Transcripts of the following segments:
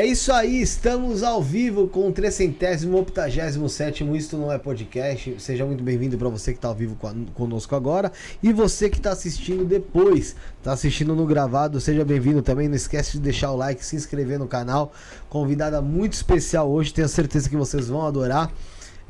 É isso aí, estamos ao vivo com o 387 Isto Não É Podcast. Seja muito bem-vindo para você que está ao vivo conosco agora e você que está assistindo depois, está assistindo no gravado, seja bem-vindo também. Não esquece de deixar o like, se inscrever no canal. Convidada muito especial hoje, tenho certeza que vocês vão adorar.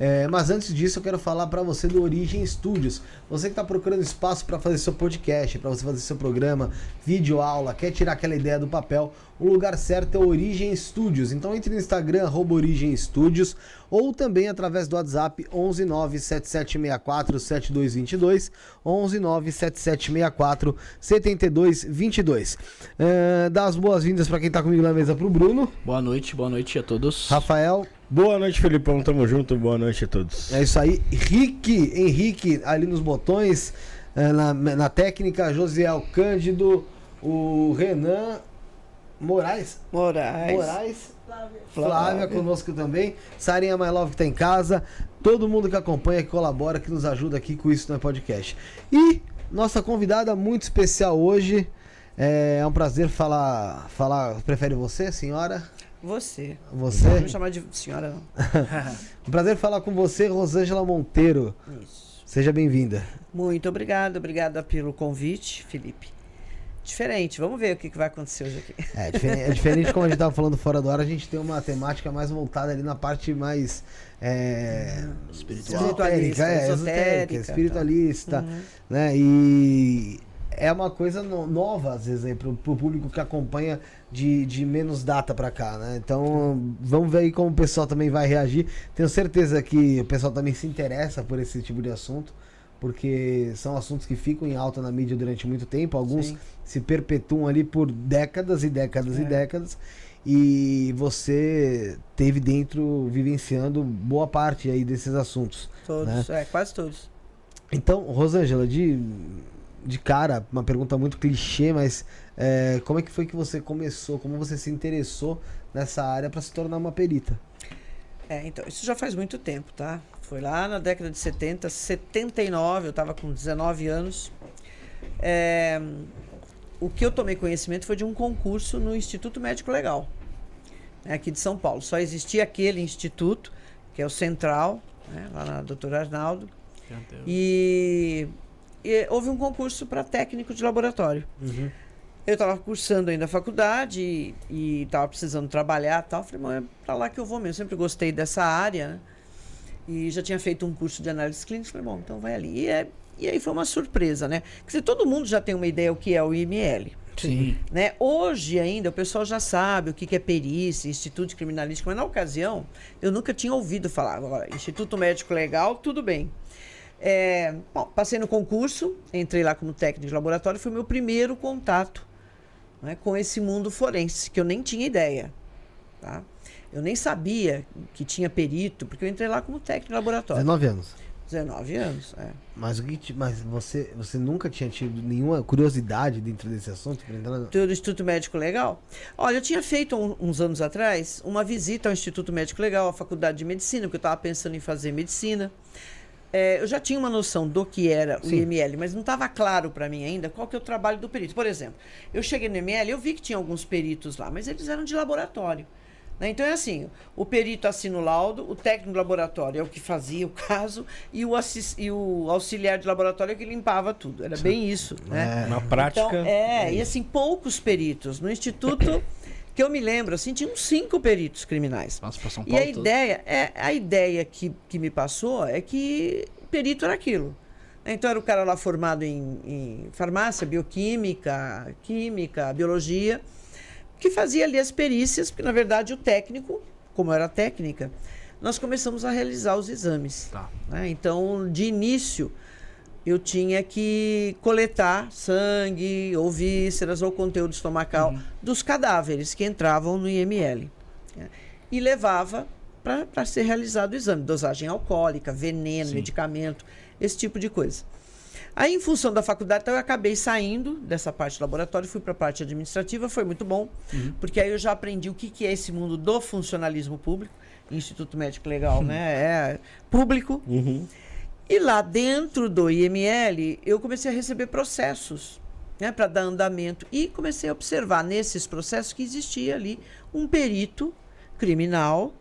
É, mas antes disso, eu quero falar para você do Origem Studios. Você que está procurando espaço para fazer seu podcast, para você fazer seu programa, vídeo aula, quer tirar aquela ideia do papel, o lugar certo é o Origem Studios. Então entre no Instagram, arroba Origem Studios, ou também através do WhatsApp 11977647222, 11977647222. É, dá as boas-vindas para quem está comigo na mesa para o Bruno. Boa noite, boa noite a todos. Rafael. Boa noite, Felipão. Tamo junto. Boa noite a todos. É isso aí. Rick, Henrique, ali nos botões, é, na, na técnica, Josiel Cândido, o Renan Moraes. Moraes. Moraes. Flávia. Flávia conosco também. Sarinha My Love que tá em casa. Todo mundo que acompanha, que colabora, que nos ajuda aqui com isso no podcast. E nossa convidada muito especial hoje. É, é um prazer falar. falar. Prefere você, senhora? Você. Você? Não me chamar de senhora, não. um prazer falar com você, Rosângela Monteiro. Isso. Seja bem-vinda. Muito obrigado, obrigada pelo convite, Felipe. Diferente, vamos ver o que, vai acontecer hoje aqui. É, diferente, é diferente como a gente estava falando fora do ar, a gente tem uma temática mais voltada ali na parte mais é, espiritual, espiritualista, é, esotérica, espiritualista, uhum. né? E é uma coisa no, nova, às vezes, para o público que acompanha de, de menos data para cá, né? Então, vamos ver aí como o pessoal também vai reagir. Tenho certeza que o pessoal também se interessa por esse tipo de assunto, porque são assuntos que ficam em alta na mídia durante muito tempo, alguns Sim. se perpetuam ali por décadas e décadas é. e décadas. E você teve dentro, vivenciando boa parte aí desses assuntos. Todos, né? é, quase todos. Então, Rosângela, de de cara, uma pergunta muito clichê, mas é, como é que foi que você começou? Como você se interessou nessa área para se tornar uma perita? É, então, isso já faz muito tempo, tá? Foi lá na década de 70, 79, eu estava com 19 anos. É, o que eu tomei conhecimento foi de um concurso no Instituto Médico Legal, né, aqui de São Paulo. Só existia aquele instituto, que é o Central, né, lá na Doutora Arnaldo. E e houve um concurso para técnico de laboratório. Uhum. Eu estava cursando ainda a faculdade e estava precisando trabalhar tal. Falei, mas é para lá que eu vou mesmo. Sempre gostei dessa área, né? E já tinha feito um curso de análise clínica. Falei, bom, então vai ali. E, é, e aí foi uma surpresa, né? Porque todo mundo já tem uma ideia o que é o IML. Sim. Né? Hoje ainda o pessoal já sabe o que é perícia, Instituto de Criminalística, mas na ocasião eu nunca tinha ouvido falar. Agora, Instituto Médico Legal, tudo bem. É, bom, passei no concurso, entrei lá como técnico de laboratório, foi meu primeiro contato né, com esse mundo forense, que eu nem tinha ideia. Tá? Eu nem sabia que tinha perito, porque eu entrei lá como técnico de laboratório. 19 anos. 19 anos, é. Mas, mas você, você nunca tinha tido nenhuma curiosidade dentro desse assunto? Do Instituto Médico Legal? Olha, eu tinha feito um, uns anos atrás uma visita ao Instituto Médico Legal, à Faculdade de Medicina, porque eu estava pensando em fazer medicina é, eu já tinha uma noção do que era o Sim. IML, mas não estava claro para mim ainda qual que é o trabalho do perito. Por exemplo, eu cheguei no IML, eu vi que tinha alguns peritos lá, mas eles eram de laboratório. Né? Então é assim, o perito assina o laudo, o técnico do laboratório é o que fazia o caso e o, e o auxiliar de laboratório é que limpava tudo. Era bem isso. Né? É, na prática. Então, é, é e assim, poucos peritos. No Instituto que eu me lembro, assim, tinham cinco peritos criminais. Nossa, São Paulo e a ideia, é, a ideia que, que me passou é que perito era aquilo. Então era o cara lá formado em, em farmácia, bioquímica, química, biologia, que fazia ali as perícias, porque na verdade o técnico, como era técnica, nós começamos a realizar os exames. Tá. Né? Então, de início, eu tinha que coletar sangue, ou vísceras, ou conteúdo estomacal uhum. dos cadáveres que entravam no IML. Né? E levava para ser realizado o exame, dosagem alcoólica, veneno, Sim. medicamento, esse tipo de coisa. Aí, em função da faculdade, então, eu acabei saindo dessa parte do laboratório, fui para a parte administrativa, foi muito bom, uhum. porque aí eu já aprendi o que, que é esse mundo do funcionalismo público, Instituto Médico Legal, né? É público. Uhum. E lá dentro do IML, eu comecei a receber processos né, para dar andamento. E comecei a observar nesses processos que existia ali um perito criminal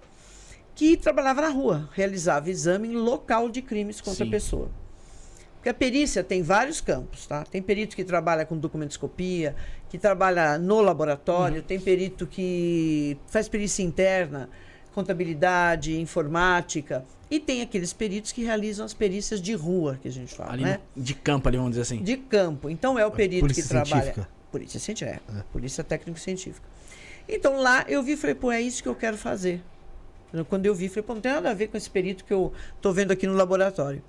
que trabalhava na rua, realizava exame em local de crimes contra Sim. a pessoa. Porque a perícia tem vários campos, tá? Tem perito que trabalha com documentoscopia, que trabalha no laboratório, tem perito que faz perícia interna, contabilidade, informática, e tem aqueles peritos que realizam as perícias de rua, que a gente fala, Ali né? de campo, ali, vamos dizer assim. De campo. Então é o perito polícia que trabalha. científica. Polícia científica. É. Polícia técnico-científica. Então lá eu vi e falei, pô, é isso que eu quero fazer. Quando eu vi, falei, pô, não tem nada a ver com esse perito que eu tô vendo aqui no laboratório.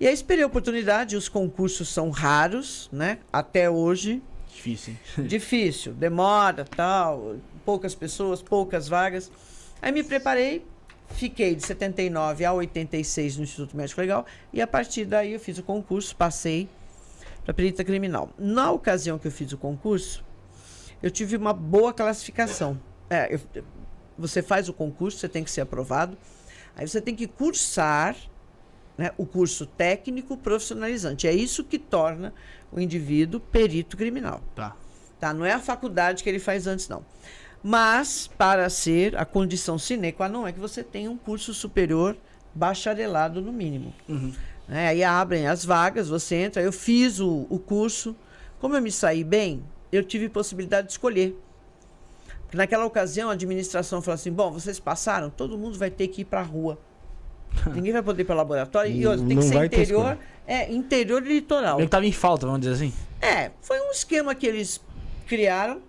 E aí esperei a oportunidade, os concursos são raros, né? Até hoje. Difícil, hein? Difícil, demora, tal, poucas pessoas, poucas vagas. Aí me preparei, fiquei de 79 a 86 no Instituto Médico Legal e a partir daí eu fiz o concurso, passei para perita criminal. Na ocasião que eu fiz o concurso, eu tive uma boa classificação. É, eu- você faz o concurso, você tem que ser aprovado. Aí você tem que cursar né, o curso técnico profissionalizante. É isso que torna o indivíduo perito criminal. Tá. Tá? Não é a faculdade que ele faz antes, não. Mas, para ser, a condição sine qua non é que você tenha um curso superior bacharelado no mínimo. Uhum. Né? Aí abrem as vagas, você entra. Eu fiz o, o curso. Como eu me saí bem, eu tive possibilidade de escolher. Porque naquela ocasião, a administração falou assim: bom, vocês passaram, todo mundo vai ter que ir para a rua. Ninguém vai poder ir para o laboratório. E outra, tem Não que ser interior, é, interior e litoral. Ele tava em falta, vamos dizer assim. É, foi um esquema que eles criaram.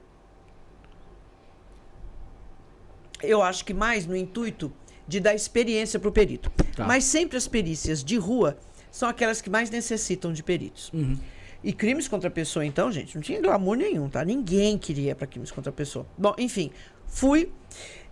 Eu acho que mais no intuito de dar experiência para o perito. Tá. Mas sempre as perícias de rua são aquelas que mais necessitam de peritos. Uhum. E crimes contra a pessoa, então, gente, não tinha glamour nenhum, tá? Ninguém queria para crimes contra a pessoa. Bom, enfim, fui.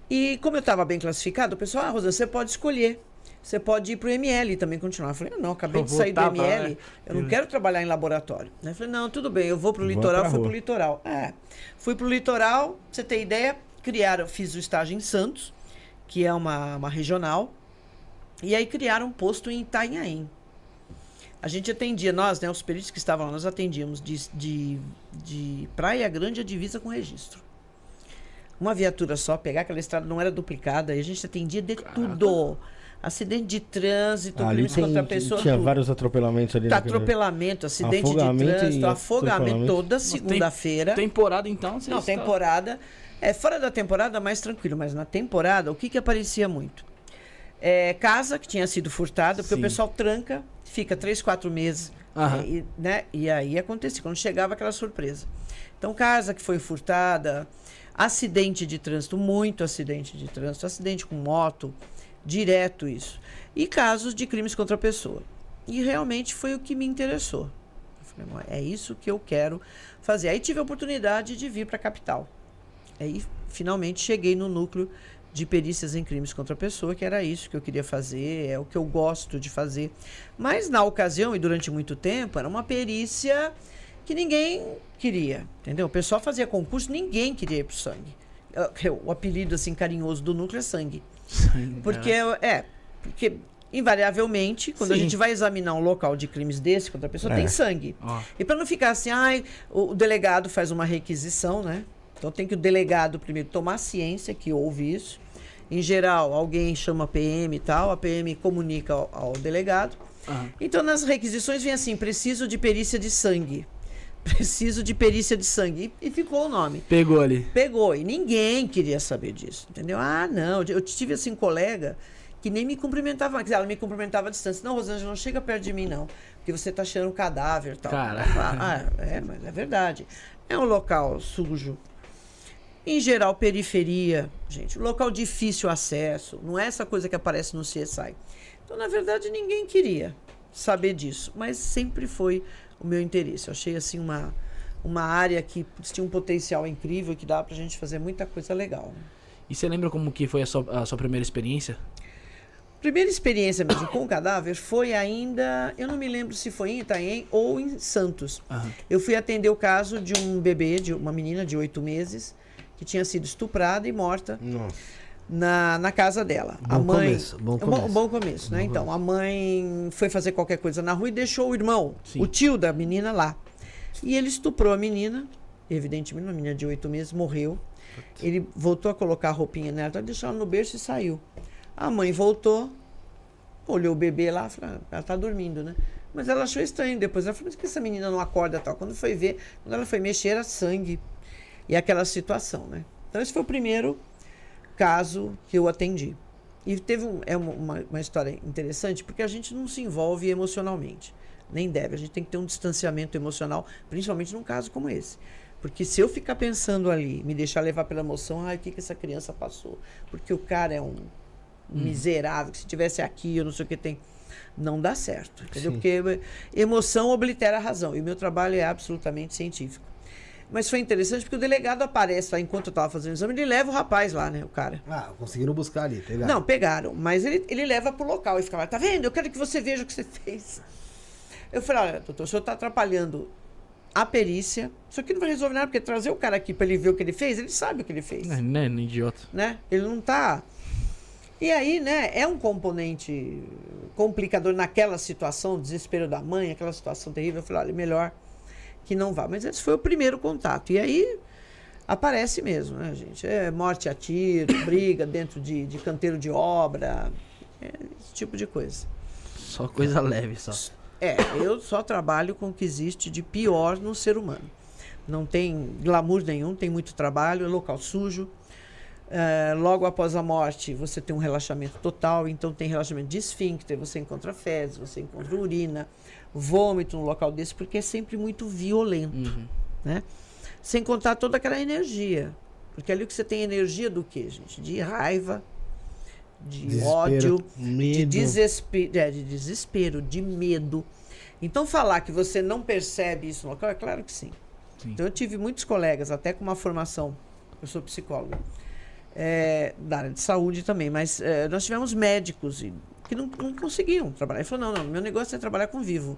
E como eu estava bem classificado, o pessoal, ah, Rosa, você pode escolher. Você pode ir para o ML e também continuar. Eu falei, ah, não, acabei Eu de sair do voltava, ML, né? eu não quero trabalhar em laboratório. Né? Eu falei, não, tudo bem, eu vou para o litoral, fui para o litoral. É, fui para o litoral, pra você ter ideia, criaram, fiz o estágio em Santos, que é uma, uma regional, e aí criaram um posto em Itanhaém. A gente atendia, nós, né, os peritos que estavam lá, nós atendíamos de, de, de Praia Grande a divisa com registro. Uma viatura só, pegar aquela estrada não era duplicada, e a gente atendia de tudo. Acidente de trânsito, Ali crimes contra a pessoa. tinha tudo. vários atropelamentos ali. Tá atropelamento, acidente Afogamento de e trânsito, afogamento atropelamento. toda tem- segunda-feira. Temporada, então, vocês Não, tá- temporada. É, fora da temporada, mais tranquilo, mas na temporada, o que que aparecia muito? É, casa que tinha sido furtada, porque Sim. o pessoal tranca, fica três, quatro meses. É, e, né? e aí acontecia, quando chegava aquela surpresa. Então, casa que foi furtada, acidente de trânsito, muito acidente de trânsito, acidente com moto, direto isso. E casos de crimes contra a pessoa. E realmente foi o que me interessou. Eu falei, "Não, é isso que eu quero fazer. Aí tive a oportunidade de vir para a capital. Aí finalmente cheguei no núcleo de perícias em crimes contra a pessoa, que era isso que eu queria fazer, é o que eu gosto de fazer. Mas na ocasião e durante muito tempo era uma perícia que ninguém queria, entendeu? O pessoal fazia concurso, ninguém queria ir pro sangue. Eh, O apelido assim carinhoso do núcleo é sangue. Porque é, porque invariavelmente, quando a Sim. gente vai examinar um local de crimes desse contra a pessoa, É. tem sangue. Ó, E para não ficar assim, ai, o, o delegado faz uma requisição, né? Então tem que o delegado primeiro tomar ciência que houve isso. Em geral, alguém chama a PM e tal, a PM comunica ao, ao delegado. aham. Então nas requisições vem assim: preciso de perícia de sangue. Preciso de perícia de sangue. E, e ficou o nome. Pegou ali. Pegou. E ninguém queria saber disso. Entendeu? Ah, não. Eu tive assim, colega que nem me cumprimentava. Dizer, ela me cumprimentava à distância. Não, Rosângela, não chega perto de mim, não. Porque você tá cheirando um cadáver e tal. Cara. Ah, é, mas é verdade. É um local sujo. Em geral, periferia, gente, local difícil acesso. Não é essa coisa que aparece no CSI. Então, na verdade, ninguém queria saber disso. Mas sempre foi o meu interesse. Eu achei assim uma, uma área que tinha um potencial incrível que dava pra gente fazer muita coisa legal. né? E você lembra como que foi a sua, a sua primeira experiência? Primeira experiência mesmo com o cadáver foi ainda, eu não me lembro se foi em Itaém ou em Santos. Aham. Eu fui atender o caso de um bebê, de uma menina de oito meses, que tinha sido estuprada e morta Nossa. na, na casa dela. a Bom mãe, começo, bom começo. bom começo, né? Bom então, a mãe foi fazer qualquer coisa na rua e deixou o irmão, Sim. o tio da menina lá. E ele estuprou a menina, evidentemente, uma menina de oito meses, morreu. Ele voltou a colocar a roupinha nela, então deixou ela no berço e saiu. A mãe voltou, olhou o bebê lá, falou, ah, ela tá dormindo, né? Mas ela achou estranho. Depois ela falou, mas por que essa menina não acorda tal? Quando foi ver, quando ela foi mexer, era sangue. E aquela situação, né? Então esse foi o primeiro caso que eu atendi. E teve um, é uma, uma história interessante, porque a gente não se envolve emocionalmente. Nem deve. A gente tem que ter um distanciamento emocional, principalmente num caso como esse. Porque se eu ficar pensando ali, me deixar levar pela emoção, ai, o que, que essa criança passou? Porque o cara é um Hum. miserável, que se tivesse aqui, eu não sei o que tem. Não dá certo. Entendeu? Sim. Porque emoção oblitera a razão. E o meu trabalho é absolutamente científico. Mas foi interessante porque o delegado aparece lá enquanto eu estava fazendo o exame, ele leva o rapaz lá, né? O cara. Ah, conseguiram buscar ali, pegaram. Não, pegaram. Mas ele, ele leva pro local e fica lá, tá vendo? Eu quero que você veja o que você fez. Eu falei, olha, doutor, o senhor está atrapalhando a perícia. Isso aqui não vai resolver nada, porque trazer o cara aqui para ele ver o que ele fez, ele sabe o que ele fez. É, né, no idiota. Né? Ele não tá. E aí, né, é um componente complicador naquela situação, o desespero da mãe, aquela situação terrível. Eu falei, olha, melhor que não vá. Mas esse foi o primeiro contato. E aí aparece mesmo, né, gente? É morte a tiro, briga dentro de, de canteiro de obra, é esse tipo de coisa. Só coisa leve, só. É, eu só trabalho com o que existe de pior no ser humano. Não tem glamour nenhum, tem muito trabalho, é local sujo. É, logo após a morte, você tem um relaxamento total, então tem relaxamento de esfíncter, você encontra fezes, você encontra urina, vômito no local desse, porque é sempre muito violento, Uhum. né? Sem contar toda aquela energia. Porque ali que você tem energia do quê, gente? De raiva, de Desespero, ódio, de Medo. desespero, é, de desespero, de medo. Então, falar que você não percebe isso no local, é claro que sim. Sim. Então, eu tive muitos colegas, até com uma formação, eu sou psicóloga, é, da área de saúde também, mas é, nós tivemos médicos e- que não, não conseguiam trabalhar. Ele falou: não, não, meu negócio é trabalhar com vivo.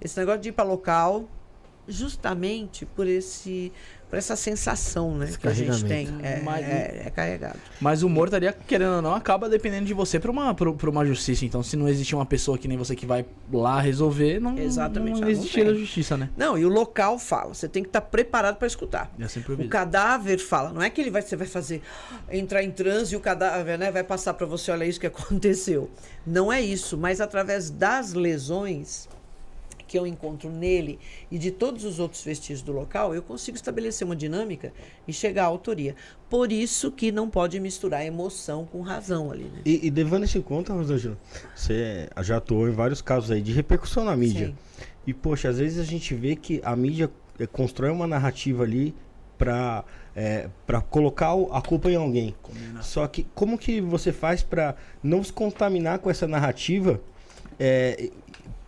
Esse negócio de ir para local, justamente por esse por essa sensação né, Esse que a gente tem. É, Mas- é- é carregado. Mas o humor estaria, querendo ou não, acaba dependendo de você pra uma, pra, pra uma justiça. Então, se não existir uma pessoa que nem você que vai lá resolver, não, Exatamente, não ah, não existiria justiça, né? Não, e o local fala. Você tem que estar preparado para escutar. Sempre O cadáver fala, não é que ele vai, você vai fazer entrar em transe e o cadáver né, vai passar para você, olha isso que aconteceu. Não é isso, mas através das lesões que eu encontro nele e de todos os outros vestígios do local, eu consigo estabelecer uma dinâmica e chegar à autoria. Por isso que não pode misturar emoção com razão ali, né? E, e levando isso em conta, Rosângela, você já atuou em vários casos aí de repercussão na mídia. Sim. E, poxa, às vezes a gente vê que a mídia eh, constrói uma narrativa ali pra, eh, pra colocar a culpa em alguém. Só que como que você faz pra não se contaminar com essa narrativa eh,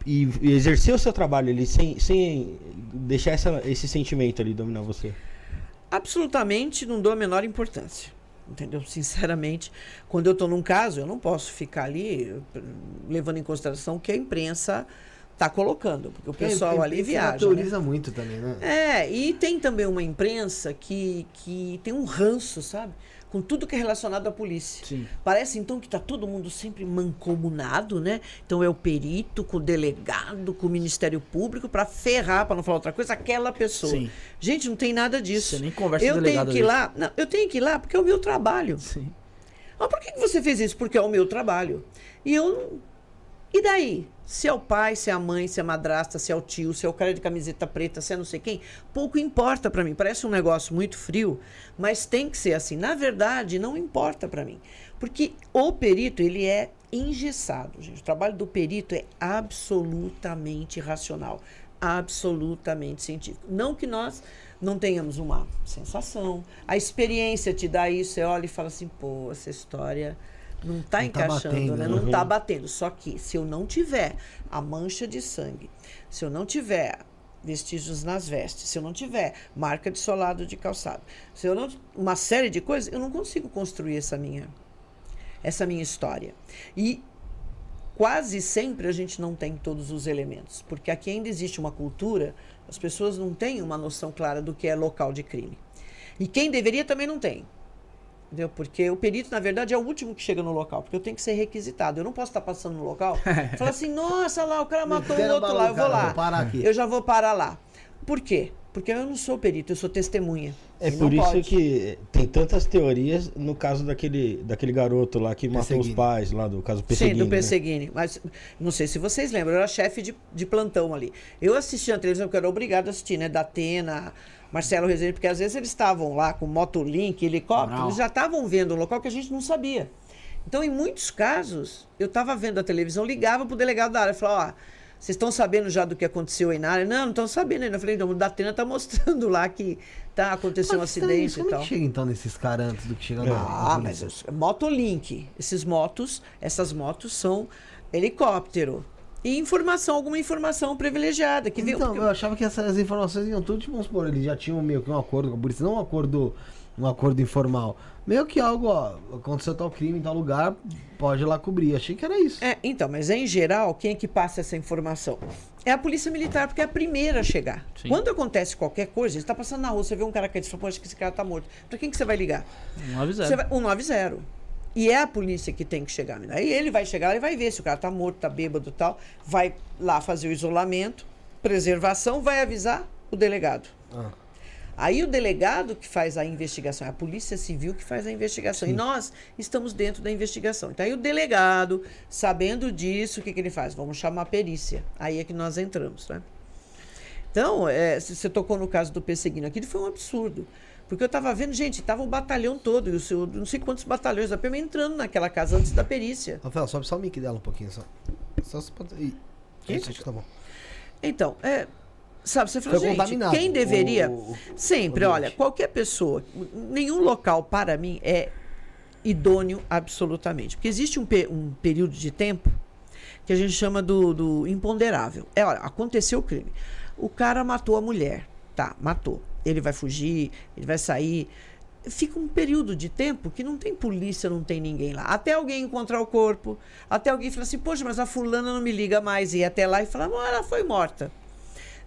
e, e exercer o seu trabalho ali sem, sem deixar essa- esse sentimento ali dominar você? absolutamente não dou a menor importância. Entendeu? Sinceramente, quando eu estou num caso, eu não posso ficar ali eh, levando em consideração o que a imprensa está colocando, porque o pessoal ali viaja. né? teoriza muito também, né? É, e tem também uma imprensa que, que tem um ranço, sabe? Com tudo que é relacionado à polícia. Sim. Parece então que tá todo mundo sempre mancomunado, né? Então é o perito com o delegado, com o Ministério Público para ferrar, para não falar outra coisa, aquela pessoa. Sim. Gente, não tem nada disso. Você nem conversa eu com o tenho delegado que ir lá, não, eu tenho que ir lá porque é o meu trabalho. Sim. Mas por que, que você fez isso? Porque é o meu trabalho. E eu não. E daí? Se é o pai, se é a mãe, se é a madrasta, se é o tio, se é o cara de camiseta preta, se é não sei quem, pouco importa pra mim. Parece um negócio muito frio, mas tem que ser assim. Na verdade, não importa pra mim. Porque o perito, ele é engessado, gente. O trabalho do perito é absolutamente racional, absolutamente científico. Não que nós não tenhamos uma sensação, a experiência te dá isso, você olha e fala assim, pô, essa história não está Não tá encaixando, batendo, né? né? Não está batendo. Só que se eu não tiver a mancha de sangue, se eu não tiver vestígios nas vestes, se eu não tiver marca de solado de calçado, se eu não uma série de coisas, eu não consigo construir essa minha essa minha história. E quase sempre a gente não tem todos os elementos, porque aqui ainda existe uma cultura, as pessoas não têm uma noção clara do que é local de crime. E quem deveria também não tem. Entendeu? Porque o perito, na verdade, é o último que chega no local, porque eu tenho que ser requisitado. Eu não posso estar passando no local e falar assim, nossa, lá, o cara matou o Meteram outro lá, eu vou lá. vou parar aqui. Eu já vou parar lá. Por quê? Porque eu não sou perito, eu sou testemunha. É por isso pode. que tem tantas teorias no caso daquele, daquele garoto lá que matou os pais, lá do caso Sim, Perseguini. do né? Perseguini. Mas não sei se vocês lembram, eu era chefe de, de plantão ali. Eu assistia na televisão, porque eu era obrigado a assistir, né? Da Atena, Marcelo Rezende, porque às vezes eles estavam lá com motolink, helicóptero, eles já estavam vendo um local que a gente não sabia. Então, em muitos casos, eu estava vendo a televisão, ligava pro delegado da área e falava, ó, vocês estão sabendo já do que aconteceu aí na área? Não, não estão sabendo ainda. Eu falei, não, o Datena tá mostrando lá que tá, aconteceu um Mas acidente isso, e como é tal. que chega então nesses caras antes do que chega na Ah, mas os- Motolink, esses motos, essas motos são helicóptero. E informação, alguma informação privilegiada que veio. Então, porque- eu achava que essas informações iam tudo, tipo, vamos supor, eles já tinham meio que um acordo com a polícia, não um acordo, um acordo informal. Meio que algo, ó, aconteceu tal crime em tal lugar, pode ir lá cobrir. Achei que era isso. É, então, mas em geral, quem é que passa essa informação? É a polícia militar, porque é a primeira a chegar. Sim. Quando acontece qualquer coisa, você está passando na rua, você vê um cara caído, você fala, poxa, que esse cara tá morto. Pra quem que você vai ligar? Um avisado. Você vai, 190. E é a polícia que tem que chegar. Aí ele vai chegar e vai ver se o cara tá morto, tá bêbado e tal. Vai lá fazer o isolamento, preservação, vai avisar o delegado. Ah. Aí o delegado que faz a investigação, é a polícia civil que faz a investigação. E nós estamos dentro da investigação. Então aí o delegado, sabendo disso, o que, que ele faz? Vamos chamar a perícia. Aí é que nós entramos, né? Então, é, se você tocou no caso do perseguindo, aquilo foi um absurdo. Porque eu estava vendo, gente, estava o batalhão todo, e o seu, não sei quantos batalhões da PM entrando naquela casa antes da perícia. Rafael, sobe só o mic dela um pouquinho só. Só se pode. Ih? Isso, tá bom. Então, é, sabe, você falou, Foi gente, quem deveria... O- o- Sempre, o olha, qualquer pessoa, nenhum local para mim é idôneo absolutamente. Porque existe um, um período de tempo que a gente chama do, do imponderável. É, olha, aconteceu o crime. O cara matou a mulher. Tá, matou. Ele vai fugir, ele vai sair. Fica um período de tempo que não tem polícia, não tem ninguém lá. Até alguém encontrar o corpo, até alguém falar assim, poxa, mas a fulana não me liga mais. E até lá e falar, ela foi morta.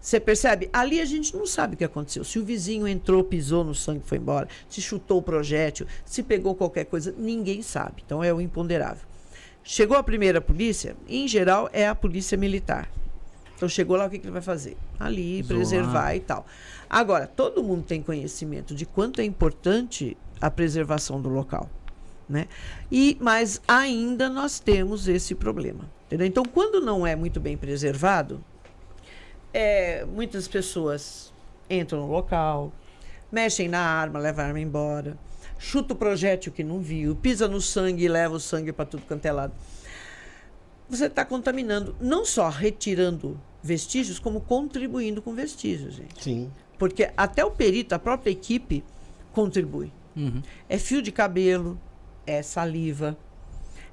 Você percebe? Ali a gente não sabe o que aconteceu. Se o vizinho entrou, pisou no sangue foi embora, se chutou o projétil, se pegou qualquer coisa, ninguém sabe. Então é o imponderável. Chegou a primeira polícia, em geral é a polícia militar. Então chegou lá, o que, que ele vai fazer? Ali, Isolar. preservar e tal. Agora, todo mundo tem conhecimento de quanto é importante a preservação do local. Né? E, mas ainda nós temos esse problema. Entendeu? Então, quando não é muito bem preservado, é, muitas pessoas entram no local, mexem na arma, levam a arma embora, chuta o projétil que não viu, pisa no sangue e leva o sangue para tudo quanto é lado. Você está contaminando, não só retirando vestígios, como contribuindo com vestígios, gente. Sim. Porque até o perito, a própria equipe, contribui. Uhum. É fio de cabelo, é saliva,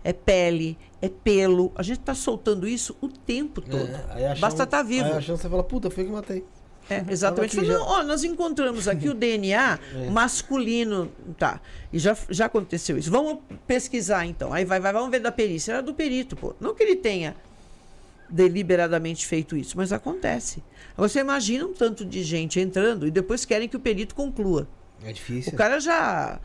é pele, é pelo. A gente está soltando isso o tempo todo. É, aí a Basta estar vivo. Aí a chance você fala, puta, foi que matei. É, exatamente. Aqui "Não, ó, nós encontramos aqui o DNA É. masculino. Tá. E já, já aconteceu isso. Vamos pesquisar então. Aí vai, vai, vamos ver da perícia. Era do perito, pô. Não que ele tenha deliberadamente feito isso, mas acontece. Você imagina um tanto de gente entrando e depois querem que o perito conclua. É difícil. O cara já,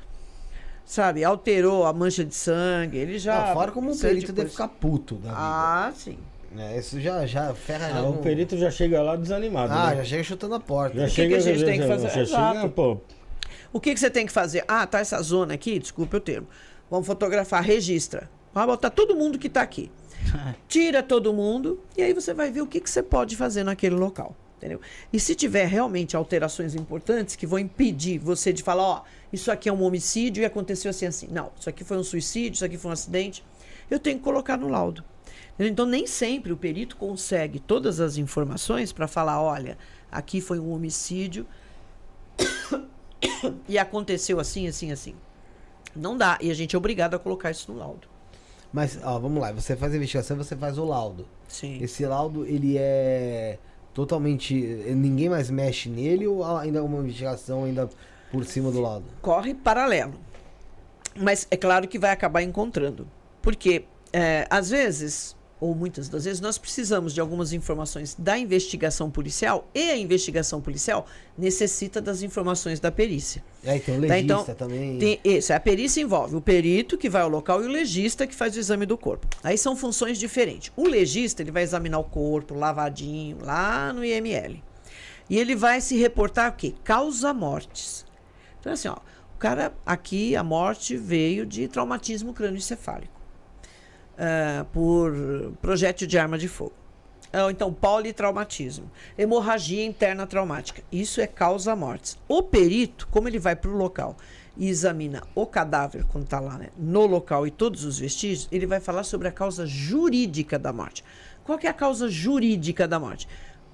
sabe, alterou a mancha de sangue, ele já. Não, fora como um perito deve ficar puto da vida. Ah, sim. É, isso já, já ferra. Ah, o perito já chega lá desanimado. Ah, né? já chega chutando a porta. Já que chega, que a gente já- tem que já- fazer? Já Exato. chega, pô. O que, que você tem que fazer? Ah, tá essa zona aqui, desculpe o termo. Vamos fotografar, registra. Vai botar todo mundo que está aqui. Tira todo mundo e aí você vai ver o que, que você pode fazer naquele local. Entendeu? E se tiver realmente alterações importantes que vão impedir você de falar, ó, isso aqui é um homicídio e aconteceu assim assim. Não, isso aqui foi um suicídio, isso aqui foi um acidente. Eu tenho que colocar no laudo. Então nem sempre o perito consegue todas as informações para falar, olha, aqui foi um homicídio e aconteceu assim, assim, assim. Não dá. E a gente é obrigado a colocar isso no laudo. Mas, ó, vamos lá. Você faz a investigação, você faz o laudo. Sim. Esse laudo, ele é totalmente... Ninguém mais mexe nele ou ainda uma investigação ainda por cima do laudo? Corre paralelo. Mas é claro que vai acabar encontrando. Porque, é, às vezes, ou muitas das vezes, nós precisamos de algumas informações da investigação policial e a investigação policial necessita das informações da perícia. É, tem o Tá, legista então, também. Tem, isso, a perícia envolve o perito que vai ao local e o legista que faz o exame do corpo. Aí são funções diferentes. O legista ele vai examinar o corpo lavadinho lá no IML. E ele vai se reportar o quê? Causa mortes. Então assim, ó, o cara aqui a morte veio de traumatismo crânioencefálico ah, por projétil de arma de fogo. Ou então, politraumatismo. Hemorragia interna traumática. Isso é causa mortes. O perito, como ele vai para o local e examina o cadáver quando está lá né, no local e todos os vestígios, ele vai falar sobre a causa jurídica da morte. Qual é a causa jurídica da morte?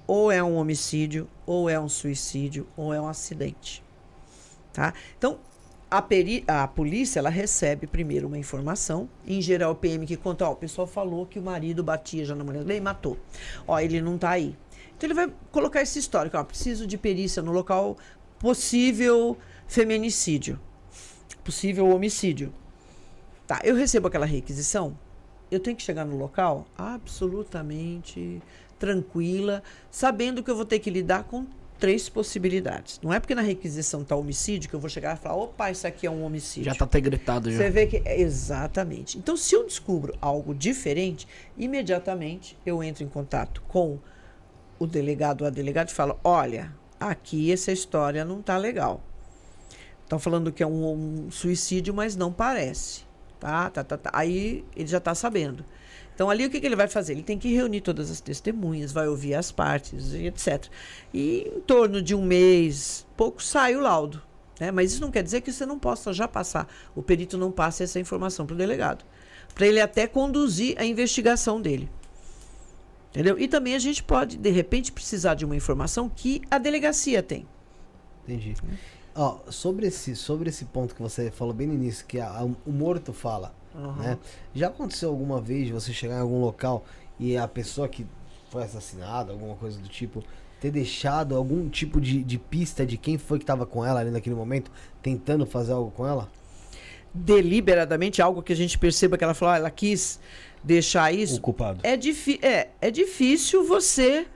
Ou é um homicídio, ou é um suicídio, ou é um acidente. Tá? Então, a, peri a polícia ela recebe primeiro uma informação, em geral o PM que conta, ó, o pessoal falou que o marido batia já na mulher e matou. Ó, ele não tá aí. Então ele vai colocar esse histórico, ó, preciso de perícia no local possível feminicídio, possível homicídio. Tá, eu recebo aquela requisição, eu tenho que chegar no local absolutamente tranquila, sabendo que eu vou ter que lidar com três possibilidades. Não é porque na requisição tá homicídio que eu vou chegar e falar, opa, isso aqui é um homicídio. Já tá até gritado já. Você vê que. Exatamente. Então, se eu descubro algo diferente, imediatamente eu entro em contato com o delegado ou a delegada e falo: olha, aqui essa história não tá legal. Estão falando que é um, um suicídio, mas não parece. Tá, tá, tá, tá. Aí ele já está sabendo. Então, ali o que, que ele vai fazer? Ele tem que reunir todas as testemunhas, vai ouvir as partes etc. E em torno de um mês, pouco, sai o laudo. Né? Mas isso não quer dizer que você não possa já passar. O perito não passe essa informação para o delegado. Para ele até conduzir a investigação dele. Entendeu? E também a gente pode, de repente, precisar de uma informação que a delegacia tem. Entendi. Ó, sobre esse, sobre esse ponto que você falou bem no início, que a- a- o morto fala, né? Já aconteceu alguma vez você chegar em algum local e a pessoa que foi assassinada, alguma coisa do tipo, ter deixado algum tipo de, de pista de quem foi que tava com ela ali naquele momento, tentando fazer algo com ela? Deliberadamente, algo que a gente perceba que ela falou, ah, ela quis deixar O isso. culpado. É, é, é difícil você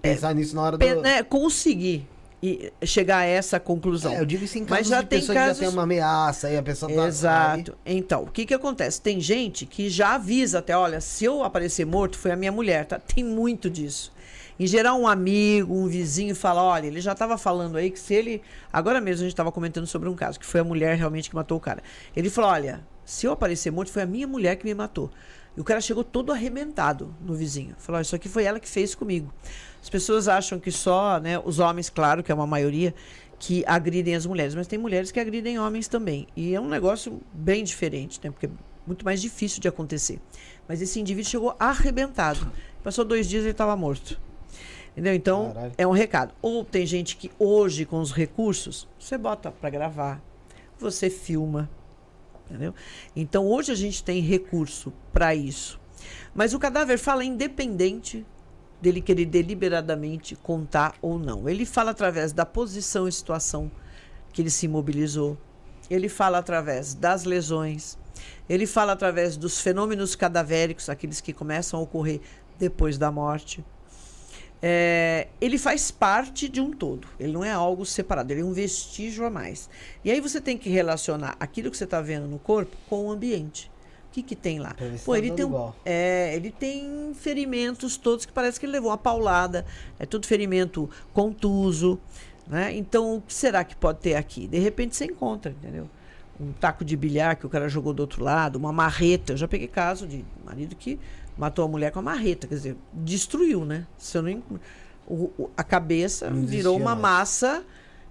Pensar nisso na hora do. né, conseguir e chegar a essa conclusão. É, eu digo isso em Mas casos já de tem pessoa que casos- já tem uma ameaça e a pessoa tá. Exato. Então, o que que acontece? Tem gente que já avisa até, olha, se eu aparecer morto, foi a minha mulher, tá? Tem muito disso. Em geral, um amigo, um vizinho fala, olha, ele já estava falando aí que se ele... Agora mesmo a gente estava comentando sobre um caso, que foi a mulher realmente que matou o cara. Ele falou, olha, se eu aparecer morto, foi a minha mulher que me matou. E o cara chegou todo arrebentado no vizinho. Falou, "Ó, isso aqui foi ela que fez comigo. As pessoas acham que só, né, os homens, claro, que é uma maioria, que agridem as mulheres, mas tem mulheres que agridem homens também. E é um negócio bem diferente, né? Porque é muito mais difícil de acontecer. Mas esse indivíduo chegou arrebentado. Passou dois dias e ele estava morto. Entendeu? Então, Caralho. é um recado. Ou tem gente que hoje, com os recursos, você bota para gravar, você filma. Entendeu? Então, hoje a gente tem recurso para isso. Mas o cadáver fala independente dele querer deliberadamente contar ou não. Ele fala através da posição e situação que ele se imobilizou. Ele fala através das lesões. Ele fala através dos fenômenos cadavéricos, aqueles que começam a ocorrer depois da morte. É, ele faz parte de um todo. Ele não é algo separado, ele é um vestígio a mais. E aí você tem que relacionar aquilo que você está vendo no corpo com o ambiente. O que, que tem lá? Pô, ele tem, um, é, ele tem ferimentos todos que parece que ele levou uma paulada. É tudo ferimento contuso. Né? Então, o que será que pode ter aqui? De repente você encontra, entendeu? Um taco de bilhar que o cara jogou do outro lado, uma marreta. Eu já peguei caso de marido que matou a mulher com a marreta, quer dizer, destruiu, né? Se eu não, o- o- a cabeça Não virou uma mais. massa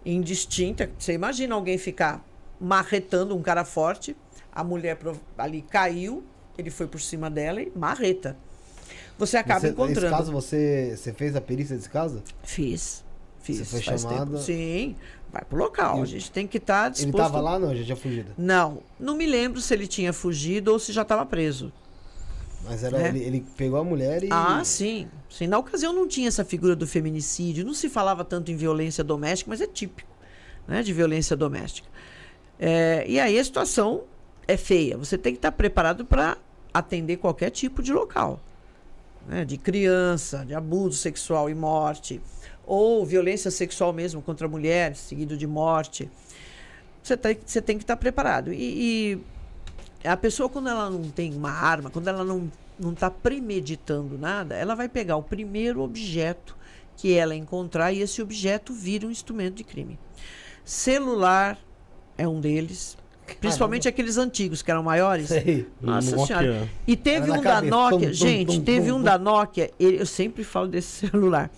indistinta. Você imagina alguém ficar marretando um cara forte, a mulher ali caiu, ele foi por cima dela e marreta. Você acaba Você- encontrando. Esse caso, você, você fez a perícia desse caso? Fiz. Fiz. Você foi faz chamada? tempo. Sim. Vai pro local. E a gente tem que estar Ele disposto. tava lá? Não, já tinha fugido. Não. Não me lembro se ele tinha fugido ou se já estava preso. Mas era, É. ele, ele pegou a mulher e. Ah, sim. sim. Na ocasião não tinha essa figura do feminicídio. Não se falava tanto em violência doméstica, mas é típico né, de violência doméstica. É, e aí a situação é feia. Você tem que estar preparado para atender qualquer tipo de local. né, de criança, de abuso sexual e morte, ou violência sexual mesmo contra a mulher, seguido de morte, você, tá, você tem que estar preparado. E, e a pessoa, quando ela não tem uma arma, quando ela não está premeditando nada, ela vai pegar o primeiro objeto que ela encontrar e esse objeto vira um instrumento de crime. Celular é um deles. Principalmente aqueles antigos que eram maiores. Sei. Nossa Nokia. senhora. E teve Era na um da cabeça. Nokia, Tum, tum, gente, tum, teve tum, um tum. da Nokia, ele- eu sempre falo desse celular,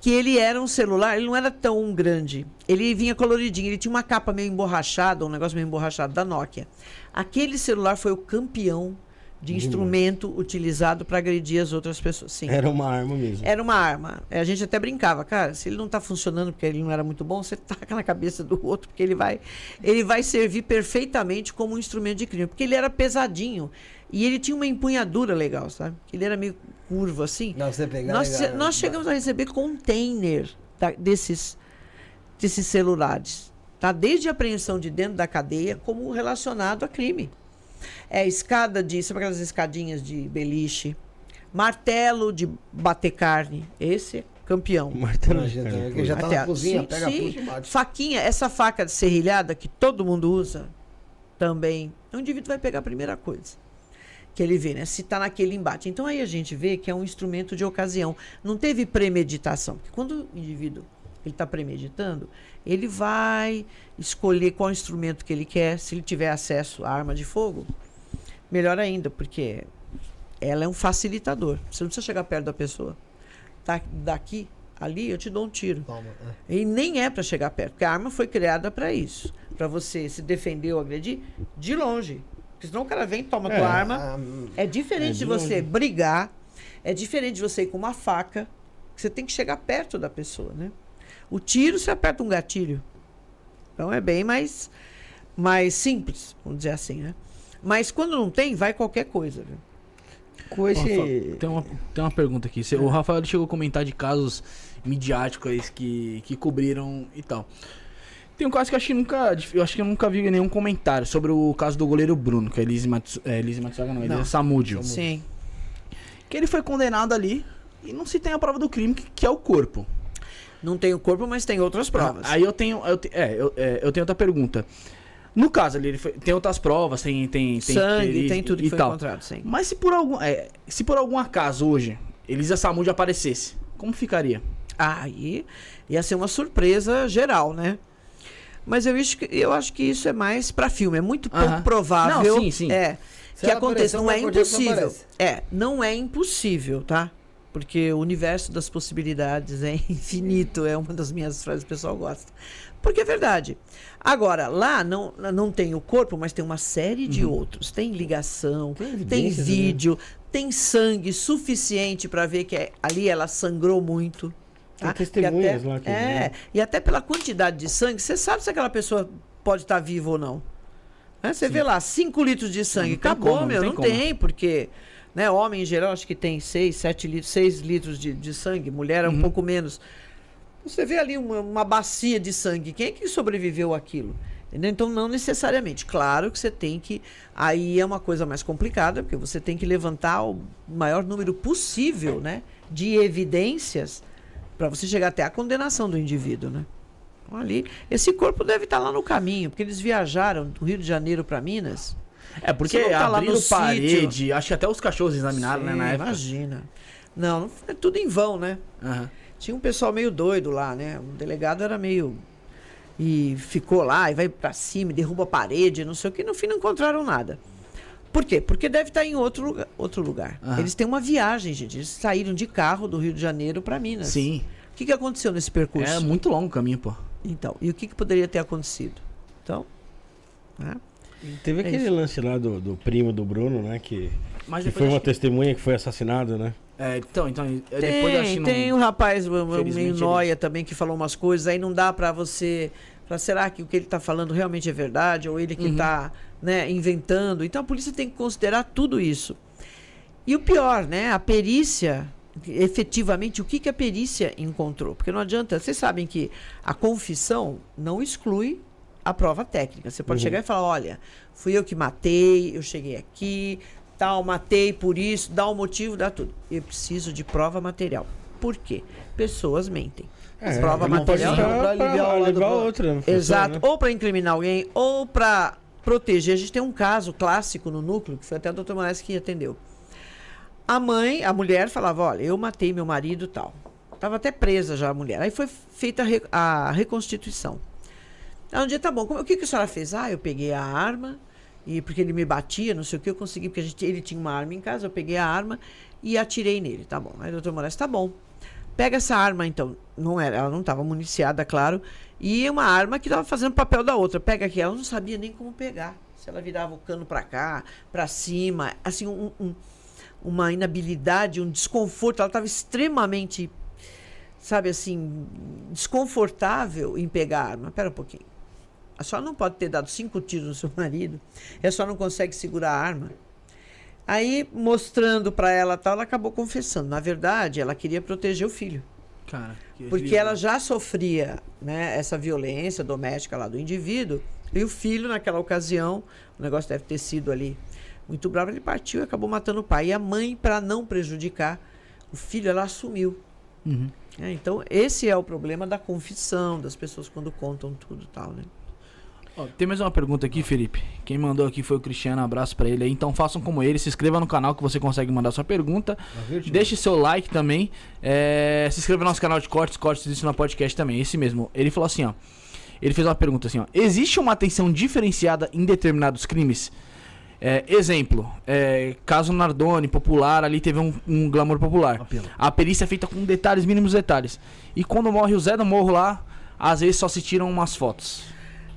que ele era um celular, ele não era tão grande. Ele vinha coloridinho, ele tinha uma capa meio emborrachada, um negócio meio emborrachado da Nokia. Aquele celular foi o campeão de instrumento utilizado para agredir as outras pessoas. Sim. Era uma arma mesmo. Era uma arma. É, A gente até brincava, cara, se ele não tá funcionando porque ele não era muito bom, você taca na cabeça do outro, porque ele vai, ele vai servir perfeitamente como um instrumento de crime. Porque ele era pesadinho. E ele tinha uma empunhadura legal, sabe? Ele era meio curvo assim. Não, você pegar. Nós, legal, nós chegamos a receber container da- desses, desses celulares. Tá? Desde a apreensão de dentro da cadeia, como relacionado a crime. É escada de. Sabe aquelas escadinhas de beliche? Martelo de bater carne. Esse é campeão. Martelo de Imagina, carne, que já tá Até- na cozinha, sim, pega sim. puxa e bate. Faquinha, essa faca de serrilhada que todo mundo usa também. O indivíduo vai pegar a primeira coisa que ele vê, né? Se tá naquele embate. Então aí a gente vê que é um instrumento de ocasião. Não teve premeditação. Porque quando o indivíduo ele está premeditando, ele vai escolher qual instrumento que ele quer. Se ele tiver acesso à arma de fogo, melhor ainda, porque ela é um facilitador. Você não precisa chegar perto da pessoa. Tá daqui, ali, eu te dou um tiro. Toma. é. E nem é para chegar perto, porque a arma foi criada para isso, para você se defender ou agredir de longe. Porque senão o cara vem, toma É, tua arma. Ah, É diferente É, de de você longe. brigar, é diferente de você ir com uma faca, que você tem que chegar perto da pessoa, né? O tiro você aperta um gatilho. Então é bem mais mais simples, vamos dizer assim, né? Mas quando não tem, vai qualquer coisa, viu? Rafa, tem, uma, tem uma pergunta aqui. O Rafael ele chegou a comentar de casos midiáticos que, que cobriram e tal. Tem um caso que eu acho que nunca. Eu acho que eu nunca vi nenhum comentário sobre o caso do goleiro Bruno, que é Elise, Matsu, é, Elise Matsuaga, não, ele Não. é Samudio. Sim. Que ele foi condenado ali e não se tem a prova do crime, que, que é o corpo. Não tem o corpo, mas tem outras provas. Aí eu tenho. Eu, te- é, eu, é, eu tenho outra pergunta. No caso ali, ele foi- tem outras provas, tem. tem, tem Sangue, perícia tem tudo e que foi tal. encontrado, sim. Mas se por algum. é, se por algum acaso hoje Elisa Samud aparecesse, como ficaria? Aí ia ser uma surpresa geral, né? Mas eu acho que, eu acho que isso é mais para filme. É muito pouco Aham. provável. Não, sim, sim. É, Se que aconteça. Não é impossível. aparece. É, não é impossível, tá? Porque o universo das possibilidades é infinito. É uma das minhas frases que o pessoal gosta. Porque é verdade. Agora, lá não, não tem o corpo, mas tem uma série de outros. Tem ligação, Tem tem, né? vídeo, tem sangue suficiente para ver que é- ali ela sangrou muito. Tem tá? testemunhas até- lá que- É, né? e até pela quantidade de sangue, você sabe se aquela pessoa pode estar viva ou não. Né? Você vê lá, 5 litros de sangue. Não Acabou, como, não meu, tem não tem, porque né, homem em geral acho que tem 6, 7 litros, 6 litros de, de sangue, mulher é um Uhum. pouco menos. Você vê ali uma, uma bacia de sangue, quem é que sobreviveu àquilo? Entendeu? Então, não necessariamente. Claro que você tem que. Aí é uma coisa mais complicada, porque você tem que levantar o maior número possível né, de evidências para você chegar até a condenação do indivíduo. Né? Então, ali, esse corpo deve estar lá no caminho, porque eles viajaram do Rio de Janeiro para Minas. É, porque tá lá abriram no parede, acho que até os cachorros examinaram, né, Sim, na época. Imagina. Não, é tudo em vão, né? Aham. Tinha um pessoal meio doido lá, né? O delegado era meio. E ficou lá, e vai pra cima, e derruba a parede, não sei o que, no fim não encontraram nada. Por quê? Porque deve estar em outro lugar. Outro lugar. Aham. Eles têm uma viagem, gente. Eles saíram de carro do Rio de Janeiro para Minas. Sim. O que, que aconteceu nesse percurso? É muito longo o caminho, pô. Então, e o que, que poderia ter acontecido? Então, né? Teve É aquele isso. lance lá do, do primo do Bruno, né? Que, Mas que depois foi uma acho testemunha que foi assassinado, né? que- é, então, então, é, Tem, depois eu que não... tem um rapaz um- um meio noia também que falou umas coisas, aí não dá pra você. Pra, será que o que ele tá falando realmente é verdade? Ou ele que Uhum. tá né, inventando? Então a polícia tem que considerar tudo isso. E o pior, né? A perícia, efetivamente, o que, que a perícia encontrou? Porque não adianta, vocês sabem que a confissão não exclui a prova técnica. Você pode Uhum. chegar e falar: olha, fui eu que matei, eu cheguei aqui, tal, matei por isso, dá o um motivo, dá tudo. Eu preciso de prova material. Por quê? Pessoas mentem. É, prova material. usar Pra aliviar aliviar outra. Exato. né? Ou para incriminar alguém, ou para proteger. A gente tem um caso clássico no núcleo, que foi até o Dr. Moraes que atendeu. A mãe, a mulher falava, olha, eu matei meu marido tal. Tava até presa já a mulher. Aí foi feita a, re- a reconstituição. Aí um dia, tá bom, como- o que, que a senhora fez? Ah, eu peguei a arma, e porque ele me batia, não sei o que, eu consegui, porque gente, ele tinha uma arma em casa, eu peguei a arma e atirei nele. Tá bom. Aí o doutor Moraes, tá bom. Pega essa arma, então. Não era, ela não estava municiada, claro. E uma arma que estava fazendo papel da outra. Pega aqui, ela não sabia nem como pegar. Se ela virava o cano para cá, para cima, assim, um- um- uma inabilidade, um desconforto. Ela estava extremamente, sabe assim, desconfortável em pegar a arma. Pera um pouquinho. A senhora não pode ter dado cinco tiros no seu marido. E a senhora não consegue segurar a arma. Aí, mostrando para ela tal, ela acabou confessando. Na verdade, ela queria proteger o filho. Cara, que Porque ela já sofria né, essa violência doméstica lá do indivíduo. E o filho, naquela ocasião, o negócio deve ter sido ali muito bravo, ele partiu e acabou matando o pai. E a mãe, para não prejudicar o filho, ela assumiu. Uhum. né? Então, esse é o problema da confissão, das pessoas quando contam tudo tal, né? Ó, tem mais uma pergunta aqui, Felipe. Quem mandou aqui foi o Cristiano. Abraço pra ele aí. Então façam como ele, se inscreva no canal que você consegue mandar sua pergunta. Deixe seu like também. É, se inscreva no nosso canal de cortes, cortes disso na podcast também. Esse mesmo. Ele falou assim, ó. Ele fez uma pergunta assim, ó. Existe uma atenção diferenciada em determinados crimes? É, exemplo, é, caso Nardoni, popular, ali teve um, um glamour popular. Apelo. A perícia é feita com detalhes, mínimos detalhes. E quando morre o Zé do Morro lá, às vezes só se tiram umas fotos.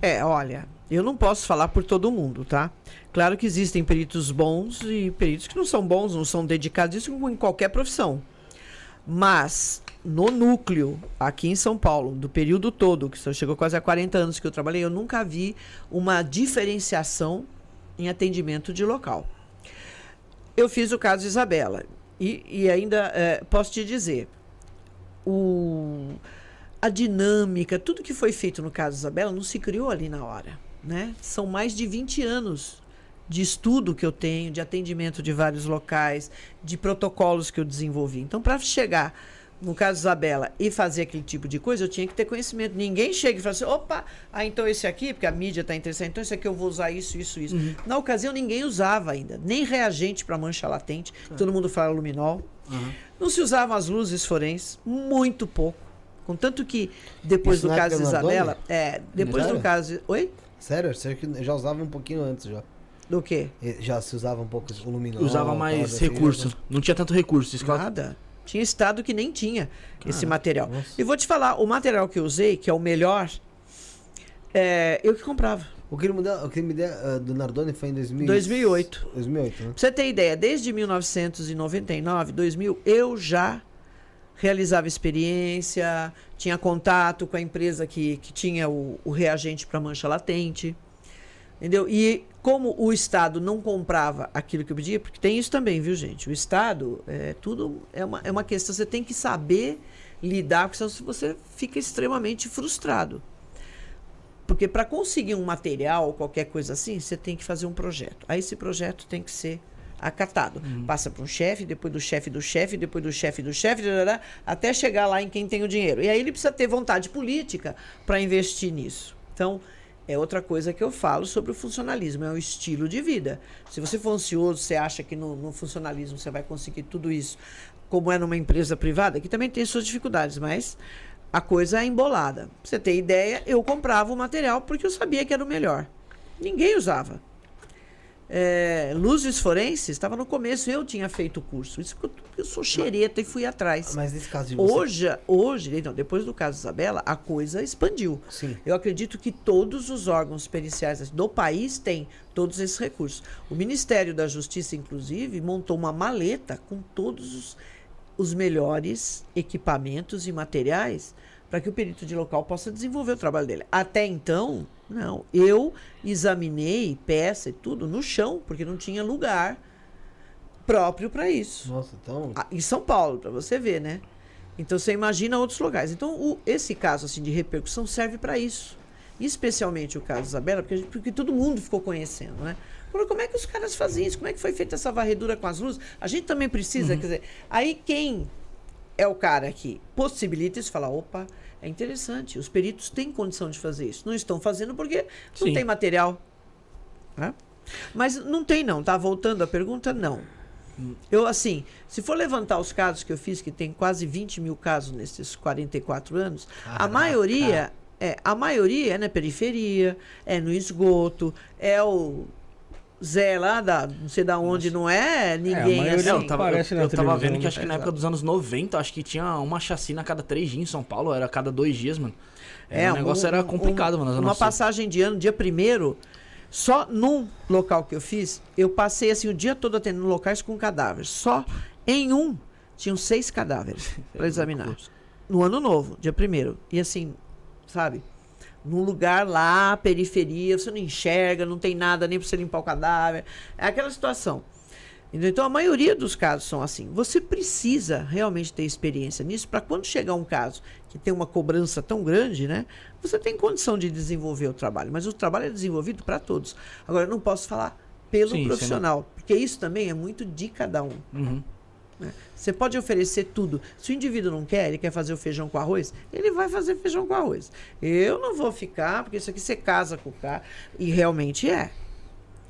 É, olha, eu não posso falar por todo mundo, tá? Claro que existem peritos bons e peritos que não são bons, não são dedicados, isso em qualquer profissão. Mas no núcleo, aqui em São Paulo, do período todo, que chegou quase a 40 anos que eu trabalhei, eu nunca vi uma diferenciação em atendimento de local. Eu fiz o caso de Isabela. E, e ainda eh, posso te dizer, o, a dinâmica, tudo que foi feito no caso Isabela não se criou ali na hora. Né? São mais de 20 anos de estudo que eu tenho, de atendimento de vários locais, de protocolos que eu desenvolvi. Então, para chegar no caso Isabela e fazer aquele tipo de coisa, eu tinha que ter conhecimento. Ninguém chega e fala assim: opa, ah, então esse aqui, porque a mídia está interessada, então esse aqui eu vou usar isso, isso, isso. Na ocasião, ninguém usava ainda, nem reagente para mancha latente, todo mundo fala luminol. Não se usavam as luzes forenses, muito pouco. Contanto que depois Isso do caso de Isabela, é, depois do caso. Oi? Sério, que já usava um pouquinho antes já. Do quê? Já se usava um pouco o luminol. Usava mais assim, recurso. já- Não tinha tanto recurso. Isso que ela- Nada. Tinha estado que nem tinha esse Cara, material. nossa. E vou te falar, o material que eu usei, que é o melhor, é, eu que comprava. O crime, da, o crime da- ah, do Nardoni foi em 2000... 2008. 2008, né? Pra você ter ideia, desde 1999, 2000, eu já realizava experiência, tinha contato com a empresa que, que tinha o, o reagente para mancha latente. Entendeu? E como o Estado não comprava aquilo que eu pedia, porque tem isso também, viu, gente? O Estado, é, tudo é uma, é uma questão, você tem que saber lidar com isso, senão você fica extremamente frustrado. Porque para conseguir um material qualquer coisa assim, você tem que fazer um projeto. Aí esse projeto tem que ser acatado. Passa para um chefe, depois do chefe do chefe, depois do chefe do chefe, até chegar lá em quem tem o dinheiro. E aí ele precisa ter vontade política para investir nisso. Então, é outra coisa que eu falo sobre o funcionalismo, é o estilo de vida. Se você for ansioso, você acha que no, no funcionalismo você vai conseguir tudo isso, como é numa empresa privada, que também tem suas dificuldades, mas a coisa é embolada. Pra você ter ideia, eu comprava o material porque eu sabia que era o melhor. Ninguém usava. É, luzes forenses, estava no começo, eu tinha feito o curso. Isso que eu, eu sou xereta e fui atrás. Mas nesse caso de você... Hoje, hoje, então, depois do caso Isabela, a coisa expandiu. Sim. Eu acredito que todos os órgãos periciais do país têm todos esses recursos. O Ministério da Justiça, inclusive, montou uma maleta com todos os, os melhores equipamentos e materiais para que o perito de local possa desenvolver o trabalho dele. Até então, não. Eu examinei peça e tudo no chão, porque não tinha lugar próprio para isso. Nossa, então... Ah, em São Paulo, para você ver, né? Então você imagina outros lugares. Então o- esse caso assim de repercussão serve para isso. Especialmente o caso da Isabela, porque, gente- porque todo mundo ficou conhecendo, né? Agora, como é que os caras fazem isso? Como é que foi feita essa varredura com as luzes? A gente também precisa, quer dizer, aí quem é o cara que possibilita isso, fala, opa, é interessante, os peritos têm condição de fazer isso. Não estão fazendo porque não Sim. tem material. né? Mas não tem não, tá? Voltando à pergunta, não. Eu, assim, se for levantar os casos que eu fiz, que tem quase 20 mil casos nesses 44 anos, a Caraca. maioria é, a maioria é na periferia, é no esgoto, é o Zé lá da não sei da onde, não é ninguém maioria assim. É, eu tava, eu, eu tava vendo que né? acho que na época Exato. dos anos 90, acho que tinha uma chacina a cada três dias em São Paulo, era a cada dois dias, mano. É, o negócio um- era complicado, um- mano. Uma passagem de ano, dia primeiro, só num local que eu fiz, eu passei assim o dia todo atendendo locais com cadáveres. Só em um tinham seis cadáveres para examinar. No ano novo, dia primeiro. E assim, sabe? Num lugar lá, periferia, você não enxerga, não tem nada nem para você limpar o cadáver. É aquela situação. Então, a maioria dos casos são assim. Você precisa realmente ter experiência nisso para quando chegar um caso que tem uma cobrança tão grande, né? Você tem condição de desenvolver o trabalho. Mas o trabalho é desenvolvido para todos. Agora, eu não posso falar pelo Sim, profissional, porque isso também é muito de cada um. Uhum. Você pode oferecer tudo. Se o indivíduo não quer, ele quer fazer o feijão com arroz, ele vai fazer feijão com arroz. Eu não vou ficar, porque isso aqui você casa com o cara. E realmente é.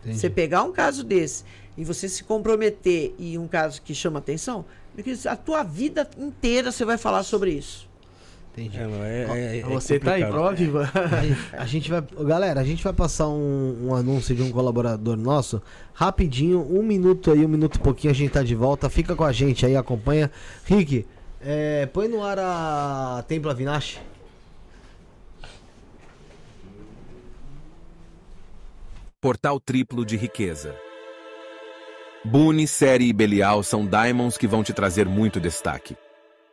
Entendi. Você pegar um caso desse e você se comprometer em um caso que chama atenção, a tua vida inteira você vai falar sobre isso. Entendi. É, é- é- é Você tá aí, prova viva. A gente vai. Galera, a gente vai passar um, um anúncio de um colaborador nosso. Rapidinho, um minuto aí, um minuto e pouquinho, a gente tá de volta. Fica com a gente aí, acompanha. Rick, é, põe no ar a Templo Avinash. Portal triplo de riqueza. Boone, Série e Belial são diamonds que vão te trazer muito destaque.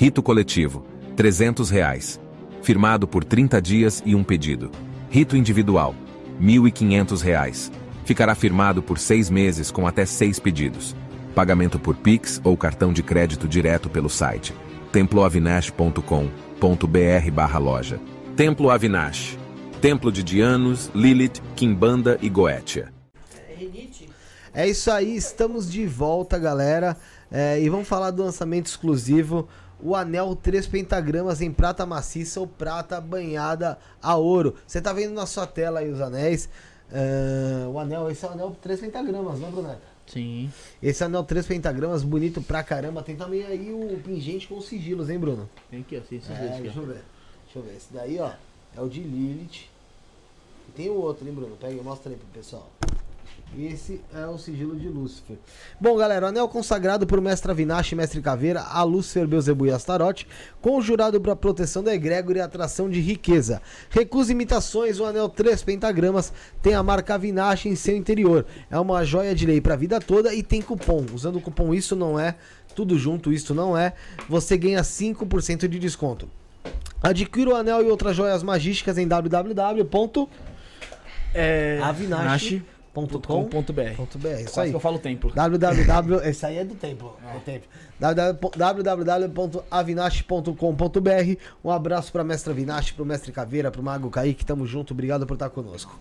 Rito coletivo, 300 reais. Firmado por 30 dias e um pedido. Rito individual, 1.500 reais. Ficará firmado por seis meses com até seis pedidos. Pagamento por Pix ou cartão de crédito direto pelo site temploavinash.com.br barra loja. Templo Avinash. Templo de Dianos, Lilith, Kimbanda e Goetia. É isso aí, estamos de volta, galera. É, e vamos falar do lançamento exclusivo. O anel 3 pentagramas em prata maciça ou prata banhada a ouro. Você tá vendo na sua tela aí os anéis. É, o anel, esse é o anel 3 pentagramas, né, Bruneta? Sim. Esse anel 3 pentagramas, bonito pra caramba. Tem também aí o pingente com sigilos, hein, Bruno? Tem aqui, ó. Tem esses É, deixa eu ver. Deixa eu ver. Esse daí, ó, é o de Lilith. E tem o outro, hein, Bruno? Pega e mostra aí pro pessoal. Esse é o sigilo de Lúcifer. Bom, galera, o anel consagrado por Mestre Avinash e Mestre Caveira a Lúcifer, Beuzebu e Astarote, conjurado para proteção da egrégora e atração de riqueza. Recusa imitações, o anel 3 pentagramas tem a marca Avinash em seu interior. É uma joia de lei para a vida toda e tem cupom. Usando o cupom Isso Não É, tudo junto, Isso Não É, você ganha 5% de desconto. Adquira o anel e outras joias magísticas em www.avinash.com.br. É. Nash.com.br. Isso Quase aí. que eu falo tempo. www. Esse aí é do tempo. É. tempo. www.avinash.com.br. Um abraço pra mestra Avinash, pro mestre Caveira, pro Mago Kaique. Tamo junto. Obrigado por estar conosco.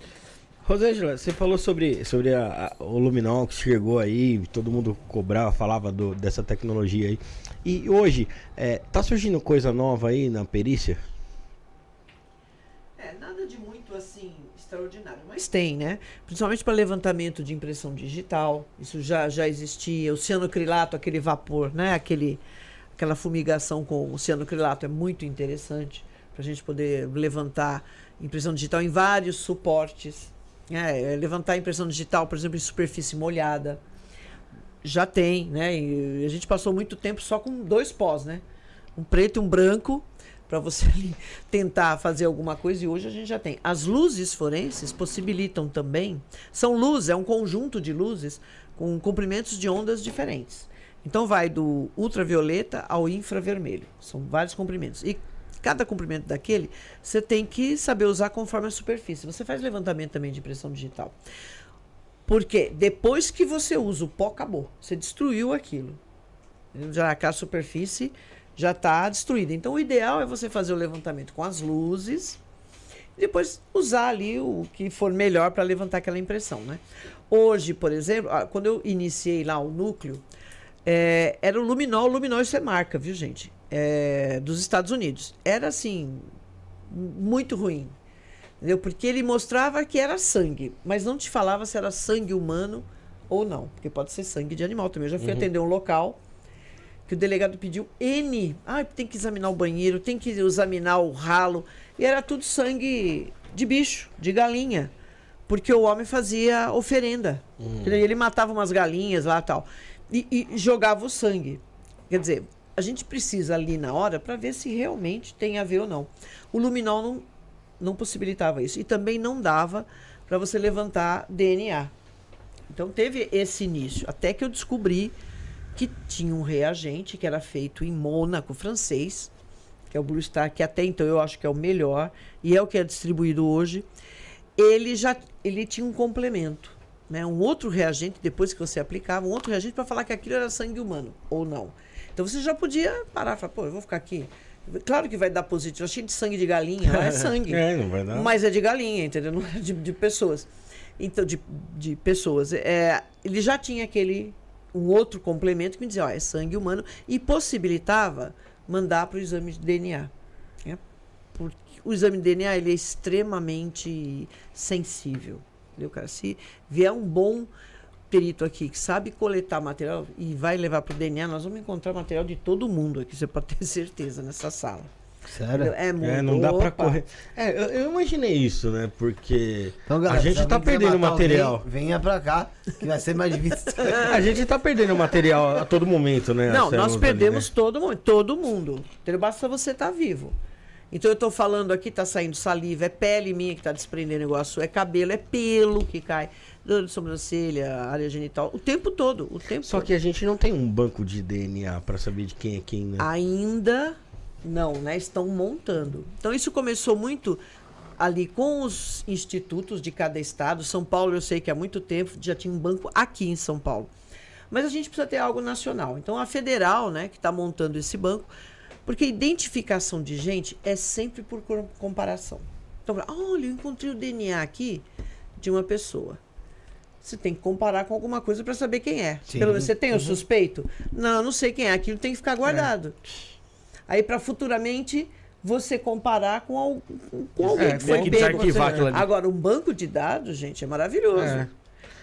Rosângela, você falou sobre, sobre a- a- o Luminol que chegou aí, todo mundo cobrava, falava do- dessa tecnologia aí. E hoje, é, tá surgindo coisa nova aí na perícia? Extraordinário, mas tem, né? Principalmente para levantamento de impressão digital. Isso já, já existia. O cianocrilato, aquele vapor, né? Aquele, aquela fumigação com o cianocrilato é muito interessante para a gente poder levantar impressão digital em vários suportes. É, é, levantar impressão digital, por exemplo, em superfície molhada. Já tem, né? E a gente passou muito tempo só com dois pós, né? Um preto e um branco para você tentar fazer alguma coisa e hoje a gente já tem. As luzes forenses possibilitam também, são luzes, é um conjunto de luzes com comprimentos de ondas diferentes. Então vai do ultravioleta ao infravermelho. São vários comprimentos. E cada comprimento daquele, você tem que saber usar conforme a superfície. Você faz levantamento também de impressão digital. Porque depois que você usa o pó, acabou. Você destruiu aquilo. Já aquela superfície já está destruída. Então o ideal é você fazer o levantamento com as luzes e depois usar ali o que for melhor para levantar aquela impressão, né? Hoje, por exemplo, ah, quando eu iniciei lá o núcleo, é, era o luminol, o luminol isso é marca, viu gente? É, dos Estados Unidos. Era assim, muito ruim. Entendeu? Porque ele mostrava que era sangue, mas não te falava se era sangue humano ou não. Porque pode ser sangue de animal também. Eu já fui uhum. atender um local que o delegado pediu N. Ah, tem que examinar o banheiro, tem que examinar o ralo. E era tudo sangue de bicho, de galinha. Porque o homem fazia oferenda. Uhum. Ele matava umas galinhas lá tal. E, e jogava o sangue. Quer dizer, a gente precisa ali na hora para ver se realmente tem a ver ou não. O luminol não não possibilitava isso. E também não dava para você levantar DNA. Então teve esse início, até que eu descobri que tinha um reagente que era feito em Mônaco francês, que é o Blue Star, que até então eu acho que é o melhor e é o que é distribuído hoje. Ele já ele tinha um complemento, né? Um outro reagente depois que você aplicava, um outro reagente para falar que aquilo era sangue humano ou não. Então você já podia parar e falar, pô, eu vou ficar aqui Claro que vai dar positivo. É cheio de sangue de galinha, não é sangue. é, não vai dar. Mas é de galinha, entendeu? Não é de, de pessoas. Então, de, de pessoas. É, ele já tinha aquele. Um outro complemento que me dizia, ó, é sangue humano. E possibilitava mandar para o exame de DNA. Né? Porque o exame de DNA ele é extremamente sensível. Entendeu, cara? Se vier um bom perito aqui que sabe coletar material e vai levar para o DNA, nós vamos encontrar material de todo mundo aqui, você pode ter certeza, nessa sala. Sério? É, muito. É, não dá para correr. É, eu, eu, imaginei isso, né? Porque então, galera, a gente tá perdendo material. Alguém, venha para cá, que vai ser mais difícil. a gente tá perdendo material a todo momento, né? Não, nós perdemos ali, né? todo mundo, todo mundo. Então basta você estar tá vivo. Então eu estou falando aqui, tá saindo saliva, é pele minha que está desprendendo negócio, é cabelo, é pelo que cai dor de sobrancelha, área genital, o tempo todo, o tempo Só todo. que a gente não tem um banco de DNA para saber de quem é quem, né? Ainda não, né? Estão montando. Então isso começou muito ali com os institutos de cada estado. São Paulo, eu sei que há muito tempo já tinha um banco aqui em São Paulo. Mas a gente precisa ter algo nacional. Então a federal, né, que está montando esse banco, porque identificação de gente é sempre por comparação. Então, olha, eu encontrei o DNA aqui de uma pessoa. Você tem que comparar com alguma coisa para saber quem é. Sim. Pelo menos você tem o uhum. suspeito? Não, não sei quem é. Aquilo tem que ficar guardado. É. Aí para futuramente você comparar com, com alguém é, que foi pego. Agora, um banco de dados, gente, é maravilhoso. É.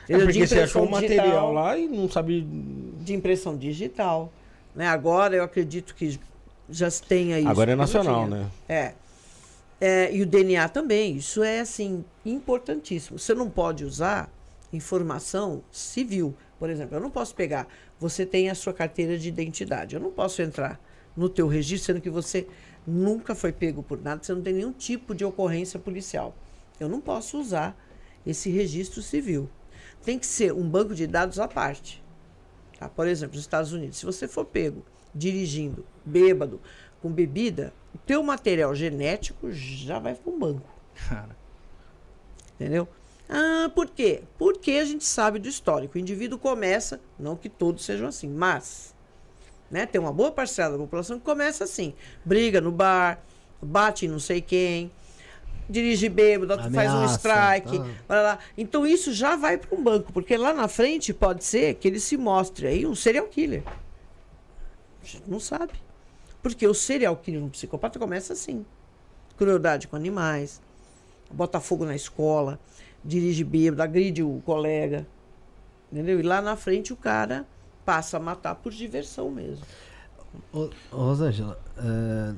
É porque você achou um material lá e não sabe. De impressão digital. Né? Agora eu acredito que já se tenha isso. Agora é nacional, né? É. é. E o DNA também. Isso é, assim, importantíssimo. Você não pode usar informação civil. Por exemplo, eu não posso pegar, você tem a sua carteira de identidade. Eu não posso entrar no teu registro sendo que você nunca foi pego por nada, você não tem nenhum tipo de ocorrência policial. Eu não posso usar esse registro civil. Tem que ser um banco de dados à parte. Tá? Por exemplo, nos Estados Unidos, se você for pego dirigindo, bêbado, com bebida, o teu material genético já vai para um banco. Cara. Entendeu? Ah, por quê? Porque a gente sabe do histórico. O indivíduo começa, não que todos sejam assim, mas né, tem uma boa parcela da população que começa assim: briga no bar, bate em não sei quem, dirige bêbado, Ameaça, faz um strike. Tá. Lá. Então isso já vai para um banco, porque lá na frente pode ser que ele se mostre aí um serial killer. A gente não sabe. Porque o serial killer, um psicopata, começa assim: crueldade com animais, bota fogo na escola dirige bêbado, agride o colega. Entendeu? E lá na frente o cara passa a matar por diversão mesmo. Ô, Rosângela, é,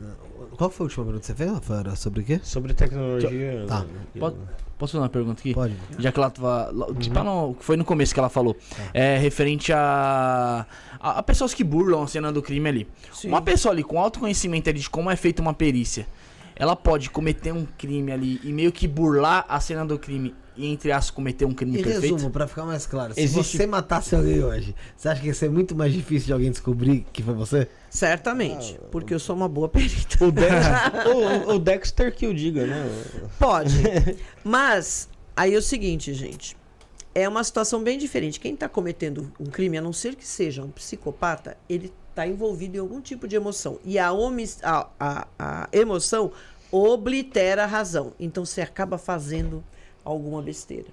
qual foi a última pergunta que você fez, Rafael? Era sobre o quê? Sobre tecnologia. Tá. Pode- Posso fazer uma pergunta aqui? Pode. Já que ela tava. Tipo, não, foi no começo que ela falou. É referente a, a. a pessoas que burlam a cena do crime ali. Sim. Uma pessoa ali com autoconhecimento ali de como é feita uma perícia, ela pode cometer um crime ali e meio que burlar a cena do crime e, entre aspas, cometer um crime Em perfeito? resumo, pra ficar mais claro, se Existe- você matasse alguém hoje, você acha que ia ser muito mais difícil de alguém descobrir que foi você? Certamente, porque eu sou uma boa perita. O, Dex- o- o Dexter que o diga, né? Pode. Mas, aí é o seguinte, gente. É uma situação bem diferente. Quem está cometendo um crime, a não ser que seja um psicopata, ele está envolvido em algum tipo de emoção. E a, omis, a, a, a emoção oblitera a razão. Então você acaba fazendo alguma besteira.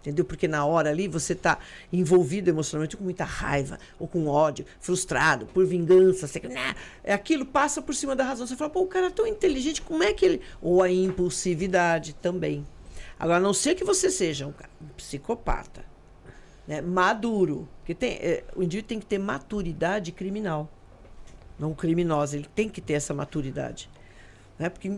Entendeu? Porque na hora ali você está envolvido emocionalmente com muita raiva, ou com ódio, frustrado, por vingança. Você, né? Aquilo passa por cima da razão. Você fala, pô, o cara é tão inteligente, como é que ele. Ou a impulsividade também. Agora, a não ser que você seja um, um psicopata, né? maduro. Porque tem, é, o indivíduo tem que ter maturidade criminal. Não criminosa, ele tem que ter essa maturidade. Né? Porque,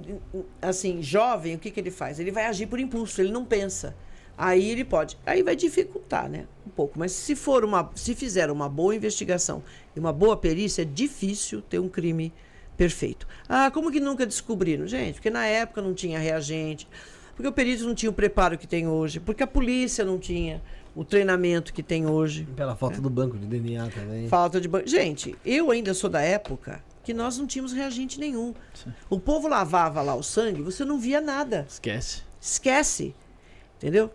assim, jovem, o que, que ele faz? Ele vai agir por impulso, ele não pensa. Aí ele pode. Aí vai dificultar, né? Um pouco. Mas se for uma. Se fizer uma boa investigação e uma boa perícia, é difícil ter um crime perfeito. Ah, como que nunca descobriram? Gente, porque na época não tinha reagente, porque o perito não tinha o preparo que tem hoje, porque a polícia não tinha o treinamento que tem hoje. Pela foto do banco de DNA também. Falta de banco. Gente, eu ainda sou da época que nós não tínhamos reagente nenhum. O povo lavava lá o sangue, você não via nada. Esquece. Esquece. Entendeu?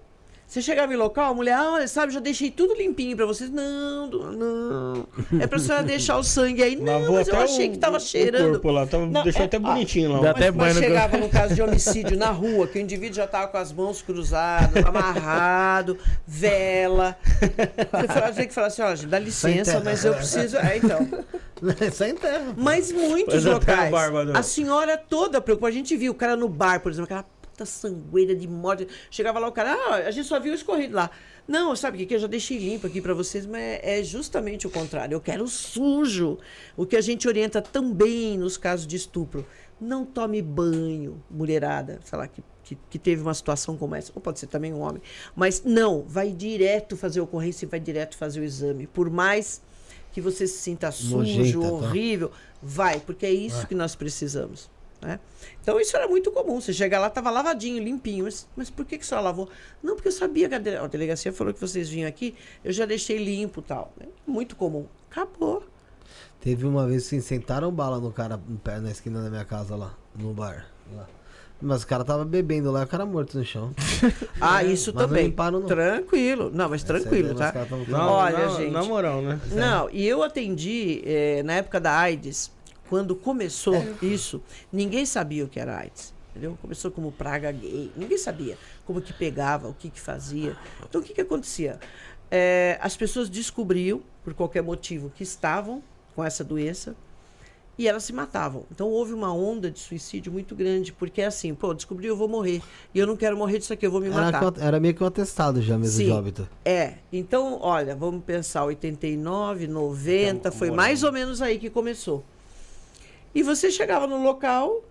Você chegava em local, a mulher, ah, olha, sabe, já deixei tudo limpinho pra vocês. Não, não. É pra senhora deixar o sangue aí. Não, Lavou mas eu achei o- que tava o cheirando. corpo lá, tava- Não, deixou é- até ah, bonitinho lá. Dá ó. até Mas, mas chegava no caso de homicídio na rua, que o indivíduo já tava com as mãos cruzadas, amarrado, vela. Você fala, tem que falar assim, ó, gente, dá licença, mas eu preciso. É, então. É interno. Mas muitos Mas a locais. barba do- A senhora toda preocupada. A gente viu o cara no bar, por exemplo, aquela puta sangueira de morte. Chegava lá o cara, ah, a gente só viu escorrido lá. Não, sabe o que, que eu já deixei limpo aqui pra vocês, mas é, é justamente o contrário. Eu quero sujo. O que a gente orienta também nos casos de estupro. Não tome banho, mulherada, sei lá, que, que, que teve uma situação como essa. Ou pode ser também um homem. Mas não, vai direto fazer a ocorrência e vai direto fazer o exame. Por mais que você se sinta sujo, Nojenta, tá? horrível, vai, porque é isso que nós precisamos. Né? Então isso era muito comum. Você chega lá, tava lavadinho, limpinho. Mas, mas por que, que só lavou? Não, porque eu sabia que a, dele- a delegacia falou que vocês vinham aqui, eu já deixei limpo e tal. É muito comum. Acabou. Teve uma vez que sentaram bala no cara no pé na esquina da minha casa lá, no bar. lá. Mas o cara tava bebendo lá, o cara morto no chão. Ah, isso mas não também. limparam, não. Tranquilo. Não, mas tranquilo, Essa tá? Não, Olha, na, gente. Na moral, né? Não, e eu atendi eh, na época da AIDS, quando começou isso, ninguém sabia o que era AIDS. Entendeu? Começou como praga gay, ninguém sabia como que pegava, o que que fazia. Então o que que acontecia? Eh, as pessoas descobriam, por qualquer motivo, que estavam com essa doença e elas se matavam. Então houve uma onda de suicídio muito grande, porque é assim, pô, descobri eu vou morrer e eu não quero morrer disso aqui, eu vou me Era, matar. era meio que um atestado já mesmo Sim. de óbito. É, então, olha, vamos pensar 89, 90, Então, foi mais ou menos aí que começou. E você chegava no local,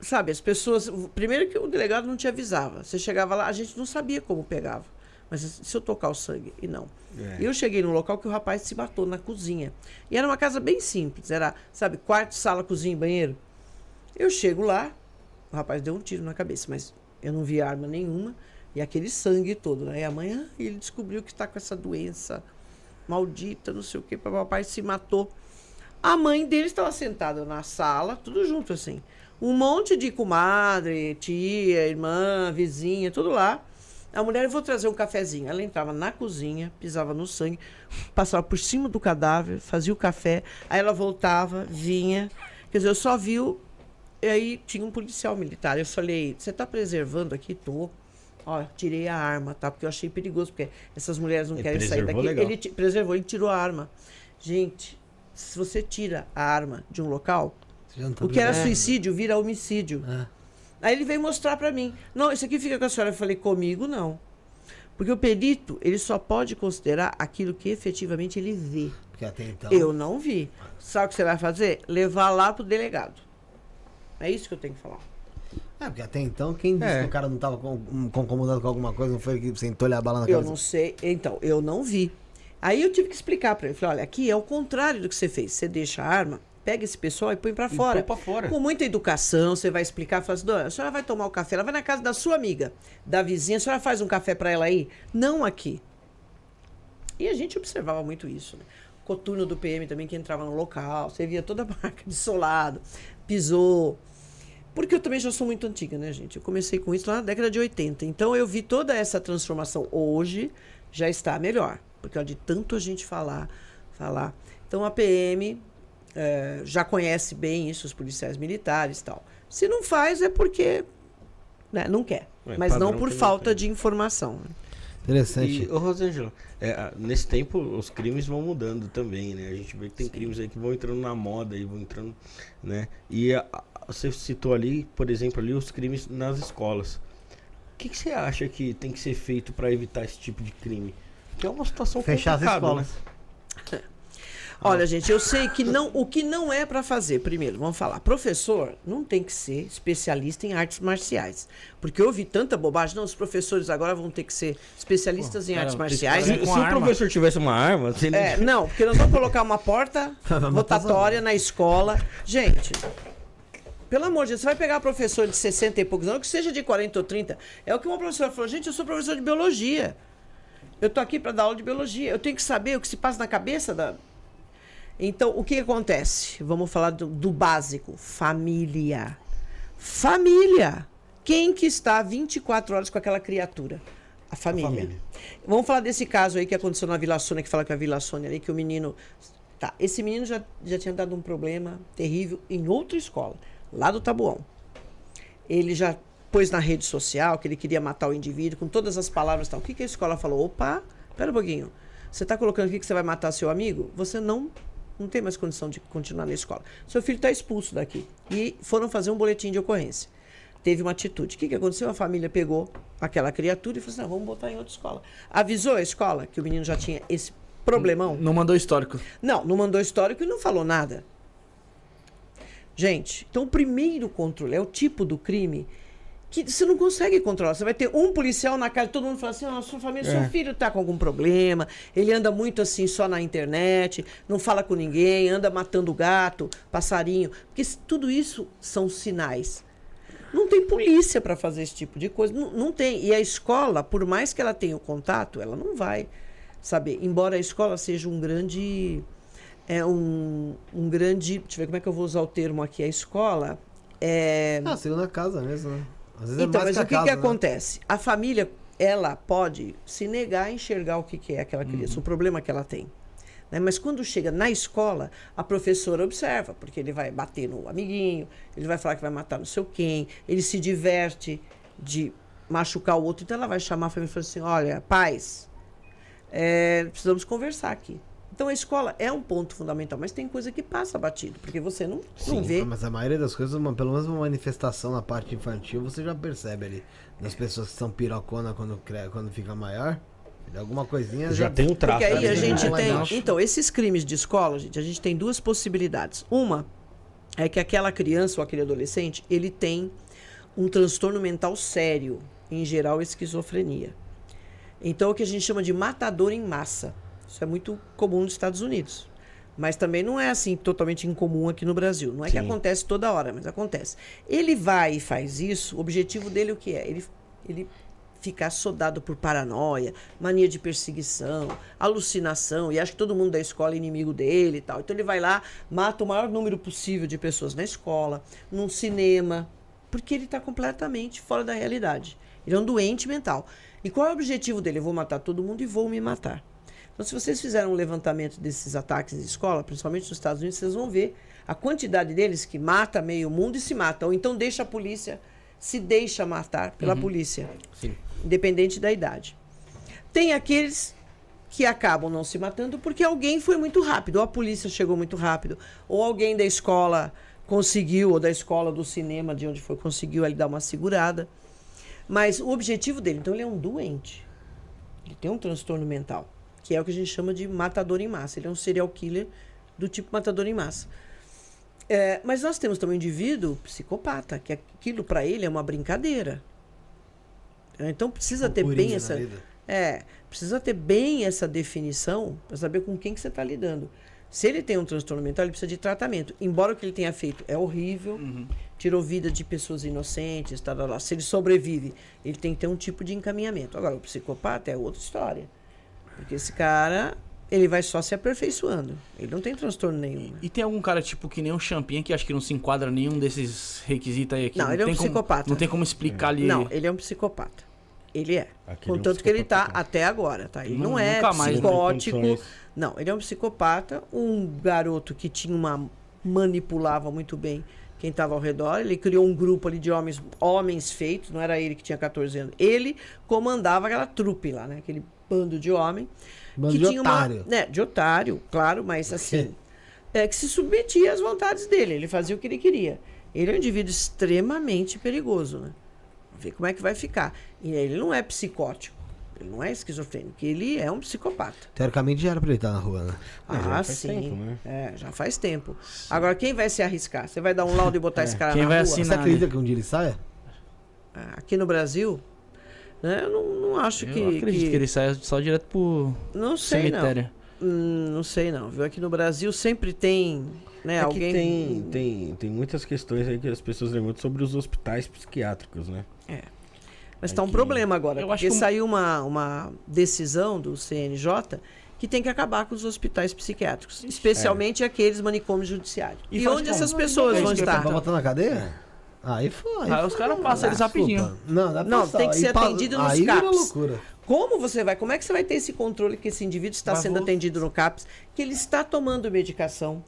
sabe, as pessoas, primeiro que o delegado não te avisava. Você chegava lá, a gente não sabia como pegava. Mas se eu tocar o sangue, e não. É. Eu cheguei no local que o rapaz se matou na cozinha. E era uma casa bem simples, era, sabe, quarto, sala, cozinha e banheiro. Eu chego lá, o rapaz deu um tiro na cabeça, mas eu não vi arma nenhuma e aquele sangue todo, né? E amanhã ele descobriu que está com essa doença maldita, não sei o que, o papai se matou. A mãe dele estava sentada na sala, tudo junto assim. Um monte de comadre, tia, irmã, vizinha, tudo lá. A mulher, eu vou trazer um cafezinho. Ela entrava na cozinha, pisava no sangue, passava por cima do cadáver, fazia o café, aí ela voltava, vinha. Quer dizer, eu só vi o. E aí tinha um policial militar. Eu falei, você está preservando aqui? Tô. Ó, tirei a arma, tá? Porque eu achei perigoso, porque essas mulheres não Ele querem sair daqui. legal. Ele preservou, ele tirou a arma. Gente, se você tira a arma de um local, tá o que era suicídio vira homicídio. É. Aí ele veio mostrar pra mim. Não, isso aqui fica com a senhora. Eu falei, comigo não. Porque o perito, ele só pode considerar aquilo que efetivamente ele vê. Porque até então. Eu não vi. Sabe o que você vai fazer? Levar lá pro delegado. É isso que eu tenho que falar. É, porque até então, quem disse É. que o cara não tava com, com- incomodado com alguma coisa, não foi que sentou-lhe a bala na Eu cabeça? não sei. Então, eu não vi. Aí eu tive que explicar pra ele. Falei, olha, aqui é o contrário do que você fez. Você deixa a arma, pega esse pessoal e põe pra fora. põe fora. Com muita educação, você vai explicar, fala assim, dona, a senhora vai tomar o café, ela vai na casa da sua amiga, da vizinha, a senhora faz um café pra ela aí? Não aqui. E a gente observava muito isso, né? Coturno do PM também que entrava no local, você via toda a marca de solado, pisou. Porque eu também já sou muito antiga, né, gente? Eu comecei com isso lá na década de 80. Então eu vi toda essa transformação. Hoje já está melhor. Porque ó, de tanto a gente falar, falar. Então a PM eh, já conhece bem isso, os policiais militares e tal. Se não faz é porque né, não quer. É, Mas não por não falta tem. de informação. né? Interessante. E, ô Rosângela, é, nesse tempo os crimes vão mudando também, né? A gente vê que tem crimes aí que vão entrando na moda e vão entrando, né? E a- você citou ali, por exemplo, ali os crimes nas escolas. O que, que você acha que tem que ser feito para evitar esse tipo de crime? Que é uma situação Fechar as escolas. né? Olha, gente, eu sei que não, o que não é para fazer, primeiro, vamos falar, professor não tem que ser especialista em artes marciais. Porque eu ouvi tanta bobagem, não, os professores agora vão ter que ser especialistas em cara, artes marciais. Se, se o professor tivesse uma arma, não- É, não, porque nós vamos colocar uma porta rotatória na escola. Gente, pelo amor de Deus, você vai pegar professor de 60 e poucos anos, que seja de 40 ou 30. É o que uma professora falou, gente, eu sou professor de biologia. Eu tô aqui para dar aula de biologia. Eu tenho que saber o que se passa na cabeça da. Então, o que acontece? Vamos falar do, do básico: família. Família. Quem que está 24 horas com aquela criatura? A família. família. Vamos falar desse caso aí que aconteceu na Vila Sônia, que fala que a Vila Sônia ali, que o menino. Tá, esse menino já, já tinha dado um problema terrível em outra escola, lá do Tabuão. Ele já pôs na rede social que ele queria matar o indivíduo com todas as palavras e tal. O que, que a escola falou? Opa, pera um pouquinho. Você está colocando aqui que você vai matar seu amigo? Você não não tem mais condição de continuar na escola. Seu filho está expulso daqui. E foram fazer um boletim de ocorrência. Teve uma atitude. O que, que aconteceu? A família pegou aquela criatura e falou assim: não, vamos botar em outra escola. Avisou a escola que o menino já tinha esse problemão? Não mandou histórico. Não, não mandou histórico e não falou nada. Gente, então o primeiro controle é o tipo do crime que você não consegue controlar. Você vai ter um policial na casa, todo mundo fala assim: "Ah, sua família, seu filho tá com algum problema, ele anda muito assim só na internet, não fala com ninguém, anda matando gato, passarinho". Porque tudo isso são sinais. Não tem polícia para fazer esse tipo de coisa. Não, não tem. E a escola, por mais que ela tenha o contato, ela não vai saber. Embora a escola seja um grande. É um, um grande. Deixa eu ver como é que eu vou usar o termo aqui. A escola é. Ah, segunda casa mesmo, né? Vezes Então, é mas o que, a que casa, né? acontece? A família, ela pode se negar a enxergar o que, que é aquela criança, Uhum. o problema que ela tem. né? Mas quando chega na escola, a professora observa, porque ele vai bater no amiguinho, ele vai falar que vai matar não sei quem, ele se diverte de machucar o outro. Então ela vai chamar a família e falar assim: olha, pais, é, precisamos conversar aqui. Então a escola é um ponto fundamental, mas tem coisa que passa batido, porque você não, não Sim, vê. mas a maioria das coisas, uma- pelo menos uma manifestação na parte infantil, você já percebe ali. Das pessoas que são pirocona quando, quando fica maior. Alguma coisinha Já tem um traço. Porque aí a né? gente Não é tem. não. Então, esses crimes de escola, gente, a gente tem duas possibilidades. Uma é que aquela criança ou aquele adolescente, ele tem um transtorno mental sério, em geral esquizofrenia. Então, é o que a gente chama de matador em massa. Isso é muito comum nos Estados Unidos. Mas também não é assim totalmente incomum aqui no Brasil. Não é que Sim. acontece toda hora, mas acontece. Ele vai e faz isso, o objetivo dele o que é? Ele, ele fica assodado por paranoia, mania de perseguição, alucinação, e acha que todo mundo da escola é inimigo dele e tal. Então ele vai lá, mata o maior número possível de pessoas na escola, num cinema, porque ele está completamente fora da realidade. Ele é um doente mental. E qual é o objetivo dele? Eu vou matar todo mundo e vou me matar. Então, se vocês fizerem um levantamento desses ataques em escola, principalmente nos Estados Unidos, vocês vão ver a quantidade deles que mata meio mundo e se mata. Ou então deixa a polícia, se deixa matar pela polícia, Sim. independente da idade. Tem aqueles que acabam não se matando porque alguém foi muito rápido, ou a polícia chegou muito rápido, ou alguém da escola conseguiu, ou da escola do cinema, de onde foi, conseguiu ali dar uma segurada. Mas o objetivo dele, então, ele é um doente. Ele tem um transtorno mental. Que é o que a gente chama de matador em massa. Ele é um serial killer do tipo matador em massa. É, mas nós temos também um indivíduo psicopata, que aquilo para ele é uma brincadeira. Então precisa ter Coringa bem essa. É, precisa ter bem essa definição para saber com quem que você está lidando. Se ele tem um transtorno mental, ele precisa de tratamento. Embora o que ele tenha feito é horrível, tirou vida de pessoas inocentes, tá, lá, lá. se ele sobrevive, ele tem que ter um tipo de encaminhamento. Agora, o psicopata é outra história. Porque esse cara, ele vai só se aperfeiçoando. Ele não tem transtorno nenhum. né? E tem algum cara, tipo, que nem o Champinha, que acho que não se enquadra nenhum desses requisitos aí aqui. Não, ele é um como- psicopata. não tem como explicar ali. Não, ele é um psicopata. Ele é. Aquele é um Contanto que ele está psicopata. até agora, tá? Ele não, Nu- é mais, né? psicótico. Condições. Não, ele é um psicopata, um garoto que tinha uma manipulava muito bem quem estava ao redor. Ele criou um grupo ali de homens, homens feitos, não era ele que tinha 14 anos. Ele comandava aquela trupe lá, né? Aquele bando de homem Bando que de tinha otário. uma, né, de otário, claro, mas assim, é que se submetia às vontades dele, ele fazia o que ele queria. Ele é um indivíduo extremamente perigoso, né? Ver como é que vai ficar. E ele não é psicótico, ele não é esquizofrênico, ele é um psicopata. Teoricamente já era pra ele estar na rua, né? Ah, sim. tempo, né? É, já faz tempo. Agora, quem vai se arriscar? Você vai dar um laudo e botar esse cara Quem na vai rua? assinar? Você acredita que um dia ele saia? Ah, Aqui no Brasil, né, eu não, não acho Eu que, acredito que... que- ele saia só direto pro Não sei, não. cemitério. Hum, não sei, não. Viu? Aqui no Brasil sempre tem né, É alguém... tem, tem, tem muitas questões aí que as pessoas levantam sobre os hospitais psiquiátricos, né? Mas está um problema agora, Eu porque que saiu uma, uma decisão do CNJ que tem que acabar com os hospitais psiquiátricos, especialmente aqueles manicômios judiciários. E E, onde como? essas pessoas É vão eu estar? Vai botar na cadeia? Aí foi. Ah, os caras passam eles rapidinho. Não, dá pra Não, passar. tem que Aí ser pa- atendido nos Aí CAPs. loucura. Como você vai? Como é que você vai ter esse controle que esse indivíduo está Vai sendo vol- atendido no CAPS, que ele está tomando medicação?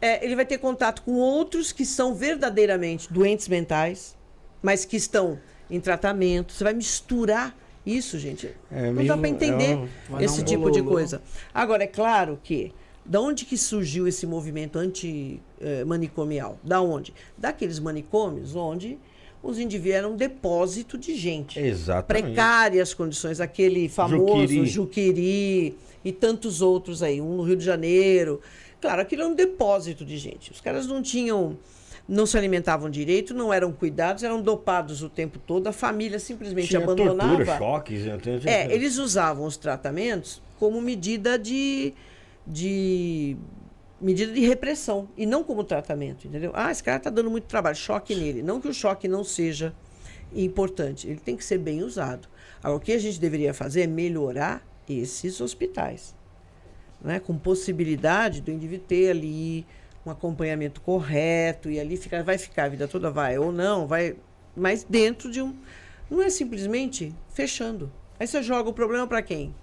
É, ele vai ter contato com outros que são verdadeiramente doentes mentais, mas que estão em tratamento. Você vai misturar isso, gente. É Não dá para entender é um- esse dar um tipo de coisa. Agora, é claro que da onde que surgiu esse movimento anti-manicomial? Da onde? Daqueles manicômios onde os indivíduos eram um depósito de gente Exatamente. precárias condições, aquele famoso Juqueri. Juqueri. e tantos outros aí, um no Rio de Janeiro. Claro, aquilo é um depósito de gente. Os caras não tinham, não se alimentavam direito, não eram cuidados, eram dopados o tempo todo, a família simplesmente Tinha abandonava. tortura, choques. né? É, eles usavam os tratamentos como medida de, de medida de repressão e não como tratamento, entendeu? Ah, esse cara tá dando muito trabalho, choque nele. Não que o choque não seja importante, ele tem que ser bem usado. Agora, o que a gente deveria fazer é melhorar esses hospitais, né? Com possibilidade do indivíduo ter ali um acompanhamento correto e ali ficar, vai ficar a vida toda, vai ou não, vai, mas dentro de um, não é simplesmente fechando. Aí você joga o problema para quem?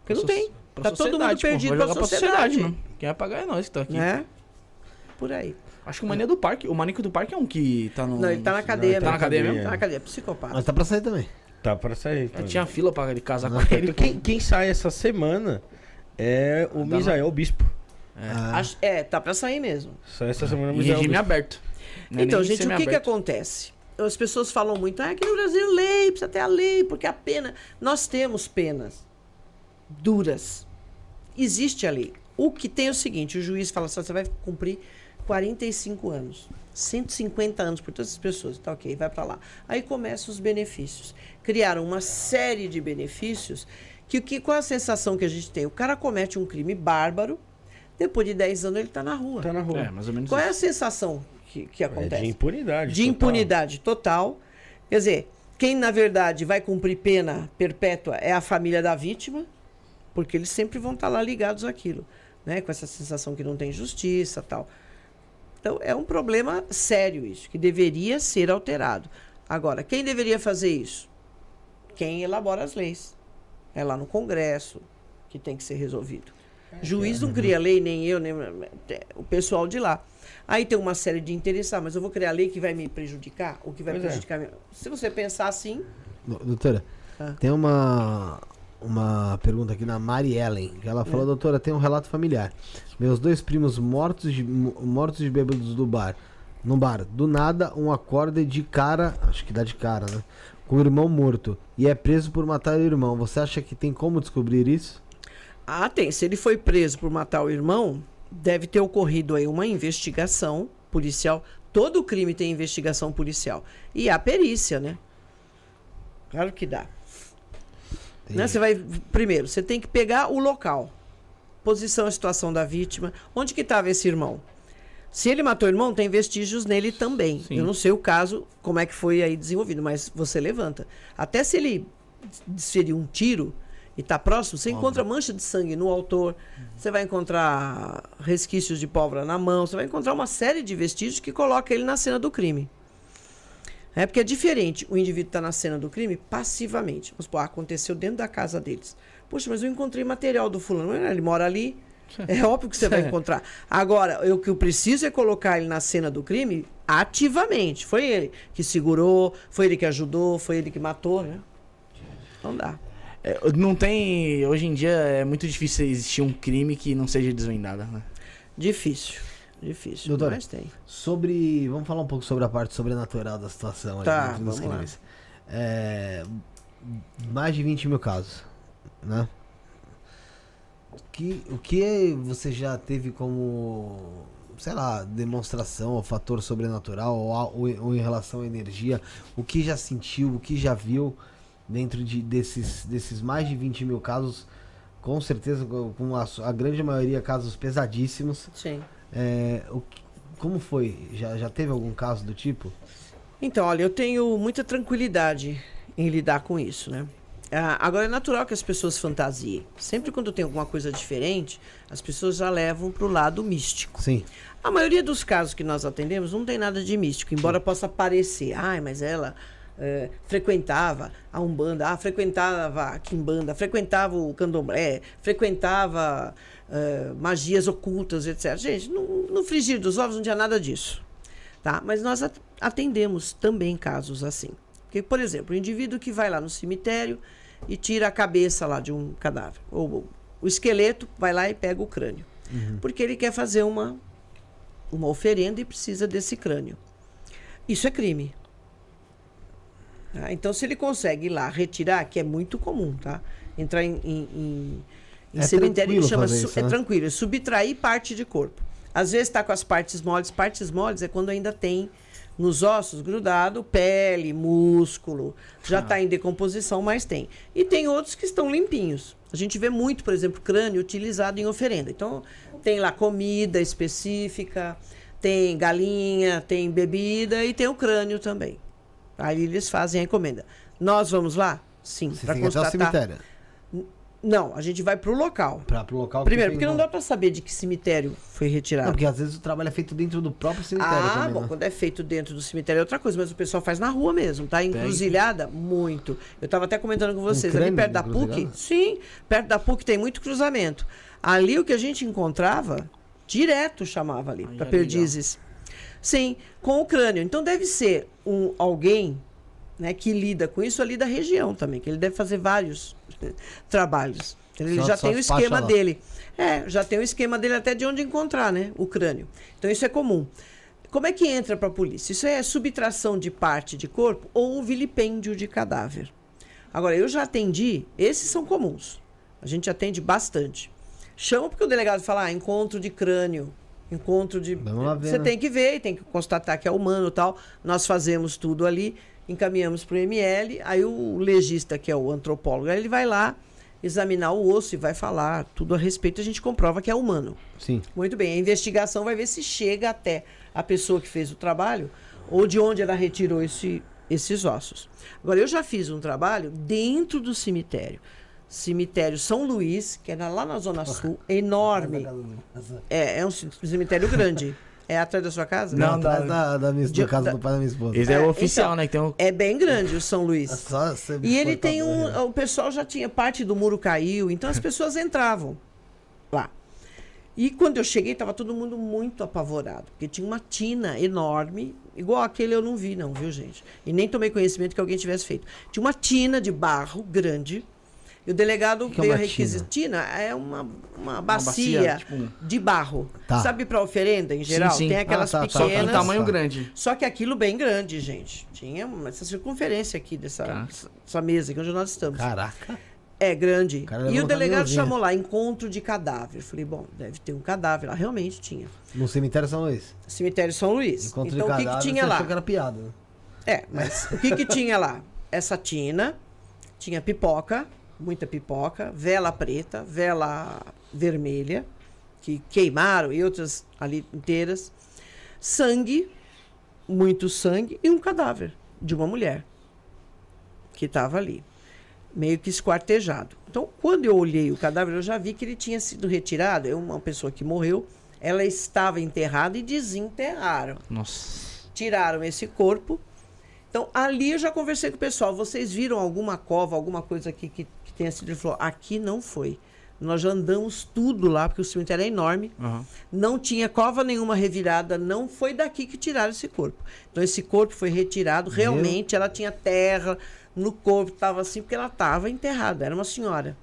Porque não tem. Pra Tá todo mundo pô. perdido Vai pra sociedade. mano. Quem vai pagar é nós que tá aqui. Né? Por aí. Acho que o Mania do Parque, o Maníaco do Parque é um que tá no... Não, ele tá na cadeia tá na cadeia mesmo? Tá na cadeia, psicopata. Mas tá pra sair também. Tá pra sair. Eu pra- tinha fila pra ele casar com ele. Quem, quem sai essa semana é o Misael Bispo. Ah, Acho- é, tá pra sair mesmo. Sai essa semana o Em regime Bispo. aberto. Não é então, gente, o que, que semiaberto. acontece? As pessoas falam muito, ah, aqui no Brasil lei, precisa ter a lei, porque a pena. Nós temos penas duras. Existe a lei. O que tem é o seguinte: o juiz fala assim, você vai cumprir 45 anos. 150 anos por todas as pessoas. Tá ok, vai para lá. Aí começam os benefícios. Criaram uma série de benefícios que, que qual é a sensação que a gente tem? O cara comete um crime bárbaro, depois de 10 anos ele está na rua. Tá na rua. É, mais ou menos Qual é a isso. sensação que, que É acontece? de impunidade. de total. impunidade total. Quer dizer, quem na verdade vai cumprir pena perpétua é a família da vítima, porque eles sempre vão estar lá ligados àquilo, né? Com essa sensação que não tem justiça, tal. Então é um problema sério isso, que deveria ser alterado. Agora, quem deveria fazer isso? Quem elabora as leis. É lá no Congresso que tem que ser resolvido. Juiz não cria lei, nem eu, nem o pessoal de lá. Aí tem uma série de interesses, ah, mas eu vou criar lei que vai me prejudicar? Ou que vai Pois é. prejudicar? minha- Se você pensar assim, do- doutora, Ah. tem uma, uma pergunta aqui na Mari Ellen. Ela É. falou, doutora, tem um relato familiar. Meus dois primos mortos de, mo- mortos de bêbados do bar. No bar, do nada, um acorda de cara, acho que dá de cara, né? com o irmão morto e é preso por matar o irmão, você acha que tem como descobrir isso? Ah, tem. Se ele foi preso por matar o irmão, deve ter ocorrido aí uma investigação policial. Todo crime tem investigação policial. E a perícia, né? Claro que dá. Né? Você vai. Primeiro, você tem que pegar o local. Posição e situação da vítima. Onde que estava esse irmão? Se ele matou o irmão, tem vestígios nele também. Sim. Eu não sei o caso, como é que foi aí desenvolvido, mas você levanta. Até se ele desferiu um tiro e está próximo, você encontra mancha de sangue no autor, você vai encontrar resquícios de pólvora na mão, você vai encontrar uma série de vestígios que coloca ele na cena do crime. É porque é diferente o indivíduo está na cena do crime passivamente. Vamos supor, aconteceu dentro da casa deles. Poxa, mas eu encontrei material do fulano. Ele mora ali. É óbvio que você vai encontrar. Agora, eu- o que eu preciso é colocar ele na cena do crime ativamente. Foi ele que segurou, foi ele que ajudou, foi ele que matou, né? Não dá. É, não tem. Hoje em dia é muito difícil existir um crime que não seja desvendado, né? Difícil. Difícil. Doutor, Mas tem. Sobre. Vamos falar um pouco sobre a parte sobrenatural da situação ali Tá, dentro dos crimes. É, mais de 20 mil casos, né? O que, o que você já teve como, sei lá, demonstração ou fator sobrenatural ou, ou, ou em relação à energia? O que já sentiu, o que já viu dentro de, desses, desses mais de 20 mil casos? Com certeza, com a, a grande maioria casos pesadíssimos. Sim. É, o como foi? Já, já teve algum caso do tipo? Então, olha, eu tenho muita tranquilidade em lidar com isso, né? Ah, agora é natural que as pessoas fantasiem. Sempre quando tem alguma coisa diferente, as pessoas já levam para o lado místico. Sim. A maioria dos casos que nós atendemos não tem nada de místico, embora possa parecer. Ai, mas ela eh, frequentava a Umbanda, ah, frequentava a Quimbanda, frequentava o Candomblé, frequentava magias ocultas, etc. Gente, no, no frigir dos ovos não tinha nada disso. Tá? Mas nós at- atendemos também casos assim. Porque, por exemplo, o indivíduo que vai lá no cemitério e tira a cabeça lá de um cadáver, ou o esqueleto vai lá e pega o crânio. Porque ele quer fazer uma uma oferenda e precisa desse crânio. Isso é crime. Tá? Então, se ele consegue ir lá retirar, que é muito comum, tá? Entrar em, em- em É cemitério, chama isso, é né? tranquilo, é subtrair parte de corpo. Às vezes está com as partes moles. Partes moles é quando ainda tem nos ossos grudado pele, músculo, já está em decomposição, mas tem. E tem outros que estão limpinhos. A gente vê muito, por exemplo, crânio utilizado em oferenda. Então, tem lá comida específica, tem galinha, tem bebida e tem o crânio também. Aí eles fazem a encomenda. Nós vamos lá? Sim, para constatar. Não, a gente vai para o local. Pra, pro local Primeiro, porque não dá para saber de que cemitério foi retirado. Não, porque às vezes o trabalho é feito dentro do próprio cemitério Ah, também, bom, né? quando é feito dentro do cemitério é outra coisa, mas o pessoal faz na rua mesmo, tá? Encruzilhada, muito. Eu estava até comentando com vocês, ali crânio perto da PUC, sim, perto da PUC tem muito cruzamento. Ali o que a gente encontrava, direto chamava ali, para é perdizes. Sim, com o crânio. Então deve ser um alguém né, que lida com isso ali da região também, que ele deve fazer vários trabalhos. Ele Só- já só tem o esquema lá. dele. É, já tem o esquema dele até de onde encontrar, né? O crânio. Então isso é comum. Como é que entra para a polícia? Isso é subtração de parte de corpo ou vilipêndio de cadáver. Agora, eu já atendi, esses são comuns. A gente atende bastante. Chama porque o delegado fala, ah, encontro de crânio, encontro de. Ver, Você né? tem que ver, tem que constatar que é humano e tal. Nós fazemos tudo ali, encaminhamos para o ML, aí o legista, que é o antropólogo, ele vai lá examinar o osso e vai falar tudo a respeito, a gente comprova que é humano. Sim. Muito bem, a investigação vai ver se chega até a pessoa que fez o trabalho ou de onde ela retirou esse, esses ossos. Agora, eu já fiz um trabalho dentro do cemitério. Cemitério São Luís, que é lá na Zona Sul, enorme. É, é um cemitério grande. É atrás da sua casa? Não, Não, atrás da- da, da, minha, de- do caso da- do pai da minha esposa. Esse é, É, o oficial, então, né? Um... É bem grande o São Luís. É só você E ele tem um. né? O pessoal já tinha. Parte do muro caiu, então as pessoas entravam lá. E quando eu cheguei, estava todo mundo muito apavorado, porque tinha uma tina enorme, igual aquele eu não vi, não, viu, gente? E nem tomei conhecimento que alguém tivesse feito. Tinha uma tina de barro grande, E o delegado que é veio uma requisitina, é uma, uma bacia, bacia, tipo de barro. Tá. Sabe para oferenda em geral? sim. Tem aquelas Ah, tá, tá. Só que pequenas. tamanho grande. Só que aquilo bem grande, gente. Tinha uma- essa circunferência aqui dessa Tá. essa mesa aqui onde nós estamos. Caraca. É grande. cara E o delegado chamou lá, encontro de cadáver. Falei, bom, deve ter um cadáver lá. Realmente tinha. No cemitério São Luís. Cemitério São Luís. Encontro então de o que, cadáver, que tinha lá? que era piada. É, mas o que que tinha lá? Essa tina, tinha pipoca, muita pipoca, vela preta, vela vermelha, que queimaram e outras ali inteiras, sangue, muito sangue e um cadáver de uma mulher que estava ali, meio que esquartejado. Então, quando eu olhei o cadáver, eu já vi que ele tinha sido retirado. É uma pessoa que morreu, ela estava enterrada e desenterraram Nossa. tiraram esse corpo. Então, ali eu já conversei com o pessoal. Vocês viram alguma cova, alguma coisa aqui que, que tenha sido? Ele falou: aqui não foi. Nós já andamos tudo lá, porque o cemitério é enorme. Aham. Não tinha cova nenhuma revirada. Não foi daqui que tiraram esse corpo. Então, esse corpo foi retirado. Realmente, ela tinha terra no corpo, estava assim, porque ela estava enterrada. Era uma senhora.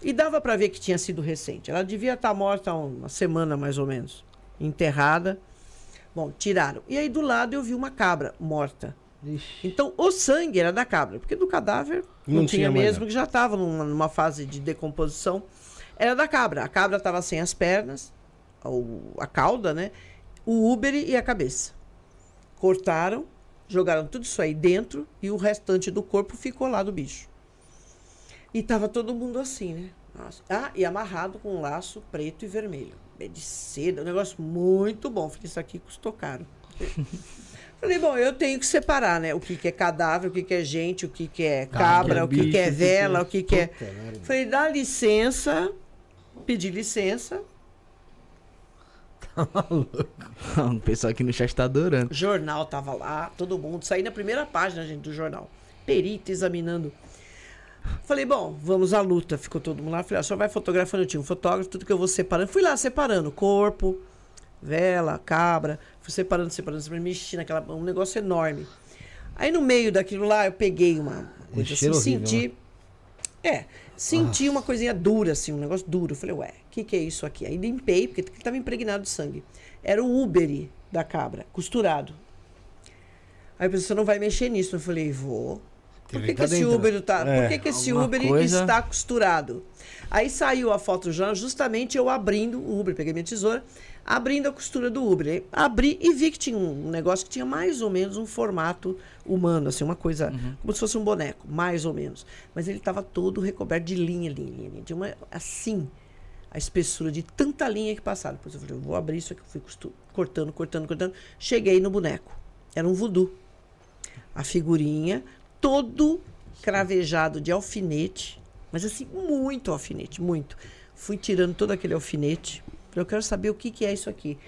E dava para ver que tinha sido recente. Ela devia estar morta há uma semana, mais ou menos. Enterrada. Bom, tiraram. E aí do lado eu vi uma cabra morta. Ixi. Então o sangue era da cabra, porque do cadáver não, Não tinha, mesmo, que já estava numa, numa fase de decomposição. Era da cabra. A cabra estava sem as pernas, a cauda, né? O úbere e a cabeça. Cortaram, jogaram tudo isso aí dentro e o restante do corpo ficou lá do bicho. E tava todo mundo assim, né? Nossa. Ah, e amarrado com um laço preto e vermelho. É de seda, um negócio muito bom. Falei, isso aqui custou caro. Falei, bom, eu tenho que separar, né? O que, que é cadáver, o que, que é gente, o que, que é cabra, o que, que é vela, o que, que é. Puta merda. Falei, dá licença, pedi licença. o pessoal aqui no chat tá adorando. Jornal tava lá, todo mundo, saí na primeira página, gente, do jornal. Perito examinando. Falei, bom, vamos à luta. Ficou todo mundo lá. Falei, ó, só vai fotografando. Eu tinha um fotógrafo, tudo que eu vou separando. Fui lá separando corpo, vela, cabra. Separando, separando, separando, mexi naquela. Um negócio enorme. Aí no meio daquilo lá, eu peguei uma coisa assim, horrível, senti. É, senti uma coisinha dura, assim, um negócio duro. Falei, ué, o que, que é isso aqui? Aí limpei, porque estava impregnado de sangue. Era o úbere da cabra, costurado. Aí a pessoa não vai mexer nisso. Eu falei, vou. Por Teve que, que que esse. Uber tá? É, Por que, que esse Uber coisa- está costurado? Aí saiu a foto do jornal, justamente eu abrindo o Uber, peguei minha tesoura, abrindo a costura do Uber. Abri e vi que tinha um negócio que tinha mais ou menos um formato humano, assim, uma coisa, como se fosse um boneco, mais ou menos. Mas ele estava todo recoberto de linha, linha, linha, linha. De uma, assim, a espessura de tanta linha que passaram. Depois eu falei, eu vou abrir isso aqui, eu fui cortando, cortando, cortando. Cheguei no boneco. Era um voodoo. A figurinha, todo cravejado de alfinete, mas assim, muito alfinete, muito. Fui tirando todo aquele alfinete. Eu quero saber o que, que é isso aqui.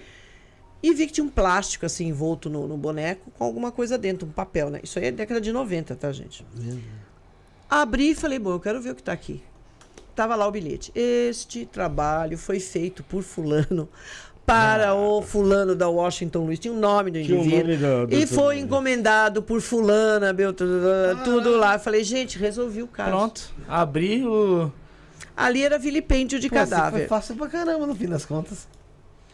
E vi que tinha um plástico assim envolto no, no boneco com alguma coisa dentro, um papel, né? Isso aí é década de 90, tá, gente? Abri e falei, bom, eu quero ver o que tá aqui. Tava lá o bilhete. Este trabalho foi feito por fulano para o fulano da Washington Luiz. Tinha o nome do indivíduo. nome do- e foi encomendado por fulana, Beltrano, tudo lá. Falei, gente, resolvi o caso. Pronto. Abri o. Ali era vilipêndio de Pô, cadáver. Foi fácil pra caramba no fim das contas.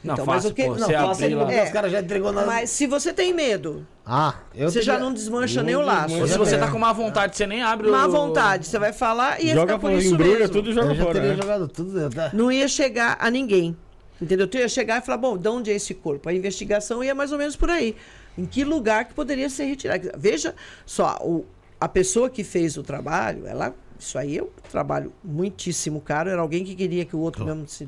Não, Então, mas fácil, o que- pô. não, Você fácil é lá. É. os caras já entregou na. Mas se você tem medo, Ah, eu você já teria- não desmancha Não nem o laço. Ou se você tá com má vontade, você nem abre Má o. vontade, você vai falar e ia Joga ficar por isso embrulha mesmo. tudo e joga Eu já fora. teria né? jogado tudo. Tá. Não ia chegar a ninguém. Entendeu? Tu ia chegar e falar, bom, de onde é esse corpo? A investigação ia mais ou menos por aí. Em que lugar que poderia ser retirado? Veja só, o, a pessoa que fez o trabalho, ela. Isso aí é um trabalho muitíssimo caro. Era alguém que queria que o outro mesmo se,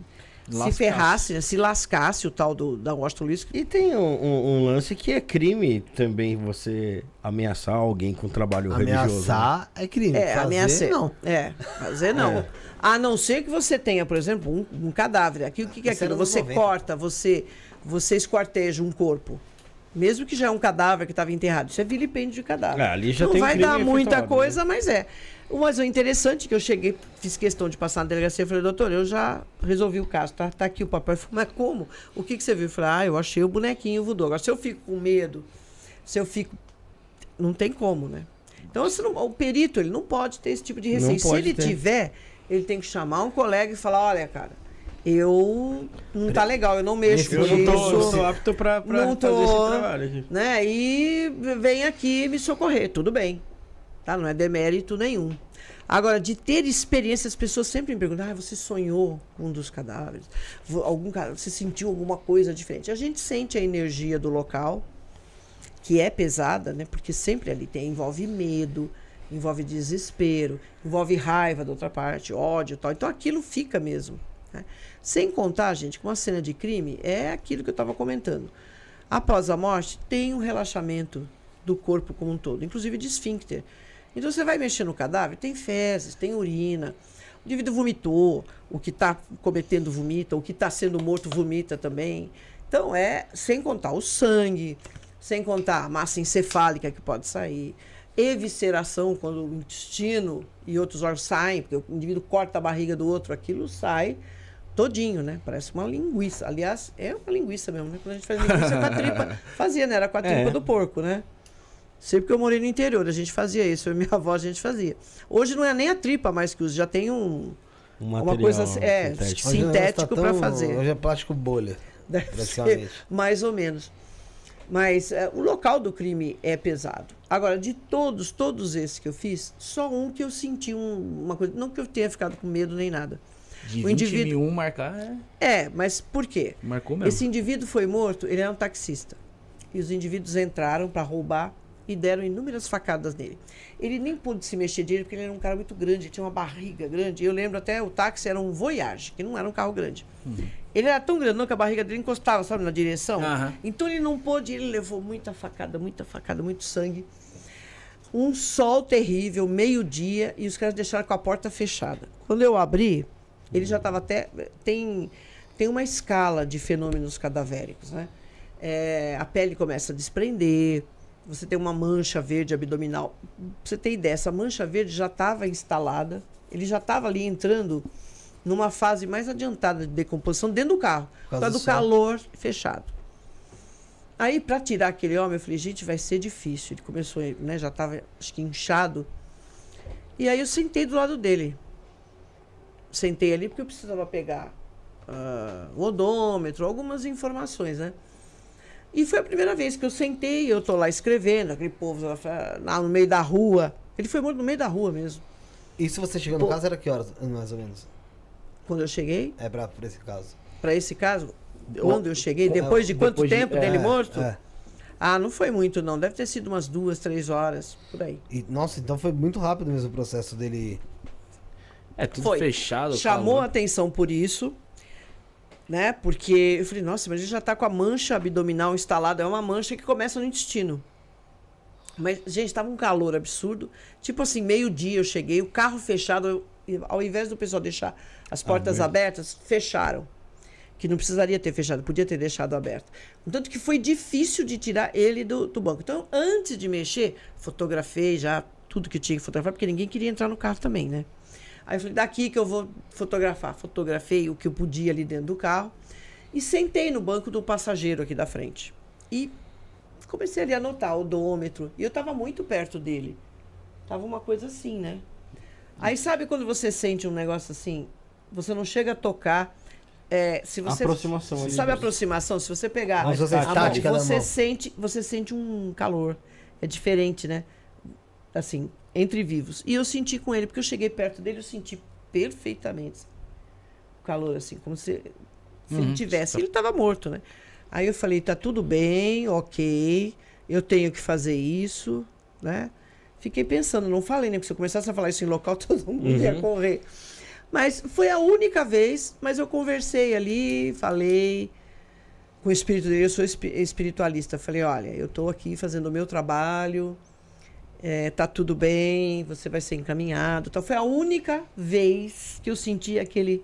se ferrasse, né? se lascasse, o tal do, da Washington Luiz. E tem um, um- um lance que é crime também você ameaçar alguém com trabalho religioso. né? Ameaçar é crime. É, fazer, ameaçar. não. É, fazer não. É. A não ser que você tenha, por exemplo, um, um cadáver. Aqui o que, que é era aquilo? Você 90. corta, você, você esquarteja um corpo. Mesmo que já é um cadáver que estava enterrado. Isso é vilipêndio de cadáver. É, ali já não tem vai dar muita efetuado, coisa, mas é. Mas o interessante é que eu cheguei, fiz questão de passar na delegacia e falei, doutor, eu já resolvi o caso, tá, tá aqui o papel. Falou, mas como? O que, que você viu? Eu falei, ah, eu achei o bonequinho voodoo. Agora, se eu fico com medo, se eu fico. Não tem como, né? Então, não- o perito ele não pode ter esse tipo de receio. Se ele ter. tiver, ele tem que chamar um colega e falar: olha, cara, eu não tá legal, eu não mexo Eu com não tô, isso. eu tô apto pra, pra Não fazer tô. esse trabalho aqui. né? E vem aqui me socorrer, tudo bem. Tá? Não é demérito nenhum. Agora, de ter experiência, as pessoas sempre me perguntam: ah, você sonhou com um dos cadáveres? Algum, você sentiu alguma coisa diferente? A gente sente a energia do local, que é pesada, né? Porque sempre ali tem, envolve medo, envolve desespero, envolve raiva da outra parte, ódio e tal. Então aquilo fica mesmo. né? Sem contar, gente, que uma cena de crime é aquilo que eu estava comentando. Após a morte, tem um relaxamento do corpo como um todo, inclusive de esfíncter. Então você vai mexer no cadáver, tem fezes, tem urina. O indivíduo vomitou, o que está cometendo vomita, o que está sendo morto vomita também. Então é sem contar o sangue, sem contar a massa encefálica que pode sair, evisceração, quando o intestino e outros órgãos saem, porque o indivíduo corta a barriga do outro, aquilo sai todinho, né? Parece uma linguiça. Aliás, é uma linguiça mesmo, né? Quando a gente faz linguiça com a tripa, fazia, né? Era com a tripa É. do porco, né? Sempre que eu morei no interior, a gente fazia isso. Eu e minha avó, a gente fazia. Hoje não é nem a tripa mais que usa, já tem um, Um uma material coisa assim, é, sintético. Sintético tá pra tão- fazer. Hoje é plástico bolha. Ser, mais ou menos. Mas é, o local do crime é pesado. Agora, de todos, todos esses que eu fiz, só um que eu senti um- uma coisa. Não que eu tenha ficado com medo nem nada. De O 20 indivíduo- mil marcar, é, É, mas por quê? marcou mesmo. Esse indivíduo foi morto, ele era um taxista. E os indivíduos entraram para roubar e deram inúmeras facadas nele. Ele nem pôde se mexer direito porque ele era um cara muito grande, tinha uma barriga grande. Eu lembro até o táxi era um Voyage, que não era um carro grande. Ele era tão grandão que a barriga dele encostava, sabe, na direção. Aham. Então ele não pôde, ele levou muita facada, muita facada, muito sangue. Um sol terrível, meio-dia, e os caras deixaram com a porta fechada. Quando eu abri, ele já estava até. Tem, tem uma escala de fenômenos cadavéricos, né? É, a pele começa a desprender, você tem uma mancha verde abdominal. Pra você ter ideia, essa mancha verde já estava instalada, ele já estava ali entrando numa fase mais adiantada de decomposição dentro do carro, por causa do calor fechado. Aí, para tirar aquele homem, eu falei, gente, vai ser difícil. Ele começou, né, já estava, acho que inchado. E aí eu sentei do lado dele. Sentei ali porque eu precisava pegar ah, o odômetro, algumas informações, né? E foi a primeira vez que eu sentei, eu tô lá escrevendo, aquele povo lá no meio da rua. Ele foi morto no meio da rua mesmo. E se você chegou no Pô. caso, era que horas, mais ou menos? Quando eu cheguei, É pra, pra esse caso. para esse caso, quando eu cheguei, depois de quanto depois de- tempo é, dele morto? É. Ah, não foi muito, não. Deve ter sido umas duas, três horas, por aí. E, nossa, então foi muito rápido mesmo o processo dele. É tudo Foi. fechado. Chamou a calor. atenção por isso, né? Porque eu falei, nossa, mas ele já tá com a mancha abdominal instalada. É uma mancha que começa no intestino. Mas, gente, tava um calor absurdo. Tipo assim, meio-dia eu cheguei, o carro fechado. ao invés do pessoal deixar as portas abertas, fecharam. Que não precisaria ter fechado, podia ter deixado aberto. Tanto que foi difícil de tirar ele do, do banco. Então, antes de mexer, fotografei já tudo que tinha que fotografar, porque ninguém queria entrar no carro também, né? Aí eu falei, daqui que eu vou fotografar. Fotografei o que eu podia ali dentro do carro e sentei no banco do passageiro aqui da frente. E comecei ali a anotar o odômetro. E eu estava muito perto dele. Tava uma coisa assim, né? Aí sabe quando você sente um negócio assim? Você não chega a tocar. é, se você, Aproximação ali. Sabe a aproximação? Se você pegar fosse a mão, você sente, você sente um calor. É diferente, né? Assim, entre vivos. E eu senti com ele, porque eu cheguei perto dele, eu senti perfeitamente o calor, assim, como se, se ele tivesse. Ele estava morto, né? Aí eu falei, tá tudo bem, ok, eu tenho que fazer isso, né? Fiquei pensando, não falei, né? Porque se eu começasse a falar isso em local, todo mundo ia correr. Mas foi a única vez, mas eu conversei ali, falei com o espírito dele, eu sou espi- espiritualista. Falei, olha, eu estou aqui fazendo o meu trabalho, é, tá tudo bem, você vai ser encaminhado. Então, foi a única vez que eu senti aquele.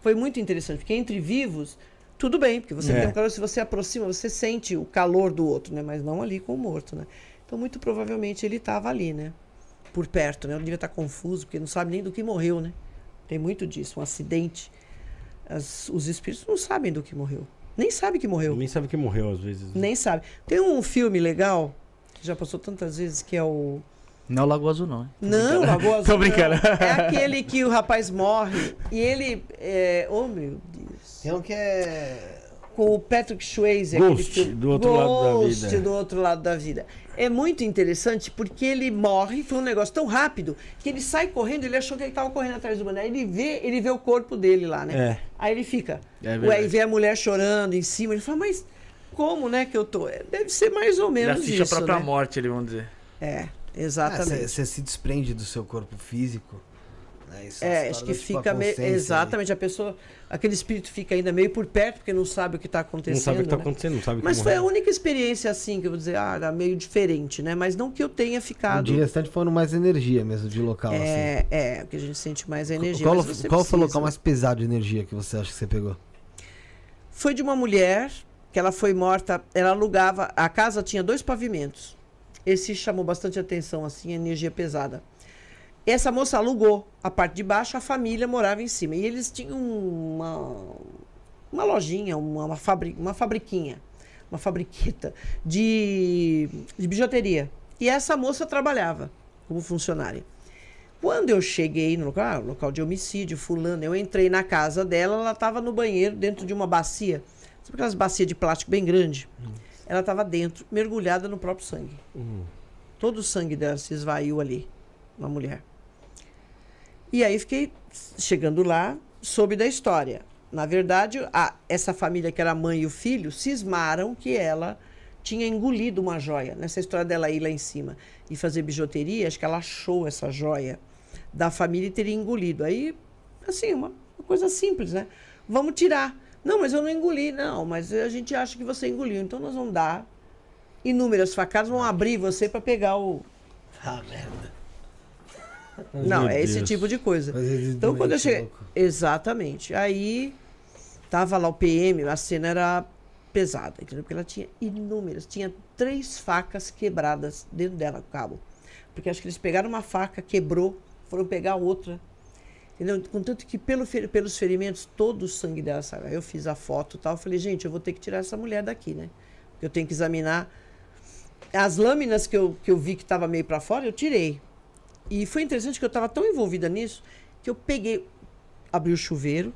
Foi muito interessante, porque entre vivos, tudo bem, porque você É. tem um calor, se você aproxima, você sente o calor do outro, né? Mas não ali com o morto, né? Então, muito provavelmente ele estava ali, né? Por perto, né? Eu devia estar confuso, porque não sabe nem do que morreu, né? Tem muito disso, um acidente. As- os espíritos não sabem do que morreu. Nem sabe que morreu. Nem sabe que morreu às vezes. né? Nem sabe. Tem um filme legal, que já passou tantas vezes, que é o Não é o Lagoa Azul, não. hein? Não, Lagoa Azul. Tô não. brincando. É aquele que o rapaz morre e ele. É... Oh, meu Deus. Tem um que é. Com o Patrick Swayze. Ghost, aquele do outro lado da Ghost, vida. do outro lado da vida. É muito interessante porque ele morre, foi um negócio tão rápido que ele sai correndo, ele achou que ele estava correndo atrás do boné. Ele vê, ele vê o corpo dele lá, né? É. Aí ele fica. É verdade. e vê a mulher chorando em cima. Ele fala, mas como, né, que eu tô? É, Deve ser mais ou Ele menos assiste isso, a própria né? morte, ele vamos dizer. É, exatamente. Você se desprende do seu corpo físico. Né? Isso É, uma acho que tipo, fica meio. Exatamente, a pessoa. Aquele espírito fica ainda meio por perto, porque não sabe o que está Não acontecendo. sabe o que tá né? acontecendo, não sabe o que Mas foi a única experiência assim que eu vou dizer, ah, era meio diferente, né? Mas não que eu tenha O ficado. de restante foram mais energia mesmo, de local, assim. É, é, que a gente sente mais energia. Qual, qual foi o local mais pesado de energia que você acha que você pegou? Foi de uma mulher que ela foi morta, ela alugava, a casa tinha dois pavimentos. Esse chamou bastante atenção, assim, energia pesada. Essa moça alugou a parte de baixo, a família morava em cima. E eles tinham uma, uma lojinha, uma, uma, fabri, uma fabriquinha, uma fabriqueta de, de bijuteria. E essa moça trabalhava como funcionária. Quando eu cheguei no local, ah, local de homicídio, fulano, eu entrei na casa dela, ela estava no banheiro, dentro de uma bacia. Sabe aquelas bacias de plástico bem grande? Ela estava dentro, mergulhada no próprio sangue. Todo o sangue dela se esvaiu ali, uma mulher. E aí fiquei chegando lá, soube da história. Na verdade, a- essa família que era a mãe e o filho cismaram que ela tinha engolido uma joia. Nessa história dela ir lá em cima e fazer bijuteria, acho que ela achou essa joia da família e teria engolido. Aí, assim, uma, uma coisa simples, né? Vamos tirar. Não, mas eu não engoli. Não, mas a gente acha que você engoliu. Então nós vamos dar inúmeras facadas, vão abrir você para pegar o. Ah, merda. Não, Meu é esse Deus. tipo de coisa. De Então quando eu cheguei. louco. Exatamente. Aí tava lá o PM, a cena era pesada, entendeu? Porque ela tinha inúmeras, tinha três facas quebradas dentro dela, o cabo. Porque acho que eles pegaram uma faca, quebrou, foram pegar outra. Entendeu? Contanto que pelo, pelos ferimentos, todo o sangue dela saiu. Eu fiz a foto e tal. Falei, gente, eu vou ter que tirar essa mulher daqui, né? Porque eu tenho que examinar. As lâminas que eu, que eu vi que estava meio para fora, eu tirei. E foi interessante que eu estava tão envolvida nisso que eu peguei, abri o chuveiro,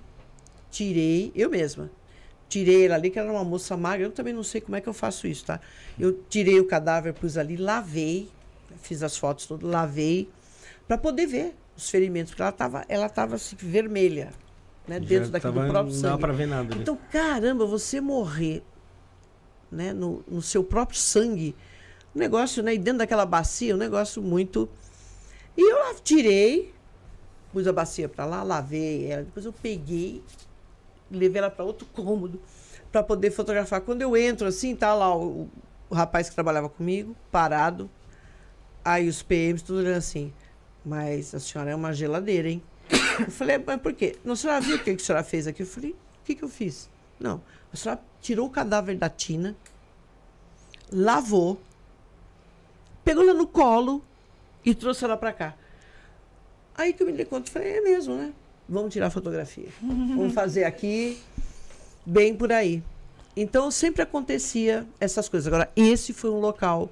tirei, eu mesma. Tirei ela ali, que era uma moça magra. Eu também não sei como é que eu faço isso, tá? Eu tirei o cadáver, pus ali, lavei, fiz as fotos todas, lavei, para poder ver os ferimentos, porque ela estava ela tava assim, vermelha, né? Dentro Já tava- do próprio Não dá sangue. pra ver nada. né? Então, caramba, você morrer né, no, no seu próprio sangue, um negócio, né, e dentro daquela bacia, um negócio muito. E eu tirei, pus a bacia para lá, lavei ela, depois eu peguei, levei ela para outro cômodo para poder fotografar. Quando eu entro assim, tá lá o, o rapaz que trabalhava comigo, parado, aí os PMs tudo olhando assim, mas a senhora é uma geladeira, hein? Eu falei, mas por quê? Não, a senhora viu o que, que a senhora fez aqui? Eu falei, o que, que eu fiz? Não, a senhora tirou o cadáver da tina, lavou, pegou ela no colo e trouxe ela pra cá. Aí que eu me dei conta, falei, é mesmo, né? Vamos tirar a fotografia. Vamos fazer aqui, bem por aí. Então sempre acontecia essas coisas. Agora, esse foi um local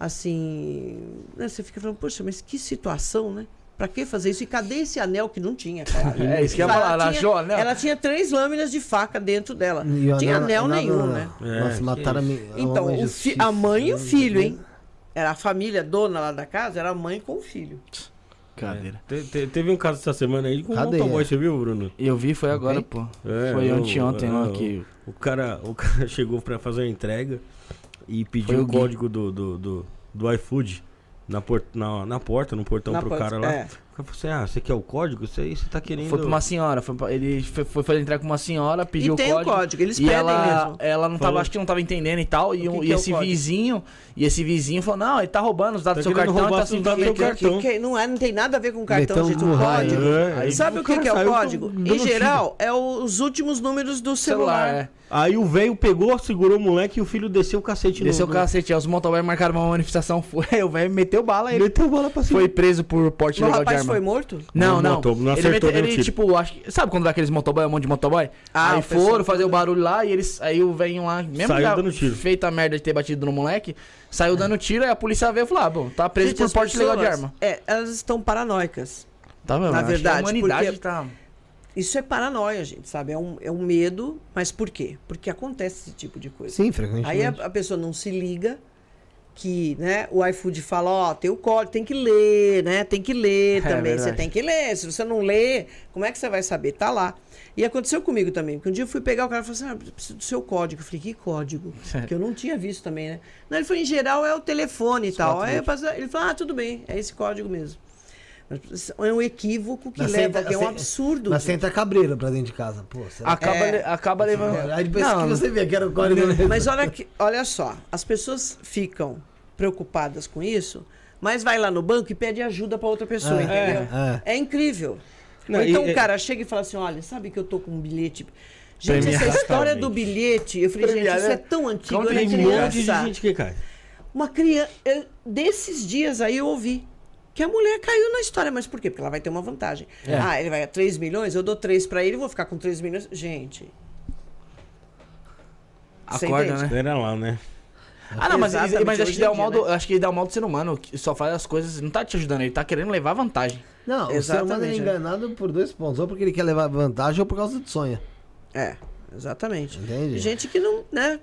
assim, né, você fica falando, poxa, mas que situação, né? Pra que fazer isso? E cadê esse anel que não tinha, cara? É isso que Ela falar. Ela tinha- achou, né? Ela tinha três lâminas de faca dentro dela. E o tinha anel nada, nenhum, não. né? É, Nossa, que mataram a. Então, o fi- a mãe e o filho, hein? Era a família dona lá da casa, era a mãe com o filho. Cadeira. Te- te- teve um caso essa semana aí com um Cadeia. motoboy, você viu, Bruno? Eu vi, foi agora, pô. É, Foi o- anteontem lá o- que. O cara, o cara chegou pra fazer a entrega e pediu o código do, do, do, do iFood na, por, na, na porta, no portão Na pro porta, cara lá. é. O cara falou assim: ah, você quer o código? Isso aí você tá querendo. Foi pra uma senhora. Foi pra- ele foi, foi entrar com uma senhora, pediu e tem o o código. código, eles E pedem ela, mesmo. ela não Falou. tava, acho que não tava entendendo e tal. E, O um- que e é o esse código? vizinho, e esse vizinho falou: Não, ele tá roubando os dados Tá do seu cartão e roubar tá sem dados do cartão. Que- que não, é, não tem nada a ver com cartão, Meteu gente, o código. É, aí Sabe o que, cara que é o código? Em geral, é o- os últimos números do Celular, celular. é. Aí o velho pegou, segurou o moleque e o filho desceu o cacete Desceu o no, cacete, aí os motoboys marcaram uma manifestação, foi, o velho meteu bala, ele Meteu bola pra cima. foi preso por porte O ilegal de rapaz foi morto? Não, Não não. não ele, ele, tiro. tipo, acho que. Sabe quando vai aqueles motoboy, um monte de motoboy? Ah, aí foram fazer o barulho lá e eles. Aí o velho lá, mesmo Saiu dando tiro. feita a merda de ter batido no moleque, saiu dando tiro, aí a polícia veio e falou: ah, bom, tá preso Gente, por porte legal de pessoas, arma. É, elas estão paranoicas. Tá vendo? Na verdade, a humanidade porque- tá. Isso é paranoia, gente, sabe? É um, é um medo, mas por quê? Porque acontece esse tipo de coisa. Sim, frequentemente. Aí a, a pessoa não se liga que, né, o iFood fala, ó, tem o código, tem que ler, né? Tem que ler É também, você verdade. tem que ler. Se você não lê, como é que você vai saber? Tá lá. E aconteceu comigo também, porque um dia eu fui pegar o cara e falou assim, ah, preciso do seu código. Eu falei, que código? Que eu não tinha visto também, né? Não, ele falou, em geral é o telefone e tal. Aí passei- ele falou, ah, tudo bem, é esse código mesmo. É um equívoco que Mas leva, senta- que é um absurdo. Mas senta cabreiro pra dentro de casa. Pô, Acaba, É. acaba levando. Aí depois Não, que você vê que era o código. Mas olha, que, olha só, as pessoas ficam preocupadas com isso, mas vai lá no banco e pede ajuda para outra pessoa, É, entendeu? é. É, incrível. Não, então e- o cara chega e fala assim: olha, sabe que eu tô com um bilhete. Gente, Premiado. essa história do bilhete, eu falei, gente, isso é tão antigo, eu era Tem um monte de criança. gente que cai. Uma criança. eu- Desses dias aí eu ouvi que a mulher caiu na história. Mas por quê? Porque ela vai ter uma vantagem. É. Ah, ele vai a 3 milhões, eu dou 3 pra ele, vou ficar com 3 milhões. Gente. Acorda, né? Era lá, né? Ah, não, mas, Exatamente, mas acho hoje que dá o mal dia, do, acho que dá o mal do ser humano, que só faz as coisas, não tá te ajudando, ele tá querendo levar vantagem. Não, o ser humano é Exatamente, é. enganado por dois pontos. Ou porque ele quer levar vantagem ou por causa de sonho. É, exatamente. Entende? Gente que não, né?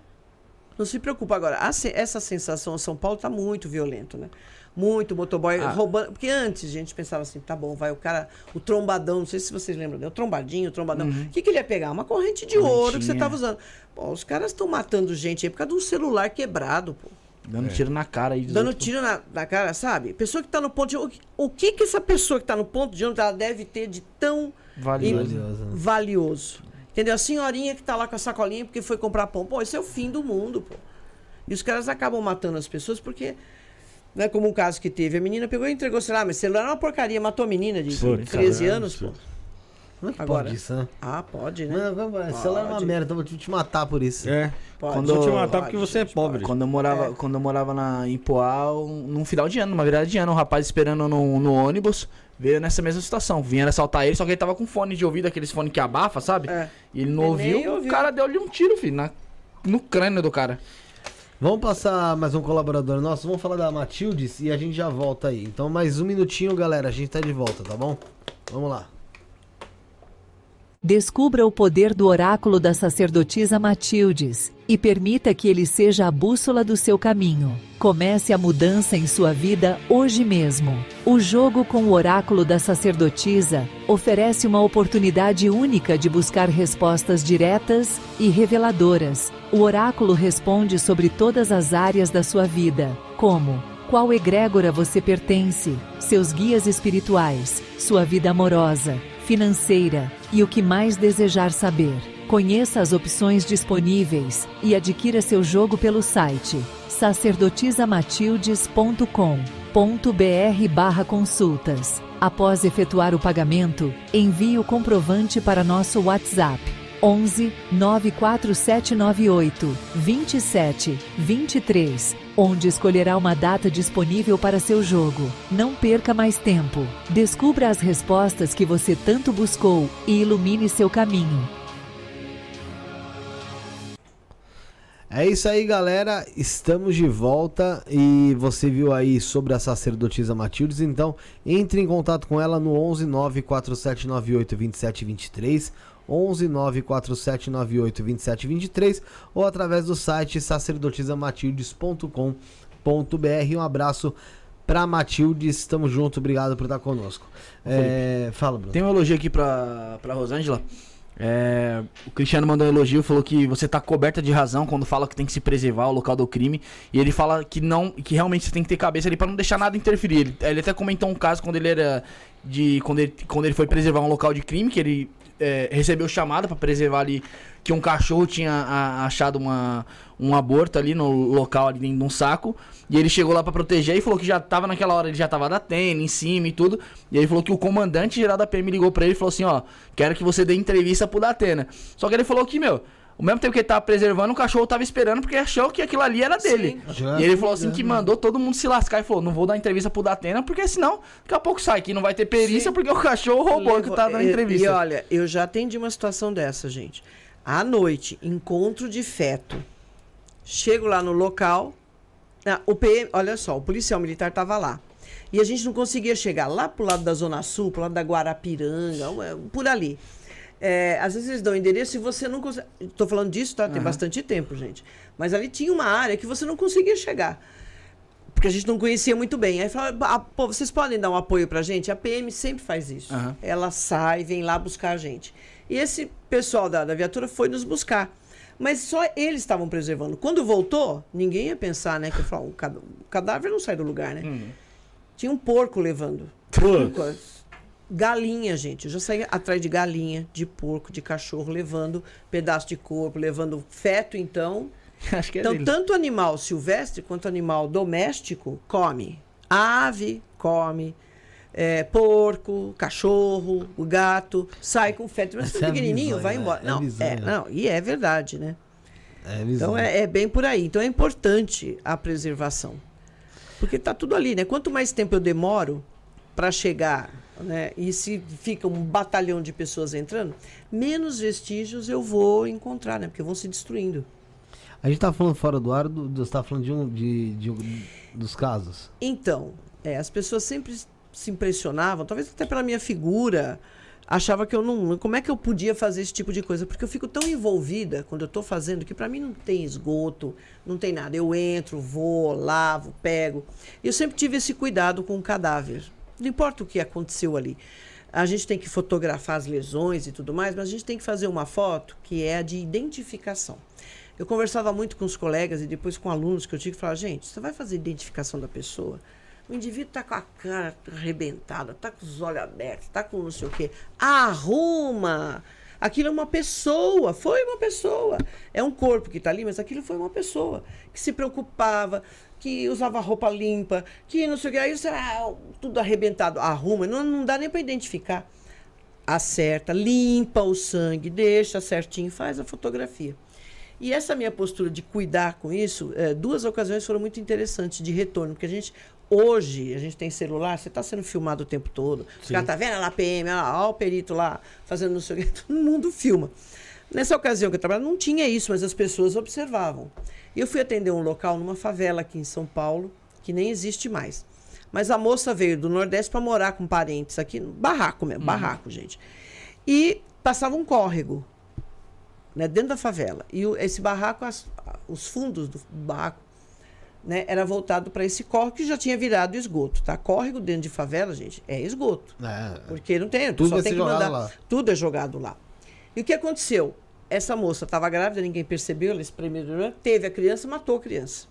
Não se preocupa agora. a essa sensação São Paulo tá muito violento, né? Muito motoboy Ah. roubando. Porque antes a gente pensava assim, tá bom, vai o cara, o trombadão, não sei se vocês lembram, né? O trombadinho, o trombadão. O que, que ele ia pegar? Uma corrente de ouro que você Correntinha. tava usando. Pô, os caras estão matando gente aí por causa de um celular quebrado, pô. Dando tiro na cara aí. Dando outros. tiro na, na cara, sabe? Pessoa que tá no ponto de. O que, o que que essa pessoa que tá no ponto de ônibus ela deve ter de tão Valioso. Valioso, né? valioso. Entendeu? A senhorinha que tá lá com a sacolinha porque foi comprar pão. Pô, isso é o fim do mundo, pô. E os caras acabam matando as pessoas porque. Não é como um caso que teve. A menina pegou e entregou o celular, mas o celular é uma porcaria, matou a menina de Putz, 13 caramba, anos, pô. Como é que Agora- pode isso, né? Ah, pode, né? Não, como é? celular é uma Pode. merda, então eu vou te matar por isso. É. Pode. Quando- Vou te Pode, matar porque você é pobre. Quando eu morava, É. quando eu morava na, em Poá, um- num final de ano, numa virada de ano, um rapaz esperando no, no ônibus veio nessa mesma situação. Vinha assaltar ele, só que ele tava com fone de ouvido, aqueles fones que abafa, sabe? É. E ele não Ele ouviu, ouviu. o cara deu-lhe um tiro, filho, na, no crânio do cara. Vamos passar mais um colaborador nosso, vamos falar da Matildes e a gente já volta aí. Então mais um minutinho, galera, a gente tá de volta, tá bom? Vamos lá. Descubra o poder do oráculo da sacerdotisa Matildes e permita que ele seja a bússola do seu caminho. Comece a mudança em sua vida hoje mesmo. O jogo com o oráculo da sacerdotisa oferece uma oportunidade única de buscar respostas diretas e reveladoras. O oráculo responde sobre todas as áreas da sua vida, como qual egrégora você pertence, seus guias espirituais, sua vida amorosa, financeira e o que mais desejar saber. Conheça as opções disponíveis e adquira seu jogo pelo site sacerdotisamatildes.com.br consultas. Após efetuar o pagamento, envie o comprovante para nosso WhatsApp 11 94798 27 23, onde escolherá uma data disponível para seu jogo. Não perca mais tempo. Descubra as respostas que você tanto buscou e ilumine seu caminho. É isso aí, galera. Estamos de volta e você viu aí sobre a sacerdotisa Matildes. Então, entre em contato com ela no 11 94798 2723. 11 94798 2723 ou através do site sacerdotisamatildes.com.br. Um abraço pra Matildes. Tamo junto, obrigado por estar conosco. É, fala, Bruno. Tem um elogio aqui pra, pra Rosângela. É, o Cristiano mandou um elogio, falou que você tá coberta de razão quando fala que tem que se preservar o local do crime. E ele fala que não, que realmente você tem que ter cabeça ali pra não deixar nada interferir. Ele, ele até comentou um caso quando ele era de quando ele, quando ele foi preservar um local de crime, que ele é, recebeu chamada pra preservar ali que um cachorro tinha a- achado uma, um aborto ali no local ali dentro de um saco. E ele chegou lá pra proteger e falou que já tava naquela hora, ele já tava da Atena, em cima e tudo. E ele falou que o comandante geral da PM ligou pra ele e falou assim, ó, quero que você dê entrevista pro Datena. Só que ele falou que, meu, Ao mesmo tempo que ele tava preservando, o cachorro tava esperando porque achou que aquilo ali era dele. Já E ele falou assim é, que mandou todo mundo se lascar e falou: não vou dar entrevista pro Datena, porque senão daqui a pouco sai que não vai ter perícia Sim. porque o cachorro roubou que tá dando E- entrevista. E olha, eu já atendi uma situação dessa, gente. À noite, encontro de feto. Chego lá no local. ah, o PM, olha só, o policial militar estava lá. E a gente não conseguia chegar lá pro lado da Zona Sul, pro lado da Guarapiranga, um- por ali. É, às vezes eles dão endereço e você não consegue. Estou falando disso, tá? Tem bastante tempo, gente. Mas ali tinha uma área que você não conseguia chegar. Porque a gente não conhecia muito bem. Aí falava, "Ah, pô, vocês podem dar um apoio pra gente? A PM sempre faz isso. Aham. Ela sai, vem lá buscar a gente. E esse pessoal da, da viatura foi nos buscar. Mas só eles estavam preservando. Quando voltou, ninguém ia pensar, né? Que eu falo, o cadáver não sai do lugar, né? Tinha um porco levando. Galinha, gente. Eu já saí atrás de galinha, de porco, de cachorro, levando pedaço de corpo, levando feto, então. Acho que é Então, dele. tanto animal silvestre quanto animal doméstico come. Ave come, é, porco, cachorro, o gato, sai com feto. Mas é pequenininho, visão, vai né? embora. É não, visão, é, não, e é verdade, né? É. Então é, é bem por aí. Então é importante a preservação. Porque tá tudo ali, né? Quanto mais tempo eu demoro para chegar, né? E se fica um batalhão de pessoas entrando, menos vestígios eu vou encontrar, né? Porque vão se destruindo. A gente tá falando fora do ar, do, você tá falando de um, de, de um- dos casos. Então, é, as pessoas sempre se impressionavam, talvez até pela minha figura, achava que eu não, como é que eu podia fazer esse tipo de coisa? Porque eu fico tão envolvida quando eu estou fazendo que para mim não tem esgoto, não tem nada. Eu entro, vou, lavo, pego. E eu sempre tive esse cuidado com o cadáver. Não importa o que aconteceu ali. A gente tem que fotografar as lesões e tudo mais, mas a gente tem que fazer uma foto que é a de identificação. Eu conversava muito com os colegas e depois com alunos que eu tinha que falar, gente, você vai fazer identificação da pessoa? O indivíduo tá com a cara arrebentada, tá com os olhos abertos, tá com não sei o quê. Arruma! Aquilo é uma pessoa, foi uma pessoa. É um corpo que está ali, mas aquilo foi uma pessoa que se preocupava, que usava roupa limpa, que não sei o que. Aí você, ah, tudo arrebentado. Arruma, não, não dá nem para identificar. Acerta, limpa o sangue, deixa certinho, faz a fotografia. E essa minha postura de cuidar com isso, eh, duas ocasiões foram muito interessantes de retorno, porque a gente, hoje, a gente tem celular, você está sendo filmado o tempo todo. Os caras tá vendo lá a PM, olha lá, olha o perito lá, fazendo não sei o que, todo mundo filma. Nessa ocasião que eu trabalhava, não tinha isso, mas as pessoas observavam. Eu fui atender um local numa favela aqui em São Paulo, que nem existe mais. Mas a moça veio do Nordeste para morar com parentes aqui, no barraco mesmo, barraco, gente. E passava um córrego né, dentro da favela. E o- esse barraco, as- os fundos do barraco, né, era voltado para esse córrego que já tinha virado esgoto, tá? Córrego dentro de favela, gente, é esgoto. É, Porque não tem, Tudo só vai tem que jogado mandar. lá. Tudo é jogado lá. E o que aconteceu? Essa moça estava grávida, ninguém percebeu, ela espremeu, teve a criança, matou a criança.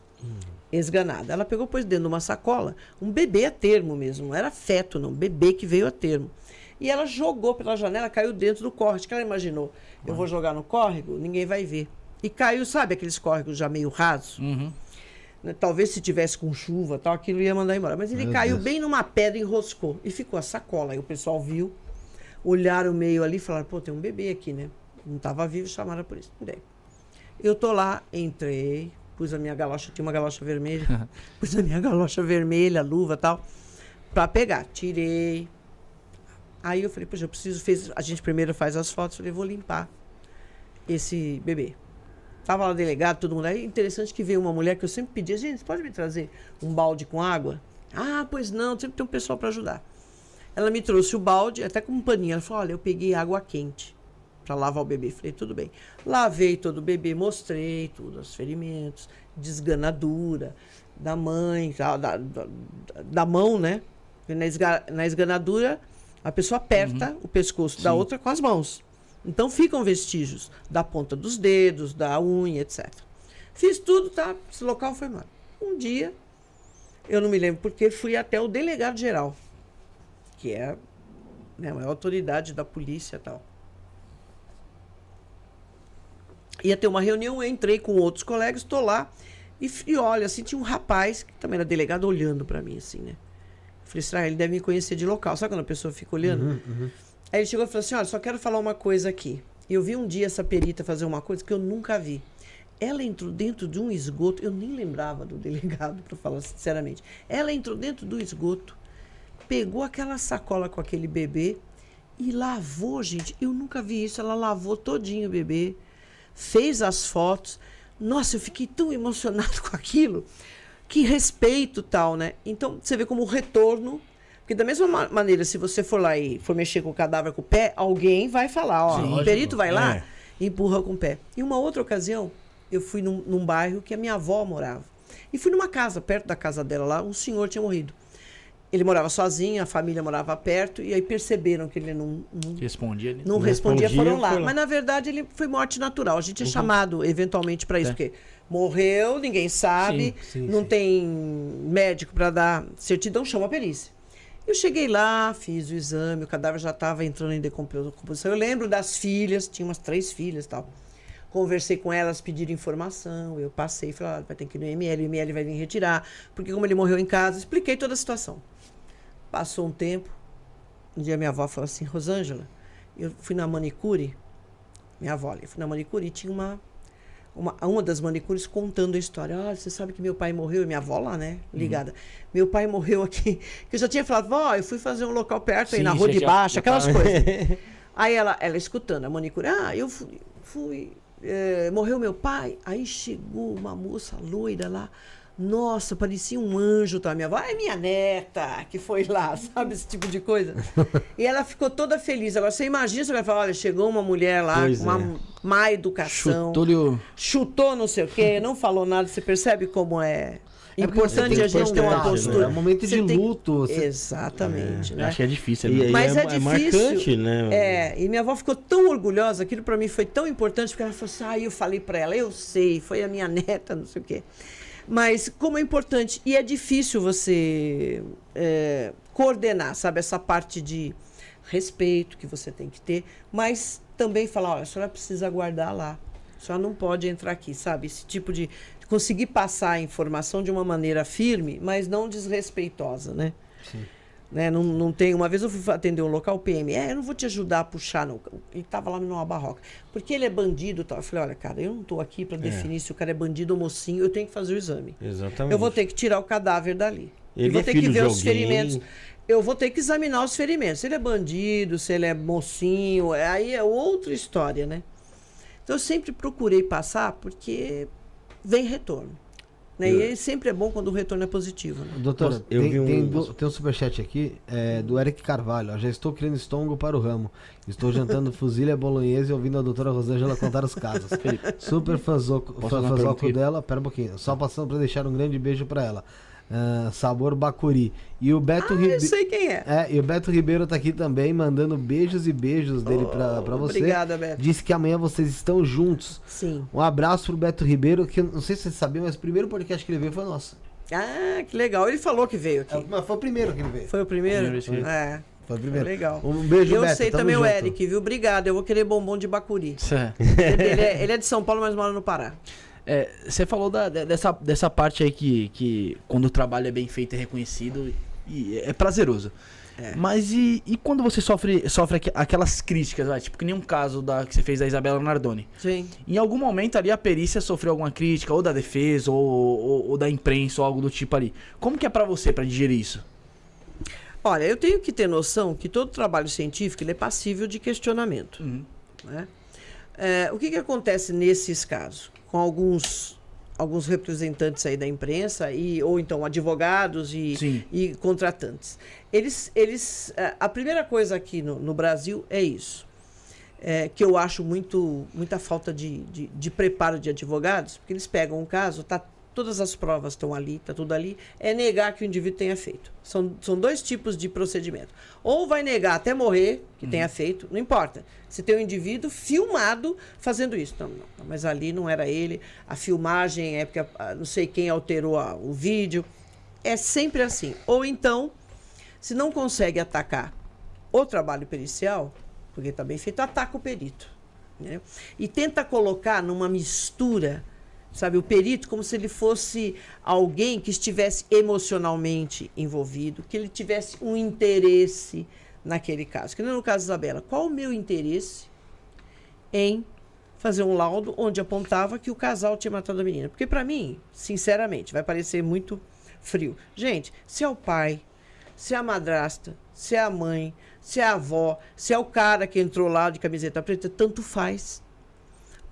Esganada. Ela pegou, pôs dentro de uma sacola, um bebê a termo mesmo, não era feto, não, bebê que veio a termo. E ela jogou pela janela, caiu dentro do córrego. Que ela imaginou? Eu vou jogar no córrego, ninguém vai ver. E caiu, sabe, aqueles córregos já meio rasos? Uhum. né? Talvez se tivesse com chuva, tal, aquilo ia mandar embora. Mas ele Meu caiu Deus. bem numa pedra e enroscou. E ficou a sacola. Aí o pessoal viu, olharam meio ali e falaram, pô, tem um bebê aqui, né? Não estava vivo, chamaram a polícia. Bem, eu tô lá, entrei, pus a minha galocha, tinha uma galocha vermelha, pus a minha galocha vermelha, luva e tal, pra pegar. Tirei. Aí eu falei, poxa, eu preciso, fez, a gente primeiro faz as fotos, falei, vou limpar esse bebê. Tava lá delegado, todo mundo. Aí interessante que veio uma mulher que eu sempre pedia, gente, você pode me trazer um balde com água? Ah, pois não, sempre tem um pessoal para ajudar. Ela me trouxe o balde, até com um paninho. Ela falou: olha, eu peguei água quente para lavar o bebê. Falei, tudo bem. Lavei todo o bebê, mostrei tudo, os ferimentos, desganadura da mãe, da, da, da- mão, né? Na, esga- na esganadura, a pessoa aperta o pescoço da outra com as mãos. Então ficam vestígios da ponta dos dedos, da unha, etc. Fiz tudo, tá? Esse local foi mal. Um dia, eu não me lembro porque, fui até o delegado geral, que é né, a maior autoridade da polícia e tal. Ia ter uma reunião, eu entrei com outros colegas, estou lá, e, e olha, assim, tinha um rapaz, que também era delegado, olhando para mim, assim, né? Eu falei, será ele deve me conhecer de local. Sabe quando a pessoa fica olhando? Aí ele chegou e falou assim: olha, só quero falar uma coisa aqui. Eu vi um dia essa perita fazer uma coisa que eu nunca vi. Ela entrou dentro de um esgoto, eu nem lembrava do delegado, para falar sinceramente. Ela entrou dentro do esgoto, pegou aquela sacola com aquele bebê e lavou, gente. Eu nunca vi isso. Ela lavou todinho o bebê, fez as fotos. Nossa, eu fiquei tão emocionado com aquilo. Que respeito tal, né? Então, você vê como o retorno porque da mesma ma- maneira, se você for lá e for mexer com o cadáver com o pé, alguém vai falar, ó, Sim, o perito vai lá É. e empurra com o pé. Em uma outra ocasião, eu fui num, num bairro que a minha avó morava. E fui numa casa, perto da casa dela lá, um senhor tinha morrido. Ele morava sozinho, a família morava perto, e aí perceberam que ele não, não Respondi ali. não Não respondia, respondia, foram lá. foi lá. Mas na verdade ele foi morte natural. A gente é chamado eventualmente para isso, É. porque morreu, ninguém sabe, Sim, sim, não sim. tem médico para dar certidão, chama a perícia. Eu cheguei lá, fiz o exame, o cadáver já estava entrando em decomposição. Eu lembro das filhas, tinha umas três filhas e tal. Conversei com elas, pediram informação, eu passei, falei, ah, vai ter que ir no IML, o IML vai vir retirar, porque como ele morreu em casa, expliquei toda a situação. Passou um tempo, um dia minha avó falou assim, Rosângela, eu fui na manicure, minha avó ali, fui na manicure e tinha uma, uma, uma das manicures contando a história. Ah, você sabe que meu pai morreu, e minha avó lá, né, ligada. Meu pai morreu aqui, que eu já tinha falado, vó, eu fui fazer um local perto aí Sim, na rua de baixo, aquelas tava- coisas. Aí ela, ela escutando a manicure, ah, eu fui, fui eh, morreu meu pai. Aí chegou uma moça loira lá. Nossa, parecia um anjo, tá? Minha avó, é minha neta que foi lá, sabe? Esse tipo de coisa. e ela ficou toda feliz. Agora, você imagina, você vai falar, olha, chegou uma mulher lá Pois com uma é. má educação, Chutou-lhe o. chutou não sei o quê, não falou nada. Você percebe como é É importante a gente ter uma né? postura. É um momento Você de tem- luto. você- Exatamente, Eu né? Acho que é difícil. Né? aí Mas é, é é difícil. marcante, né? É, e minha avó ficou tão orgulhosa, aquilo pra mim foi tão importante, porque ela falou assim: ah, eu falei pra ela, eu sei, foi a minha neta, não sei o quê. Mas como é importante, e é difícil você é, coordenar, sabe, essa parte de respeito que você tem que ter, mas também falar: olha, a senhora precisa guardar lá, a senhora não pode entrar aqui, sabe? Esse tipo de. conseguir passar a informação de uma maneira firme, mas não desrespeitosa, né? Né? Não, não tem. Uma vez eu fui atender um local PM. É, eu não vou te ajudar a puxar, não. Ele estava lá numa barroca. Porque ele é bandido tal. Eu falei, olha, cara, eu não estou aqui para definir se o cara é bandido ou mocinho, eu tenho que fazer o exame. Exatamente. Eu vou ter que tirar o cadáver dali. Ele e vou é ter que ver os alguém. ferimentos. Eu vou ter que examinar os ferimentos. Se ele é bandido, se ele é mocinho, é- aí é outra história, né? Então eu sempre procurei passar porque vem retorno. Né? E aí sempre é bom quando o retorno é positivo. Né? Doutora, Eu tem, vi um- tem, do- tem um superchat aqui é, do Eric Carvalho. ó, Já estou criando estômago para o ramo. Estou jantando fuzilha bolonhesa e ouvindo a doutora Rosângela contar os casos. Super fãzoco, fã- dela. Pera um pouquinho. Só passando para deixar um grande beijo para ela. Ah, sabor Bacuri. E o Beto Ah, eu Ribeiro. sei quem é. É, e o Beto Ribeiro tá aqui também, mandando beijos e beijos dele pra, pra você. Obrigada, Beto. Disse que amanhã vocês estão juntos. Sim. Um abraço pro Beto Ribeiro, que eu não sei se você sabia, mas o primeiro podcast que ele veio foi nosso. Ah, que legal. Ele falou que veio aqui. É, mas foi o primeiro que ele veio. Foi o primeiro? Primeiro, sim. É. Foi o primeiro. Legal. Um beijo, Eu Beto. sei também o junto. Eric, viu? Obrigado. Eu vou querer bombom de Bacuri. É. ele, é, ele é de São Paulo, mas mora no Pará. É, você falou da- de- dessa, dessa parte aí que, que quando o trabalho é bem feito é reconhecido e é prazeroso. Mas e, e quando você sofre, sofre aqu- aquelas críticas, tipo que nem um caso da, que você fez da Isabela Nardoni. Sim. Em algum momento ali a perícia sofreu alguma crítica, ou da defesa, ou, ou- ou da imprensa, ou algo do tipo ali. Como que é pra você, pra digerir isso? Olha, eu tenho que ter noção que todo trabalho científico é passível de questionamento. né? É, o que, que acontece nesses casos? Com alguns, alguns representantes aí da imprensa, e, ou então advogados e, Sim. e contratantes. Eles, eles, é, a primeira coisa aqui no, no Brasil é isso. É, que eu acho muito, muita falta de, de, de preparo de advogados, porque eles pegam um caso, tá, todas as provas estão ali, está tudo ali, é negar que o indivíduo tenha feito. São, são dois tipos de procedimento. Ou vai negar até morrer que tenha feito, não importa. Se tem um indivíduo filmado fazendo isso. Não, não, mas ali não era ele, a filmagem é porque ah, não sei quem alterou a- o vídeo. É sempre assim. Ou então, se não consegue atacar o trabalho pericial, porque está bem feito, ataca o perito. né? E tenta colocar numa mistura, sabe, o perito como se ele fosse alguém que estivesse emocionalmente envolvido, que ele tivesse um interesse naquele caso. Que no caso da Isabela. Qual o meu interesse em fazer um laudo onde apontava que o casal tinha matado a menina. Porque para mim, sinceramente, vai parecer muito frio. Gente, se é o pai, se é a madrasta, se é a mãe, se é a avó, se é o cara que entrou lá de camiseta preta, tanto faz.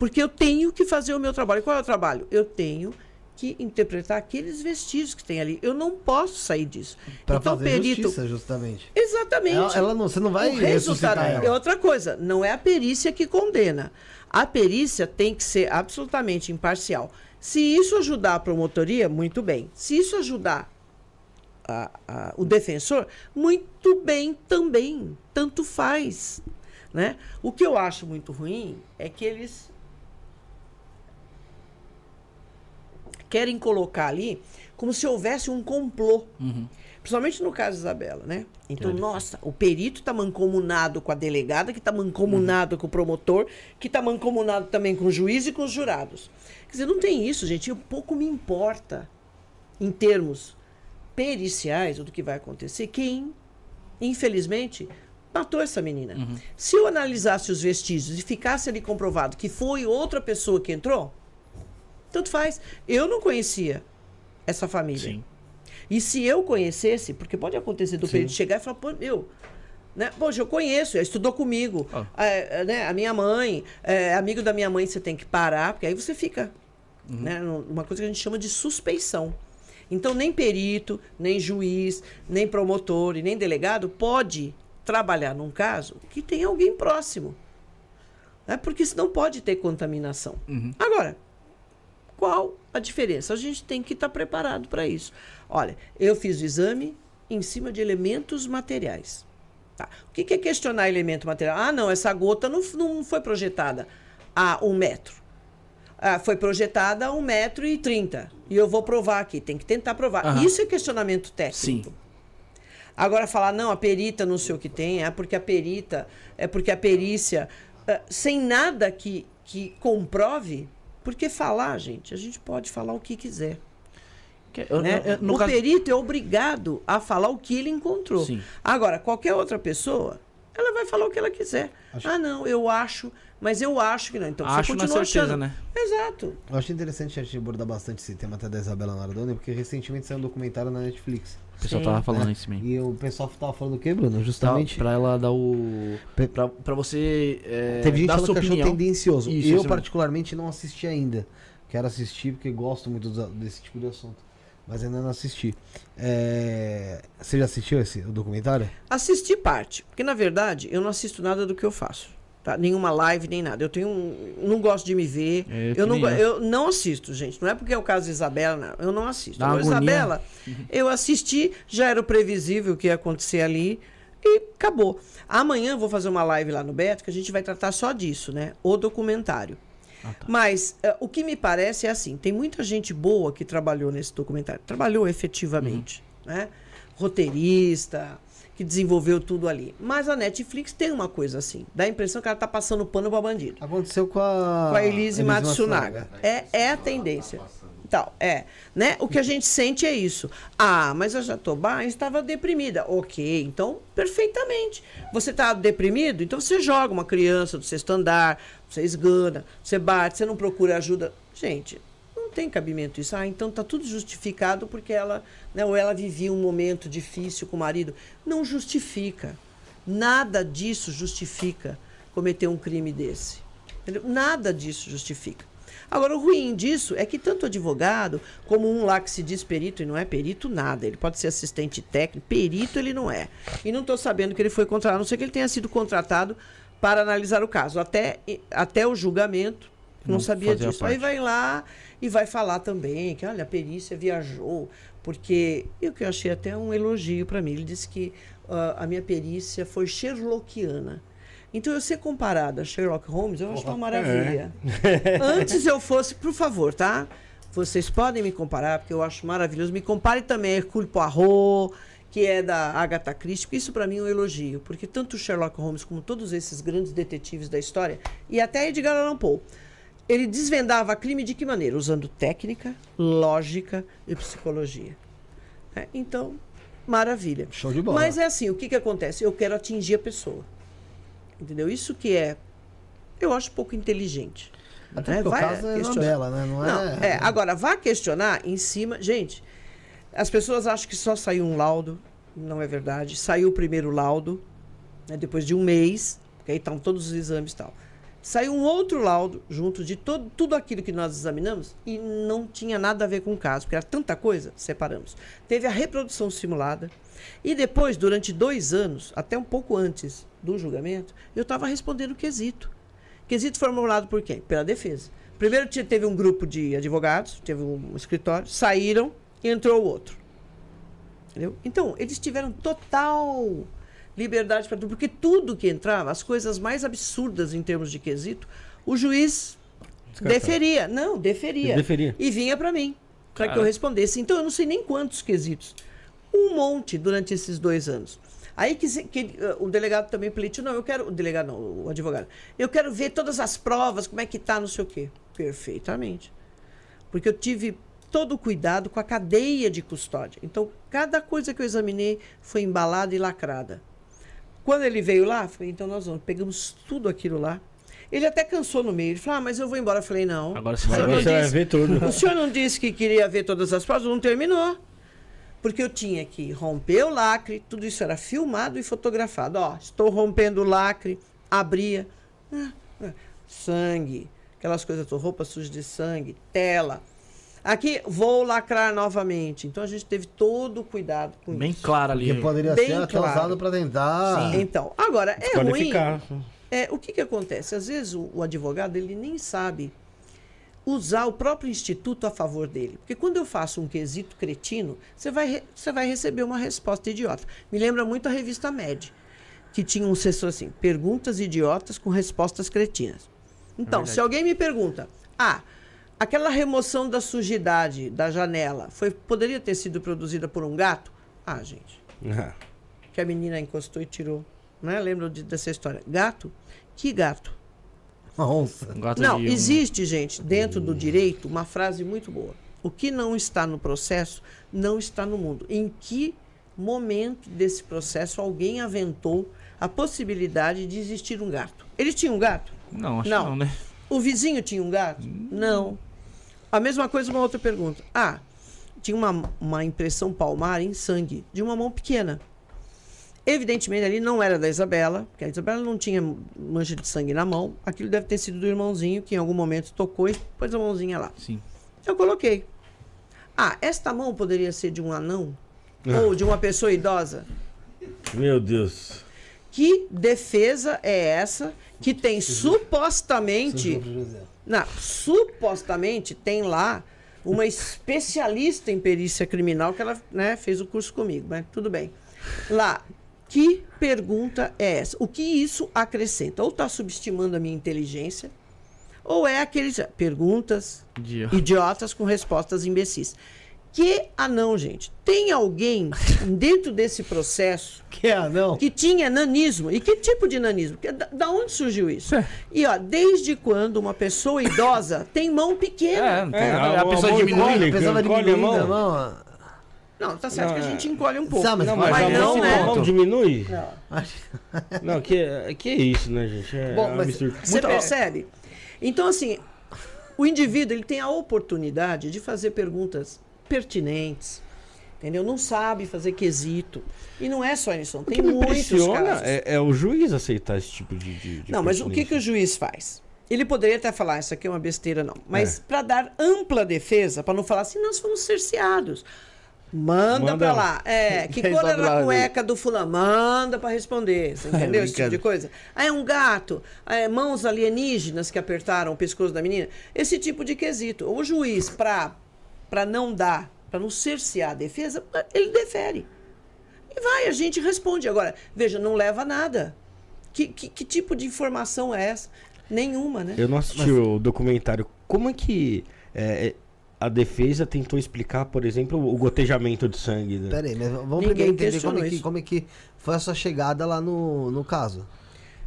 Porque eu tenho que fazer o meu trabalho. Qual é o trabalho? Eu tenho que interpretar aqueles vestígios que tem ali. Eu não posso sair disso. Pra então, fazer perito. justiça, justamente. Exatamente. Ela, ela não, você não vai o resultado é ela. outra coisa. Não é a perícia que condena. A perícia tem que ser absolutamente imparcial. Se isso ajudar a promotoria, muito bem. Se isso ajudar a- a- o defensor, muito bem também. Tanto faz. Né? O que eu acho muito ruim é que eles querem colocar ali como se houvesse um complô. Principalmente no caso da Isabela, né? Então, nossa, o perito está mancomunado com a delegada, que está mancomunado com o promotor, que está mancomunado também com o juiz e com os jurados. Quer dizer, não tem isso, gente. Um pouco me importa, em termos periciais, do que vai acontecer, quem, infelizmente, matou essa menina. Se eu analisasse os vestígios e ficasse ali comprovado que foi outra pessoa que entrou, tanto faz. Eu não conhecia essa família. Sim. E se eu conhecesse, porque pode acontecer do perito chegar e falar, pô, meu, né? Poxa, eu conheço, estudou comigo. Ah. É, né? A minha mãe, é, amigo da minha mãe, você tem que parar, porque aí você fica. Né? Uma coisa que a gente chama de suspeição. Então, nem perito, nem juiz, nem promotor e nem delegado pode trabalhar num caso que tem alguém próximo. Né? Porque senão pode ter contaminação. Agora, qual a diferença? A gente tem que estar preparado para isso. Olha, eu fiz o exame em cima de elementos materiais. Tá. O que que é questionar elemento material? Ah, não, essa gota não, não foi projetada a um metro. Ah, foi projetada a um metro e trinta. E eu vou provar aqui, tem que tentar provar. Aham. Isso é questionamento técnico. Sim. Agora falar, não, a perita não sei o que tem, é porque a perita, é porque a perícia, ah, sem nada que, que comprove, porque falar, gente, a gente pode falar o que quiser. Que- eu- né? eu- o caso- perito é obrigado a falar o que ele encontrou. Sim. Agora, qualquer outra pessoa, ela vai falar o que ela quiser. Ah, não, eu acho, mas eu acho que não. Então Acho você na continua certeza, achando. né? Exato. Eu acho interessante a gente abordar bastante esse tema até da Isabela Nardoni, porque recentemente saiu um documentário na Netflix. O pessoal Sim. tava falando né? isso mesmo. E o pessoal tava falando o quê, Bruno? Pra, Justamente. pra ela dar o. Pra, pra você. É, Teve gente dar falando sua que achou opinião. tendencioso. Isso, eu, mesmo. particularmente, não assisti ainda. Quero assistir porque gosto muito desse tipo de assunto. Mas ainda não assisti. É, Você já assistiu esse o documentário? Assisti parte, porque na verdade eu não assisto nada do que eu faço. Tá? Nenhuma live, nem nada. Eu tenho um, não gosto de me ver. É, eu, não, eu. não assisto, gente. Não é porque é o caso de Isabela, não. Eu não assisto. Agora. Isabela, eu assisti, já era previsível o que ia acontecer ali e acabou. Amanhã eu vou fazer uma live lá no Beto que a gente vai tratar só disso, né? O documentário. Ah, tá. Mas eh, o que me parece é assim: tem muita gente boa que trabalhou nesse documentário, trabalhou efetivamente, Uhum. né? Roteirista, que desenvolveu tudo ali. Mas a Netflix tem uma coisa assim: dá a impressão que ela tá passando pano para bandido. Aconteceu com a. Com a Elise Matsunaga. É, é a tendência. Tal, é, né? O que a gente sente é isso. Ah, mas a Jatobá estava deprimida. Ok, então, perfeitamente. Você está deprimido, então você joga uma criança do sexto andar, você esgana, você bate, você não procura ajuda. Gente, tem cabimento isso. Ah, então tá tudo justificado porque ela, né, ou ela vivia um momento difícil com o marido. Não justifica. Nada disso justifica cometer um crime desse. Entendeu? Nada disso justifica. Agora, o ruim disso é que tanto o advogado, como um lá que se diz perito e não é perito, nada. Ele pode ser assistente técnico, perito ele não é. E não estou sabendo que ele foi contratado, a não sei que ele tenha sido contratado para analisar o caso. Até, até o julgamento, não, Não sabia disso. Aí vai lá e vai falar também que, olha, a perícia viajou, porque, e o que eu achei até um elogio para mim, ele disse que ah, a minha perícia foi sherlockiana. Então, eu ser comparada a Sherlock Holmes, eu acho uma maravilha. Antes eu fosse, por favor, tá? Vocês podem me comparar, porque eu acho maravilhoso. Me compare também a Hercule Poirot, que é da Agatha Christie, porque isso para mim é um elogio. Porque tanto Sherlock Holmes como todos esses grandes detetives da história, e até Edgar Allan Poe, ele desvendava crime de que maneira? Usando técnica, lógica e psicologia. É, então, maravilha. Show de bola. Mas é assim, o que, que acontece? Eu quero atingir a pessoa. Entendeu? Isso que é. eu acho pouco inteligente. Até né? Vai caso é. Isabela, né? Não, Não, é... é, agora vá questionar em cima. Gente, as pessoas acham que só saiu um laudo. Não é verdade. Saiu o primeiro laudo, né, depois de um mês, porque aí estão todos os exames e tal. Saiu um outro laudo, junto de todo, tudo aquilo que nós examinamos, e não tinha nada a ver com o caso, porque era tanta coisa, separamos. Teve a reprodução simulada, e depois, durante dois anos, até um pouco antes do julgamento, eu estava respondendo quesito. Quesito formulado por quem? Pela defesa. Primeiro te- teve um grupo de advogados, teve um escritório, saíram e entrou outro. Entendeu? Então, eles tiveram total liberdade para tudo, porque tudo que entrava, as coisas mais absurdas em termos de quesito, o juiz Descartava. deferia. Não, deferia. Deferia. E vinha para mim, para que eu respondesse. Então, eu não sei nem quantos quesitos. Um monte durante esses dois anos. Aí que, que, eh, o delegado também pleiteou, não, eu quero, o delegado não, o advogado, eu quero ver todas as provas, como é que tá, não sei o quê. Perfeitamente. Porque eu tive todo o cuidado com a cadeia de custódia. Então, cada coisa que eu examinei foi embalada e lacrada. Quando ele veio lá, eu falei, então nós vamos, pegamos tudo aquilo lá. Ele até cansou no meio. Ele falou, ah, mas eu vou embora. Eu falei, não. Agora você vai você vai disse- ver tudo. o senhor não disse que queria ver todas as provas? Não terminou. Porque eu tinha que romper o lacre, tudo isso era filmado e fotografado. Ó, estou rompendo o lacre, abria. Ah, ah, sangue, aquelas coisas, roupa suja de sangue, tela. Aqui, vou lacrar novamente. Então a gente teve todo o cuidado com Bem isso. claro ali. Porque poderia Bem ser até claro. usado pra tentar... Então, agora, é ruim. É, o que, que acontece? Às vezes o, o advogado ele nem sabe usar o próprio instituto a favor dele. Porque quando eu faço um quesito cretino, você vai, re- você vai receber uma resposta idiota. Me lembra muito a revista Med, que tinha um sessor assim, perguntas idiotas com respostas cretinas. Então, se alguém me pergunta, ah, aquela remoção da sujidade da janela foi, poderia ter sido produzida por um gato? Ah, gente, Ah, que a menina encostou e tirou. Né? Lembra de- dessa história? Gato? Que gato? Uma onça. Um gato Não, de um- existe, gente, dentro do direito, uma frase muito boa. O que não está no processo, não está no mundo. Em que momento desse processo alguém aventou a possibilidade de existir um gato? Eles tinham um gato? Não, acho Não. que não, né? O vizinho tinha um gato? Não. A mesma coisa, uma outra pergunta. Ah, tinha uma, uma impressão palmar em sangue de uma mão pequena. Evidentemente, ali não era da Isabela, porque a Isabela não tinha mancha de sangue na mão. Aquilo deve ter sido do irmãozinho que em algum momento tocou e pôs a mãozinha lá. Sim. Eu coloquei. Ah, esta mão poderia ser de um anão? Ou de uma pessoa idosa? Meu Deus. Que defesa é essa que tem supostamente. Não, supostamente tem lá uma especialista em perícia criminal que ela né, fez o curso comigo, mas tudo bem. Lá, que pergunta é essa? O que isso acrescenta? Ou está subestimando a minha inteligência, ou é aqueles perguntas Idiota. idiotas com respostas imbecis. Que anão, gente? Tem alguém dentro desse processo Que é anão? que tinha nanismo. E que tipo de nanismo? Que- Da, da onde surgiu isso? É. E ó, desde quando uma pessoa idosa tem mão É, pequena? não É, a a pessoa mão diminui. encolhe. Precisava encolhe a diminuir mão. a mão. Não, tá certo Não, que a é. gente encolhe um pouco. Sabe, Não, mas, Mas a não, mão, né? a mão diminui? Não. Não, que, que isso, né, gente? É Bom, mas absurdo. você percebe? Então, assim, o indivíduo ele tem a oportunidade de fazer perguntas pertinentes, entendeu? Não sabe fazer quesito. E não é só isso, O tem muitos casos. é, é o juiz aceitar esse tipo de. de, de Não, mas o que, que o juiz faz? Ele poderia até falar, isso aqui é uma besteira, não. É. Mas para dar ampla defesa, para não falar assim, nós fomos cerceados. Manda, Manda pra lá. É, que cor era a cueca do fulano? Manda para responder. Você entendeu? Esse tipo de coisa. Ah, é um gato. Ah, é mãos alienígenas que apertaram o pescoço da menina. Esse tipo de quesito. O juiz, para não dar, para não cercear a defesa, ele defere. E vai, a gente responde. Agora, veja, não leva nada. Que, que, que tipo de informação é essa? Nenhuma, né? Eu não assisti o documentário. Como é que é, é, a defesa tentou explicar, por exemplo, o gotejamento de sangue? Né? Pera aí, mas vamos Ninguém primeiro entender como é, que, como é que foi a sua chegada lá no, no caso.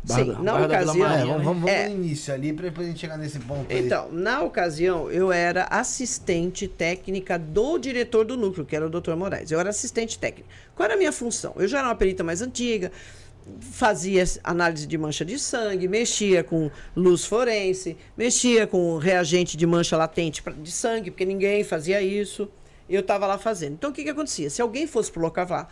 Sim, Barra- na Barra da Vila ocasião. É, vamos, É. no início ali pra depois a gente chegar nesse ponto aí. Então, na ocasião, eu era assistente técnica do diretor do núcleo, que era o Dr. Moraes. Eu era assistente técnica. Qual era a minha função? Eu já era uma perita mais antiga, fazia análise de mancha de sangue, mexia com luz forense, mexia com reagente de mancha latente pra- de sangue, porque ninguém fazia isso. Eu estava lá fazendo. Então, o que, que acontecia? Se alguém fosse pro local lá,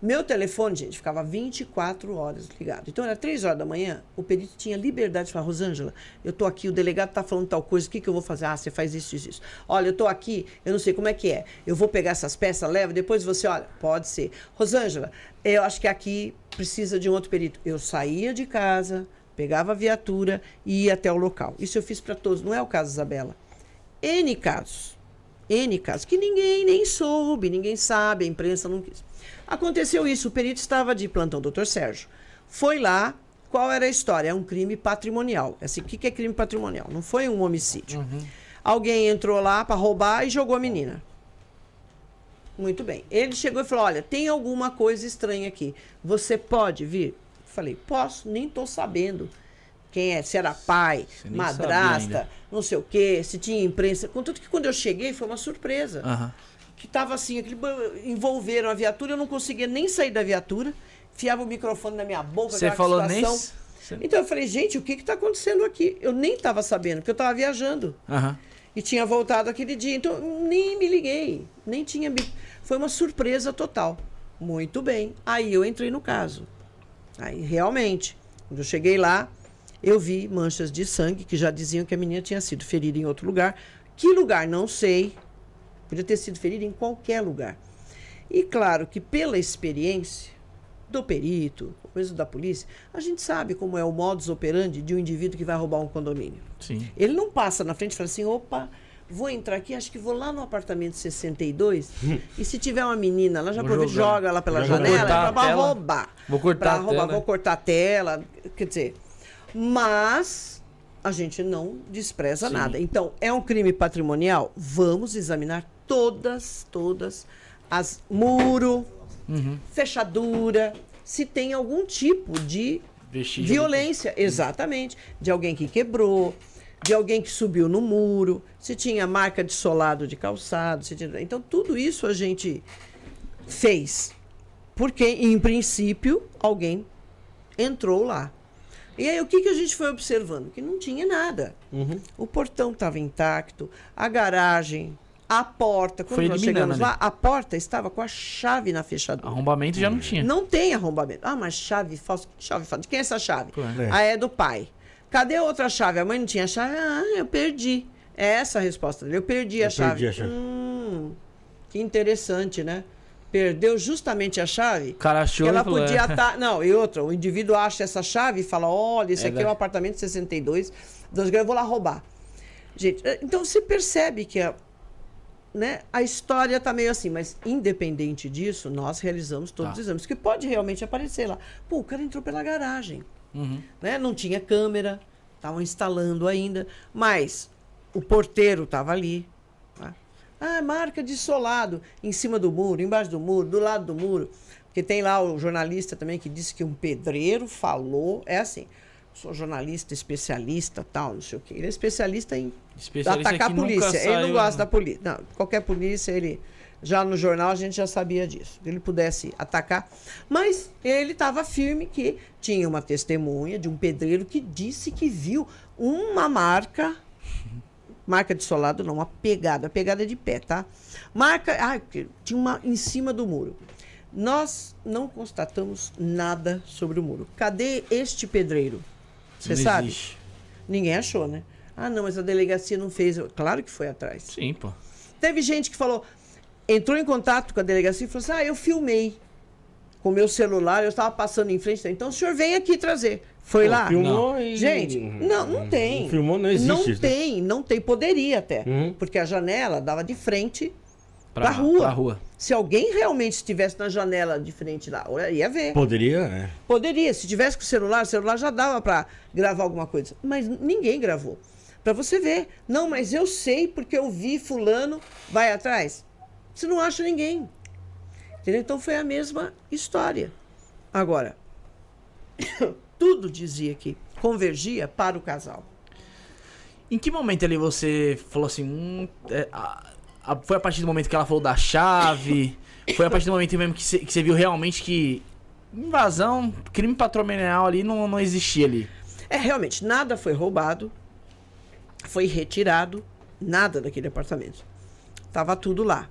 meu telefone, gente, ficava 24 horas ligado. Então, era 3 horas da manhã, o perito tinha liberdade de falar, Rosângela, eu tô aqui, o delegado tá falando tal coisa, o que, que eu vou fazer? Ah, você faz isso, isso, isso. Olha, eu tô aqui, eu não sei como é que é. Eu vou pegar essas peças, leva, depois você, olha, pode ser. Rosângela, eu acho que aqui precisa de um outro perito. Eu saía de casa, pegava a viatura e ia até o local. Isso eu fiz para todos, não é o caso Isabela. N casos. N casos que ninguém nem soube, ninguém sabe, a imprensa não quis. Aconteceu isso, o perito estava de plantão, doutor Sérgio. Foi lá, qual era a história? É um crime patrimonial. Assim, o que é crime patrimonial? Não foi um homicídio. Alguém entrou lá para roubar e jogou a menina. Muito bem. Ele chegou e falou: Olha, tem alguma coisa estranha aqui. Você pode vir? Falei: Posso, nem estou sabendo quem é, se era pai, madrasta, não sei o quê, se tinha imprensa. Contanto que quando eu cheguei foi uma surpresa. Aham. Que tava assim, aquele, envolveram a viatura, eu não conseguia nem sair da viatura, enfiava o microfone na minha boca. Você falou nem. situação. Então eu falei, gente, o que está acontecendo aqui? Eu nem estava sabendo, porque eu estava viajando. Aham. E tinha voltado aquele dia. Então, nem me liguei. Nem tinha. me- Foi uma surpresa total. Muito bem. Aí eu entrei no caso. Aí, realmente, quando eu cheguei lá, eu vi manchas de sangue que já diziam que a menina tinha sido ferida em outro lugar. Que lugar? Não sei. Podia ter sido ferida em qualquer lugar. E claro que pela experiência do perito, mesmo da polícia, a gente sabe como é o modus operandi de um indivíduo que vai roubar um condomínio. Sim. Ele não passa na frente e fala assim: opa, vou entrar aqui, acho que vou lá no apartamento 62. e se tiver uma menina lá, já aproveita, joga ela pela Vou janela cortar a pra tela. roubar. Vou cortar Pra a roubar, tela. vou cortar a tela. Quer dizer, mas a gente não despreza Sim. nada. Então, é um crime patrimonial? Vamos examinar todas, todas as muro, Uhum. fechadura, se tem algum tipo de Vestígio. Violência, exatamente. De alguém que quebrou, de alguém que subiu no muro, se tinha marca de solado de calçado. Se tinha... Então, tudo isso a gente fez. Porque, em princípio, alguém entrou lá. E aí, o que, que a gente foi observando? Que não tinha nada. Uhum. O portão estava intacto, a garagem, a porta. Quando Foi nós chegamos lá, a porta estava com a chave na fechadura. Arrombamento já não tinha. Não tem arrombamento. Ah, mas chave falsa. Chave falsa? De quem é essa chave? É. Ah, é do pai. Cadê a outra chave? A mãe não tinha chave? Ah, eu perdi. É essa a resposta dele. Eu perdi a Eu chave. perdi a chave. Hum, que interessante, né? Perdeu justamente a chave. O cara achou que ela podia é. estar. Não, e outra, o indivíduo acha essa chave e fala: olha, esse É aqui é um apartamento 62, dos graus, eu vou lá roubar. Gente, eh, então você percebe que a, né, a história está meio assim, mas independente disso, nós realizamos todos Tá. os exames, que pode realmente aparecer lá. Pô, o cara entrou pela garagem, Uhum. né? Não tinha câmera, estavam instalando ainda, mas o porteiro estava ali. Ah, marca de solado em cima do muro, embaixo do muro, do lado do muro. Porque tem lá o jornalista também que disse que um pedreiro falou, é assim, sou jornalista, especialista, tal, não sei o quê. Ele é especialista em Especialista atacar a polícia. Ele não gosta da polícia. Não, qualquer polícia, ele. Já no jornal a gente já sabia disso. que Ele pudesse atacar. Mas ele estava firme que tinha uma testemunha de um pedreiro que disse que viu uma marca. Marca de solado, não, uma pegada. Pegada é de pé, tá? Marca. Ah, tinha uma em cima do muro. Nós não constatamos nada sobre o muro. Cadê este pedreiro? Você sabe? existe. Ninguém achou, né? Ah, não, mas a delegacia não fez. Claro que foi atrás. Sim, pô. Teve gente que falou, entrou em contato com a delegacia e falou assim: ah, eu filmei com o meu celular, eu estava passando em frente. Então o senhor vem aqui trazer. Foi Pô, lá? Filmou e. Gente, não, não tem. Não filmou, não existe Não isso, né? tem, não tem. Poderia até. Uhum. Porque a janela dava de frente pra, rua. Pra rua. Se alguém realmente estivesse na janela de frente lá, ia ver. Poderia, é. Poderia, se tivesse com o celular, o celular já dava para gravar alguma coisa. Mas ninguém gravou. Para você ver. Não, mas eu sei porque eu vi fulano, vai atrás. Você não acha ninguém. Entendeu? Então foi a mesma história. Agora, tudo dizia que convergia para o casal. Em que momento ali você falou assim. hum, é, a- a- foi a partir do momento que ela falou da chave? foi a partir do momento mesmo que você, viu realmente que invasão, crime patrimonial ali não, não existia ali. É, realmente, nada foi roubado, foi retirado, nada daquele apartamento. Tava tudo lá.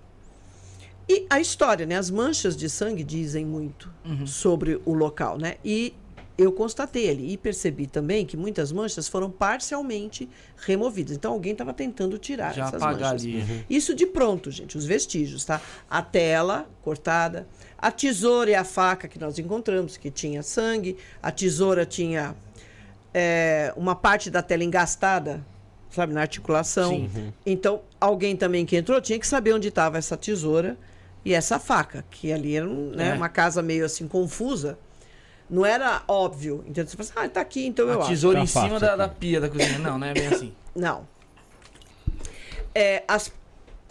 E a história, né? As manchas de sangue dizem muito sobre o local, né? E eu constatei ali e percebi também que muitas manchas foram parcialmente removidas. Então alguém estava tentando tirar Já essas manchas. ali. Isso de pronto, gente, os vestígios, tá? A tela cortada, a tesoura e a faca que nós encontramos, que tinha sangue, a tesoura tinha é, uma parte da tela engastada, sabe, na articulação. Então, alguém também que entrou tinha que saber onde estava essa tesoura e essa faca, que ali era um, né, É. uma casa meio assim confusa. Não era óbvio. Então você fala assim, ah, tá aqui, então eu A acho. tesoura Tá em cima fácil da, da pia da cozinha. Não, não é bem assim. Não. É, as,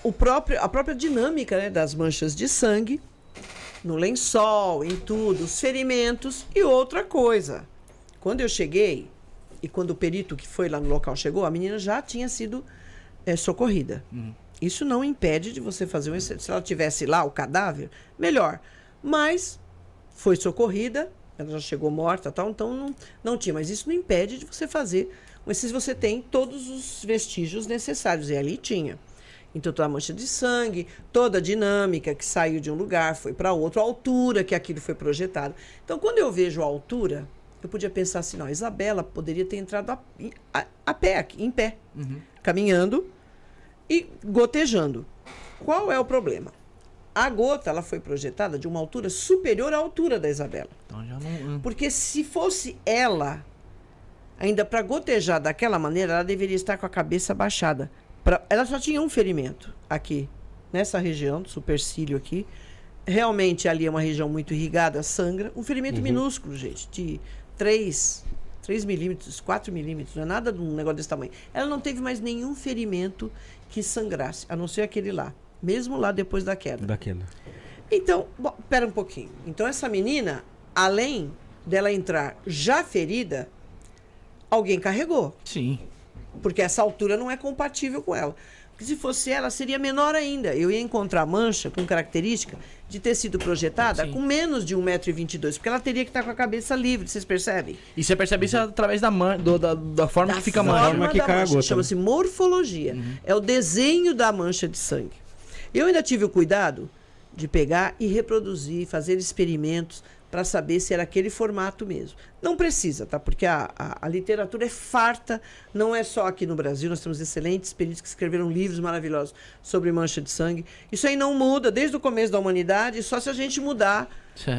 o próprio, a própria dinâmica né, das manchas de sangue no lençol, em tudo, os ferimentos e outra coisa. Quando eu cheguei e quando o perito que foi lá no local chegou, a menina já tinha sido é, socorrida. Isso não impede de você fazer um. Se ela tivesse lá o cadáver, melhor. Mas foi socorrida, ela já chegou morta, tal, então não, não tinha. Mas isso não impede de você fazer. Mas se você tem todos os vestígios necessários, e ali tinha. Então, toda a mancha de sangue, toda a dinâmica que saiu de um lugar, foi para outro, a altura que aquilo foi projetado. Então, quando eu vejo a altura, eu podia pensar assim: não, a Isabela poderia ter entrado a, a, a pé, aqui, em pé, caminhando e gotejando. Qual é o problema? A gota ela foi projetada de uma altura superior à altura da Isabela. Então já não. Porque se fosse ela, ainda para gotejar daquela maneira, ela deveria estar com a cabeça baixada. Pra- ela só tinha um ferimento aqui, nessa região, do supercílio aqui. Realmente ali é uma região muito irrigada, sangra. Um ferimento minúsculo, gente, de 3, 3 milímetros, 4 milímetros, não é nada de um negócio desse tamanho. Ela não teve mais nenhum ferimento que sangrasse, a não ser aquele lá. Mesmo lá depois da queda. Daquela. Então, bom, pera um pouquinho. Então, essa menina, além dela entrar já ferida, alguém carregou. Sim. Porque essa altura não é compatível com ela. Porque se fosse ela, seria menor ainda. Eu ia encontrar mancha com característica de ter sido projetada Sim. com menos de 1,22m. Porque ela teria que estar com a cabeça livre, vocês percebem? E você percebe isso através da, man, do- da, da forma Da que fica a mancha. forma que da mancha. Chama-se morfologia. É o desenho da mancha de sangue. Eu ainda tive o cuidado de pegar e reproduzir, fazer experimentos para saber se era aquele formato mesmo. Não precisa, tá? Porque a, a, a literatura é farta, não é só aqui no Brasil, nós temos excelentes peritos que escreveram livros maravilhosos sobre mancha de sangue. Isso aí não muda desde o começo da humanidade, só se a gente mudar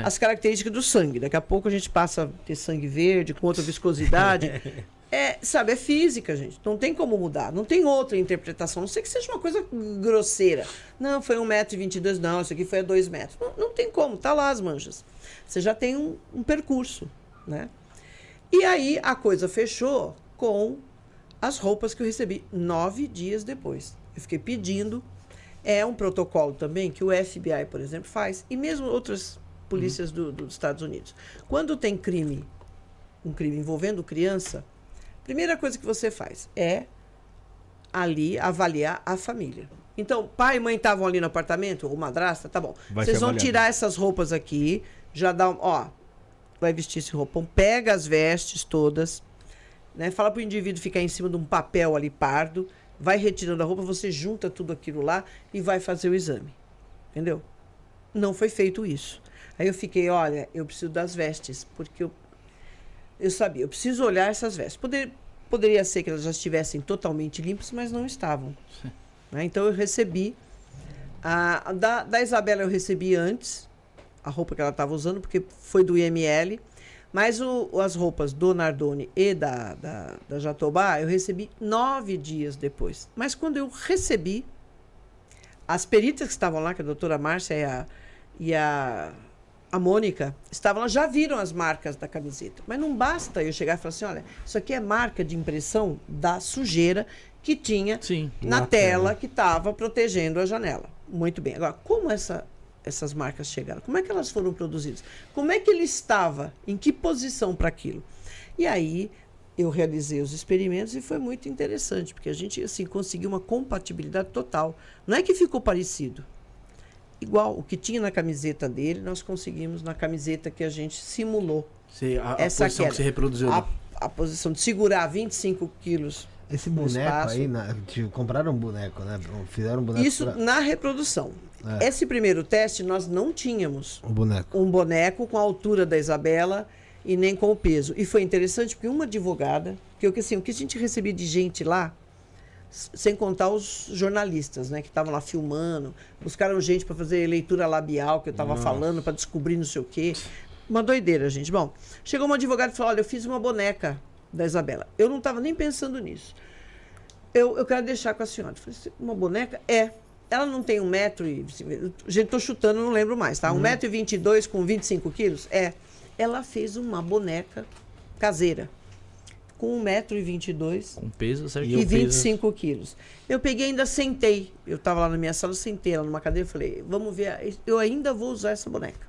as características do sangue. Daqui a pouco a gente passa a ter sangue verde, com outra viscosidade. É, sabe, é física, gente. Não tem como mudar. Não tem outra interpretação. Não sei que seja uma coisa grosseira. Não, foi 1,22m. Não, isso aqui foi a 2 metros. Não, não tem como. Tá lá as manchas. Você já tem um, um percurso, né? E aí a coisa fechou com as roupas que eu recebi nove dias depois. Eu fiquei pedindo. É um protocolo também que o FBI, por exemplo, faz, e mesmo outras polícias do- dos Estados Unidos. Quando tem crime, um crime envolvendo criança, primeira coisa que você faz é ali avaliar a família. Então, pai e mãe estavam ali no apartamento, ou madrasta, tá bom. Vai Vocês vão tirar essas roupas aqui, já dá um, ó, vai vestir esse roupão, pega as vestes todas, né? Fala pro indivíduo ficar em cima de um papel ali pardo, vai retirando a roupa, você junta tudo aquilo lá e vai fazer o exame. Entendeu? Não foi feito isso. Aí eu fiquei, olha, eu preciso das vestes, porque eu, eu sabia, eu preciso olhar essas vestes. Poder, poderia ser que elas já estivessem totalmente limpas, mas não estavam. né? Então eu recebi. A, da, da Isabela eu recebi antes, a roupa que ela estava usando, porque foi do IML. Mas o- as roupas do Nardoni e da, da, da Jatobá eu recebi nove dias depois. Mas quando eu recebi, as peritas que estavam lá, que a doutora Márcia e a, e a, a Mônica, estavam lá, já viram as marcas da camiseta. Mas não basta eu chegar e falar assim: olha, isso aqui é marca de impressão da sujeira que tinha Sim. na, Na tela, tela. que estava protegendo a janela. Muito bem. Agora, como essa, essas marcas chegaram? Como é que elas foram produzidas? Como é que ele estava? Em que posição para aquilo? E aí eu realizei os experimentos e foi muito interessante, porque a gente assim conseguiu uma compatibilidade total. Não é que ficou parecido. Igual. O que tinha na camiseta dele, nós conseguimos na camiseta que a gente simulou. Você, a, a Essa posição queda. que você reproduziu. A, né? a posição de segurar 25 quilos. Esse boneco aí, na, compraram um boneco, né? Fizeram um boneco. Isso pra- na reprodução. É. Esse primeiro teste nós não tínhamos O boneco. um boneco com a altura da Isabela e nem com o peso. E foi interessante porque uma advogada, que eu que assim, o que a gente recebia de gente lá, sem contar os jornalistas, né, que estavam lá filmando, buscaram gente para fazer leitura labial que eu estava falando para descobrir não sei o quê. Uma doideira, gente. Bom, chegou uma advogada e falou: "Olha, eu fiz uma boneca da Isabela. Eu não estava nem pensando nisso. Eu, eu quero deixar com a senhora. Eu falei, "Você- uma boneca? É. Ela não tem um metro e... Gente, tô chutando, não lembro mais, tá? Um metro e vinte e dois com 25 quilos? É. Ela fez uma boneca caseira. Com um metro e vinte e dois Com peso certinho. e 25 quilos. Eu peguei e ainda sentei. Eu estava lá na minha sala, eu sentei ela numa cadeira e falei, vamos ver, eu ainda vou usar essa boneca.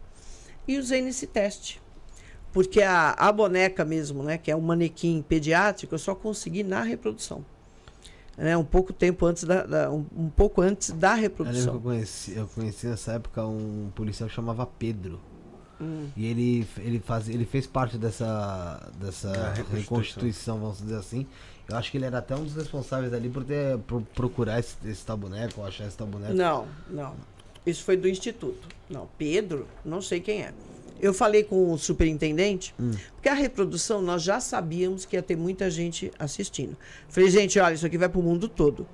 E usei nesse teste. Porque a, a boneca mesmo, né, que é um manequim pediátrico, eu só consegui na reprodução. Né, um pouco tempo antes da, da- um, um pouco antes da Eu que eu reprodução. conheci, eu conheci nessa época um policial que chamava Pedro. Hum. E ele, ele, faz, ele fez parte dessa, dessa reconstituição. reconstituição, vamos dizer assim. Eu acho que ele era até um dos responsáveis ali por ter por procurar esse, esse ou achar esse tal boneco. Não, não. Isso foi do instituto. Não, Pedro, não sei quem é. Eu falei com o superintendente, porque a reprodução nós já sabíamos que ia ter muita gente assistindo. Falei, gente, olha, isso aqui vai para o mundo todo.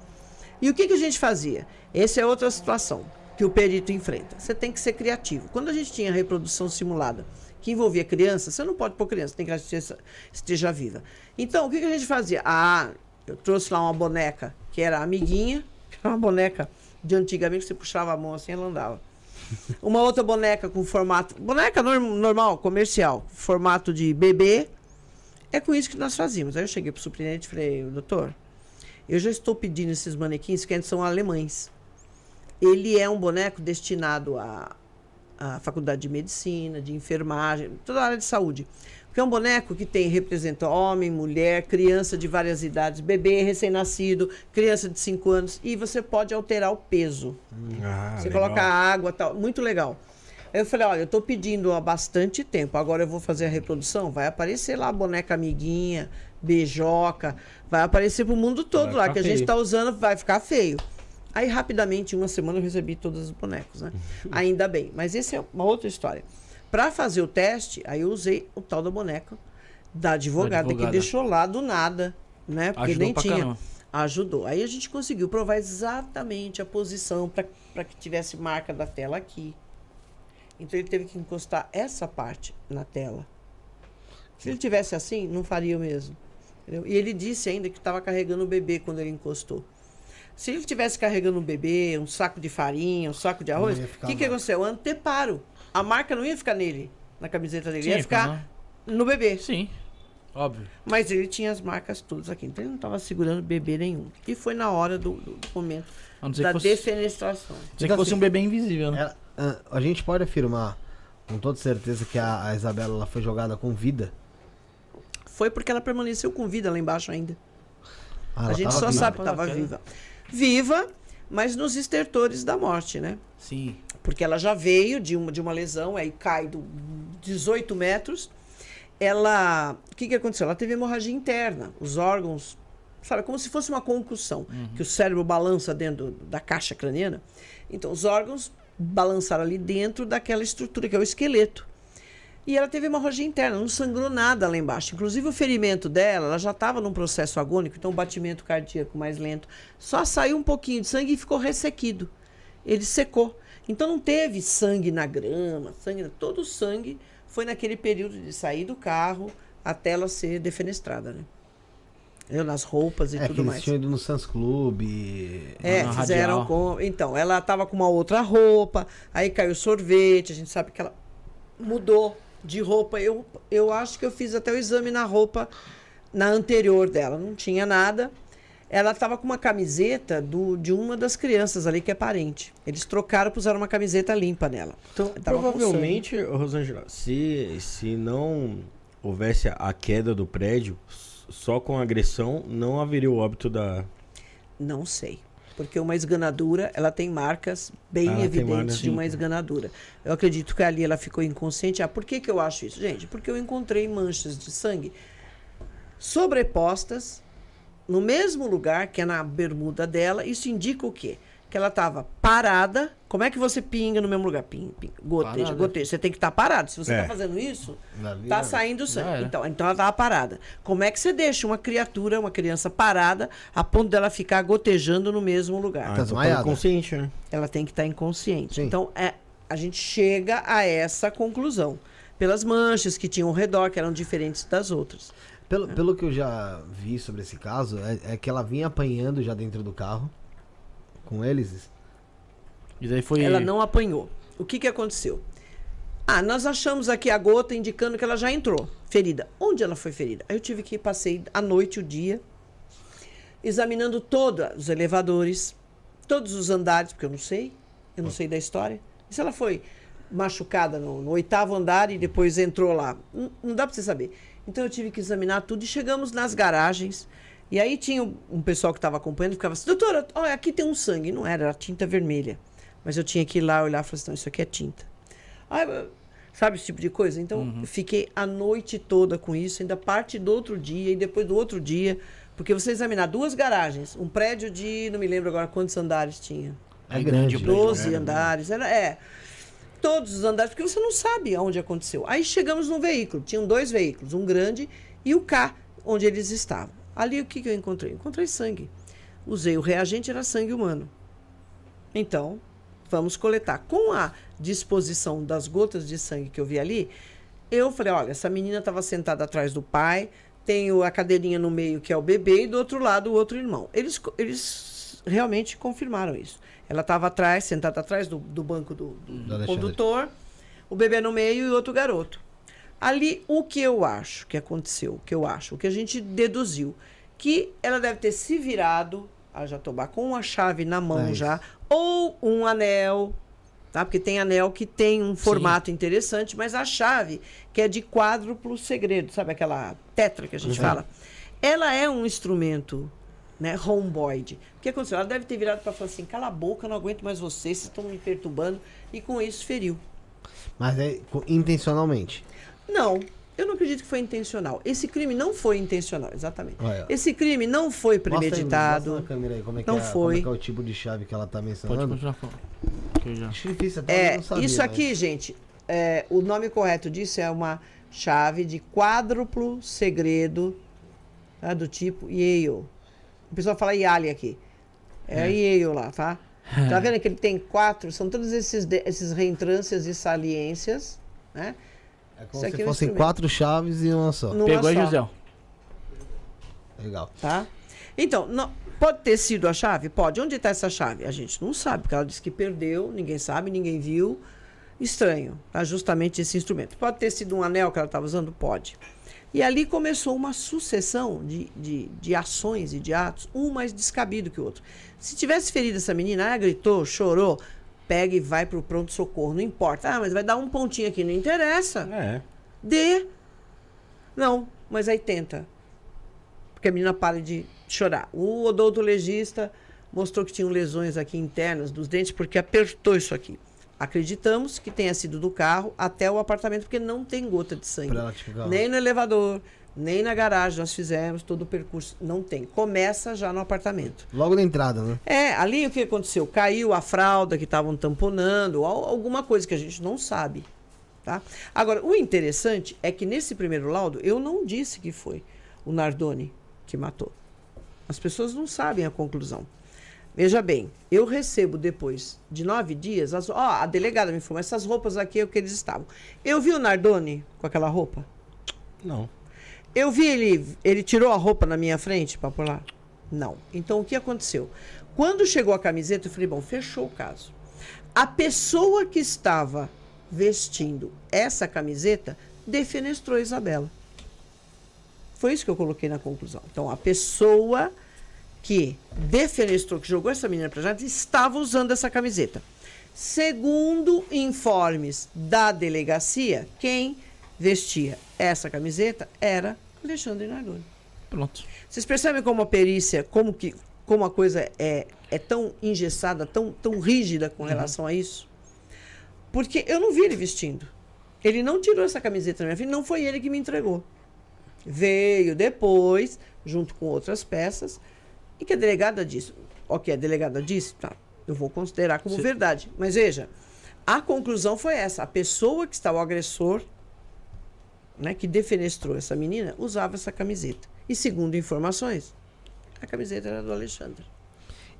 E o que, que a gente fazia? Essa é outra situação que o perito enfrenta. Você tem que ser criativo. Quando a gente tinha reprodução simulada que envolvia criança, você não pode pôr criança, tem que esteja, esteja viva. Então, o que, que a gente fazia? Ah, eu trouxe lá uma boneca que era amiguinha, que era uma boneca de antigamente que você puxava a mão assim ela andava. Uma outra boneca com formato. Boneca norm- normal, comercial, formato de bebê. É com isso que nós fazíamos. Aí eu cheguei pro superintendente e falei, doutor, eu já estou pedindo esses manequins que são alemães. Ele é um boneco destinado à, à faculdade de medicina, de enfermagem, toda a área de saúde. Porque é um boneco que tem, representa homem, mulher, criança de várias idades, bebê recém-nascido, criança de 5 anos, e você pode alterar o peso. Ah, Você legal. coloca água tal. Muito legal. Aí eu falei, olha, eu tô pedindo há bastante tempo, agora eu vou fazer a reprodução, vai aparecer lá a boneca amiguinha, beijoca, vai aparecer pro mundo todo Vai lá, que a gente feio. tá usando, vai ficar feio. Aí, rapidamente, em uma semana, eu recebi todos os bonecos, né? Ainda bem. Mas essa é uma outra história. Para fazer o teste, aí eu usei o tal da boneca da advogada, advogada. que deixou lá do nada, né? Porque Ajudou nem tinha. caramba. Ajudou. Aí a gente conseguiu provar exatamente a posição para que tivesse marca da tela aqui. Então ele teve que encostar essa parte na tela. Se ele tivesse assim, não faria o mesmo. entendeu? E ele disse ainda que estava carregando o bebê quando ele encostou. Se ele tivesse carregando um bebê, um saco de farinha, um saco de arroz, Não o ia que, que aconteceu? O anteparo. A marca não ia ficar nele, na camiseta dele, ia Sim, ficar no bebê. Sim, óbvio. Mas ele tinha as marcas todas aqui, então ele não estava segurando bebê nenhum. E foi na hora do, do- do momento não da fosse, defenestração. a não ser que Então, fosse assim, um bebê invisível, né? Ela- ah, a gente pode afirmar com toda certeza que a, a Isabela ela foi jogada com vida. Foi porque ela permaneceu com vida lá embaixo ainda. Ah, a gente só viva. sabe que Ela estava quer- viva. Viva, mas nos estertores da morte, né? Sim. Porque ela já veio de uma, de uma lesão, aí cai do 18 metros. Ela. O que, que aconteceu? Ela teve hemorragia interna. Os órgãos. Sabe, como se fosse uma concussão, que o cérebro balança dentro da caixa craniana. Então, os órgãos balançaram ali dentro daquela estrutura, que é o esqueleto. E ela teve hemorragia interna, não sangrou nada lá embaixo. Inclusive o ferimento dela, ela já estava num processo agônico, então o batimento cardíaco mais lento. Só saiu um pouquinho de sangue e ficou ressequido. Ele secou. Então não teve sangue na grama, sangue, todo o sangue foi naquele período de sair do carro até ela ser defenestrada, né? Eu, nas roupas e É, tudo mais. tinham ido no Sans Club. É, fizeram radial. com. Então, ela tava com uma outra roupa, aí caiu sorvete, a gente sabe que ela mudou de roupa. Eu, eu acho que eu fiz até o exame na roupa na anterior dela, não tinha nada. Ela tava com uma camiseta do, de uma das crianças ali que é parente. Eles trocaram, puseram uma camiseta limpa nela. Então, provavelmente, Rosângela, se, se não houvesse a queda do prédio, só com agressão, não haveria o óbito da. Não sei. Porque uma esganadura, ela tem marcas bem tem evidentes de uma esganadura. Eu acredito que ali ela ficou inconsciente. Ah, por que, que eu acho isso? Gente, porque eu encontrei manchas de sangue sobrepostas no mesmo lugar que é na bermuda dela. Isso indica o quê? Que ela estava parada. Como é que você pinga no mesmo lugar? Ping, ping, goteja, Parada. goteja. Você tem que estar parado. Se você está É. fazendo isso, tá né? saindo sangue. Então, então ela estava parada. Como é que você deixa uma criatura, uma criança parada, a ponto dela ficar gotejando no mesmo lugar? Ah, Tá então desmaiada. consciente, né? ela tem que estar inconsciente. Sim. Então, é, a gente chega a essa conclusão. Pelas manchas que tinham ao redor, que eram diferentes das outras. Pelo, pelo que eu já vi sobre esse caso, é, é que ela vinha apanhando já dentro do carro com eles. E daí foi. Ela não apanhou. O que, que aconteceu? Ah, nós achamos aqui a gota indicando que ela já entrou ferida. Onde ela foi ferida? Aí eu tive que passei a noite, o dia, examinando todos os elevadores, todos os andares, porque eu não sei, eu não sei da história. E se ela foi machucada no, no oitavo andar e depois entrou lá? Não, não dá para você saber. Então eu tive que examinar tudo e chegamos nas garagens. E aí tinha um, pessoal que estava acompanhando e ficava assim, doutora, olha, aqui tem um sangue. Não era, era tinta vermelha. Mas eu tinha que ir lá olhar e falar assim, não, isso aqui é tinta. Ah, sabe esse tipo de coisa? Então, eu fiquei a noite toda com isso, ainda parte do outro dia e depois do outro dia, porque você examinar duas garagens, um prédio de, não me lembro agora quantos andares tinha. É, grande. o prédio. 12 andares, era, é. Todos os andares, porque você não sabe aonde aconteceu. Aí chegamos no veículo, tinham dois veículos, um grande e o K, onde eles estavam. Ali o que, que eu encontrei? Encontrei sangue. Usei o reagente, era sangue humano. Então, vamos coletar. Com a disposição das gotas de sangue que eu vi ali, eu falei: olha, essa menina estava sentada atrás do pai, tem a cadeirinha no meio que é o bebê, e do outro lado o outro irmão. Eles, eles realmente confirmaram isso. Ela estava atrás, sentada atrás do, do banco do, do condutor, o bebê no meio e outro garoto. Ali, o que eu acho que aconteceu, o que eu acho, o que a gente deduziu, que ela deve ter se virado, a Jatobá, com a chave na mão É já, ou um anel, tá? Porque tem anel que tem um formato interessante, mas a chave, que é de quádruplo segredo, sabe aquela tetra que a gente Uhum. fala? Ela é um instrumento, né, romboide. O que aconteceu? Ela deve ter virado para falar assim: cala a boca, eu não aguento mais vocês, vocês estão me perturbando, e com isso feriu. Mas é intencionalmente. Não, eu não acredito que foi intencional. Esse crime não foi intencional, exatamente. Olha. Esse crime não foi Mostra aí, mostra premeditado. aí como é que Não é, como foi. é que é o tipo de chave que ela tá Pode mencionando. continuar falando. Que eu já... Acho difícil até eu É, não sabia, isso mas- aqui, gente, é, o nome correto disso é uma chave de quádruplo segredo tá, do tipo Yale. O pessoal fala Yale aqui. É, Yale lá, tá? Tá vendo que ele tem quatro? São todos esses, esses reentrâncias e saliências, né? É Isso como aqui se é um fossem quatro chaves e uma só. Numa Pegou aí, só. José. Legal. tá? Então, não- pode ter sido a chave? Pode. Onde está essa chave? A gente não sabe, porque ela disse que perdeu, ninguém sabe, ninguém viu. Estranho, tá? Justamente esse instrumento. Pode ter sido um anel que ela estava usando? Pode. E ali começou uma sucessão de, de, de ações e de atos, um mais descabido que o outro. Se tivesse ferido essa menina, ela gritou, chorou, pega e vai para o pronto-socorro, não importa. Ah, mas vai dar um pontinho aqui, não interessa. É. Dê. Não, mas aí tenta. Porque a menina para de chorar. O odontologista mostrou que tinham lesões aqui internas dos dentes porque apertou isso aqui. Acreditamos que tenha sido do carro até o apartamento, porque não tem gota de sangue. Nem no elevador, nem na garagem. Nós fizemos todo o percurso. Não tem. Começa já no apartamento. Logo na entrada, né? É, ali o que aconteceu? Caiu a fralda que estavam tamponando, al- alguma coisa que a gente não sabe. Tá? Agora, o interessante é que nesse primeiro laudo eu não disse que foi o Nardoni que matou. As pessoas não sabem a conclusão. Veja bem, eu recebo depois de nove dias, as, ó, a delegada me informou, essas roupas aqui é o que eles estavam. Eu vi o Nardoni com aquela roupa? Não. Eu vi ele, ele tirou a roupa na minha frente para lá? Não. Então o que aconteceu? Quando chegou a camiseta, eu falei, bom, fechou o caso. A pessoa que estava vestindo essa camiseta defenestrou a Isabela. Foi isso que eu coloquei na conclusão. Então, a pessoa que defenestrou, que jogou essa menina para já, estava usando essa camiseta. Segundo informes da delegacia, quem vestia essa camiseta era Alexandre Nardoni. Pronto. Vocês percebem como a perícia, como que como a coisa é, é tão engessada, tão, tão rígida com relação a isso? Porque eu não vi ele vestindo. Ele não tirou essa camiseta da minha filha, não foi ele que me entregou. Veio depois, junto com outras peças, e que a delegada disse. Ok, a delegada disse, tá, eu vou considerar como verdade. Mas veja, a conclusão foi essa: a pessoa que está o agressor, né, que defenestrou essa menina, usava essa camiseta. E segundo informações, a camiseta era do Alexandre.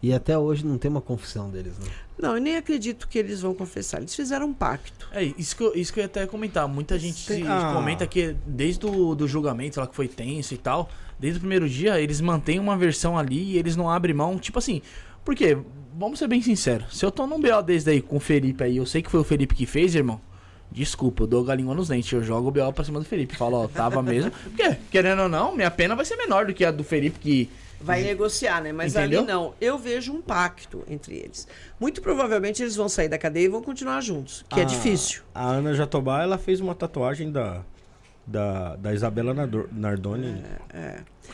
E até hoje não tem uma confissão deles, né? Não, eu nem acredito que eles vão confessar. Eles fizeram um pacto. É, isso que, eu, isso que eu ia até comentar. Muita gente se- Ah. comenta que desde o do julgamento, lá que foi tenso e tal, desde o primeiro dia, eles mantêm uma versão ali e eles não abrem mão. Tipo assim, porque, vamos ser bem sinceros, se eu tô num BO desde aí com o Felipe aí, eu sei que foi o Felipe que fez, irmão. Desculpa, eu dou galinha nos dentes. Eu jogo o BO pra cima do Felipe. Falo, ó, tava mesmo. Porque, querendo ou não, minha pena vai ser menor do que a do Felipe, que. Vai negociar, né? Mas Entendeu? ali não. Eu vejo um pacto entre eles. Muito provavelmente eles vão sair da cadeia e vão continuar juntos, que é A- difícil. A Ana Jatobá, ela fez uma tatuagem da, da, da Isabela Nardoni.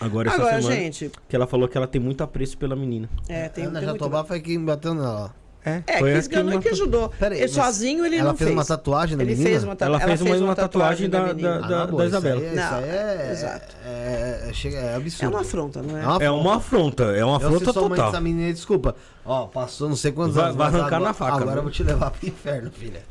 Agora, essa Agora, semana, gente, que ela falou que ela tem muito apreço pela menina. é, tem, Ana tem muito- Jatobá foi quem bateu nela. É, É, foi e matou- que ajudou. Pera aí, ele sozinho ele ela não fez fez. uma tatuagem na ele menina? fez uma, ta- Ela fez uma- uma tatuagem da- menina. da- Ah, pô, da isso Isabela. aí- Isso Não, aí é, exato. É, é, chega- é absurdo. É uma afronta, não é? É uma É uma afronta, é uma Eu, afronta total. dessa menina, desculpa. Ó, passou não sei quantos Vai- anos. vai arrancar agora, na faca, Agora mano. eu vou te levar pro inferno, filha.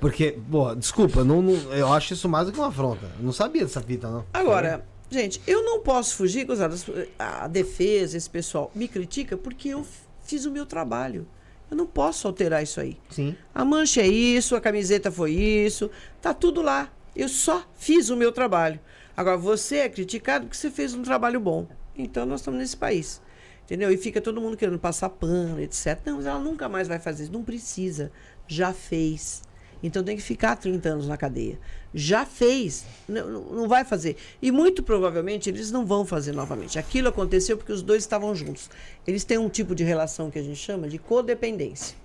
Porque, pô, desculpa, não, não- eu acho isso mais do que uma afronta. Eu não sabia dessa fita, não. Agora, gente, eu não posso fugir, gozada, a defesa, esse pessoal me critica porque eu fiz o meu trabalho. Eu não posso alterar isso aí. Sim. A mancha é isso, a camiseta foi isso, tá tudo lá. Eu só fiz o meu trabalho. Agora, você é criticado porque você fez um trabalho bom. Então, nós estamos nesse país. Entendeu? E fica todo mundo querendo passar pano, etc. Não, mas ela nunca mais vai fazer isso. Não precisa. Já fez. Então tem que ficar 30 anos na cadeia. Já fez. Não, não- vai fazer. E muito provavelmente eles não vão fazer novamente. Aquilo aconteceu porque os dois estavam juntos. Eles têm um tipo de relação que a gente chama de codependência.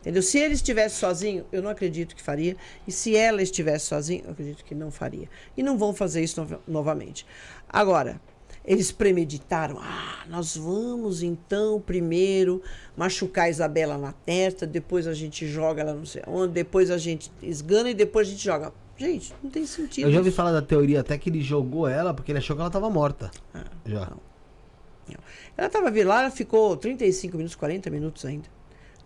Entendeu? Se ele estivesse sozinho, eu não acredito que faria. E se ela estivesse sozinha, eu acredito que não faria. E não vão fazer isso nova- novamente. Agora, eles premeditaram. Ah, nós vamos então primeiro machucar a Isabela na testa, depois a gente joga ela não sei onde, depois a gente esgana e depois a gente joga. Gente, não tem sentido. Eu já ouvi falar da teoria até que ele jogou ela porque ele achou que ela tava morta. já. Ela estava lá, ela ficou 35 minutos, 40 minutos ainda,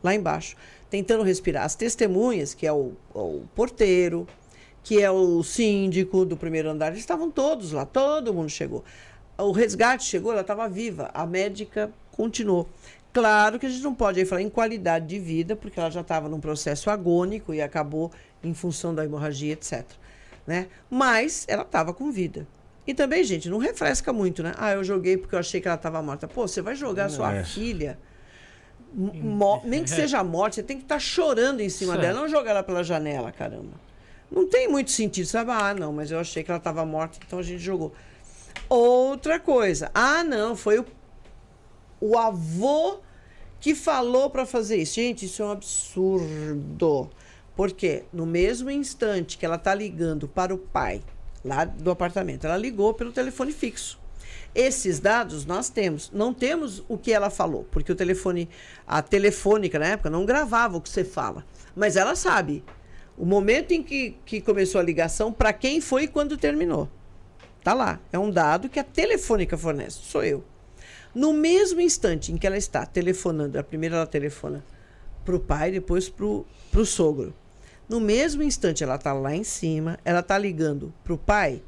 lá embaixo, tentando respirar. As testemunhas, que é o, o porteiro, que é o síndico do primeiro andar, eles estavam todos lá, todo mundo chegou. O resgate chegou, ela estava viva, a médica continuou. Claro que a gente não pode aí falar em qualidade de vida, porque ela já estava num processo agônico e acabou em função da hemorragia, etc. Né? Mas ela estava com vida. E também, gente, não refresca muito, né? Ah, eu joguei porque eu achei que ela estava morta. Pô, você vai jogar a sua É. filha, nem que seja morte, você tem que estar chorando em cima dela, não jogar ela pela janela, caramba. Não tem muito sentido, sabe? Ah, não, mas eu achei que ela estava morta, então a gente jogou. Outra coisa. Ah, não, foi o, o avô que falou para fazer isso. Gente, isso é um absurdo. Porque no mesmo instante que ela está ligando para o pai lá do apartamento, ela ligou pelo telefone fixo. Esses dados nós temos. Não temos o que ela falou, porque o telefone, a telefônica na época não gravava o que você fala. Mas ela sabe o momento em que, que começou a ligação, para quem foi e quando terminou. Tá lá. É um dado que a telefônica fornece. Sou eu. No mesmo instante em que ela está telefonando, a primeira ela telefona para o pai, depois para o sogro. No mesmo instante ela está lá em cima, ela está ligando para o pai,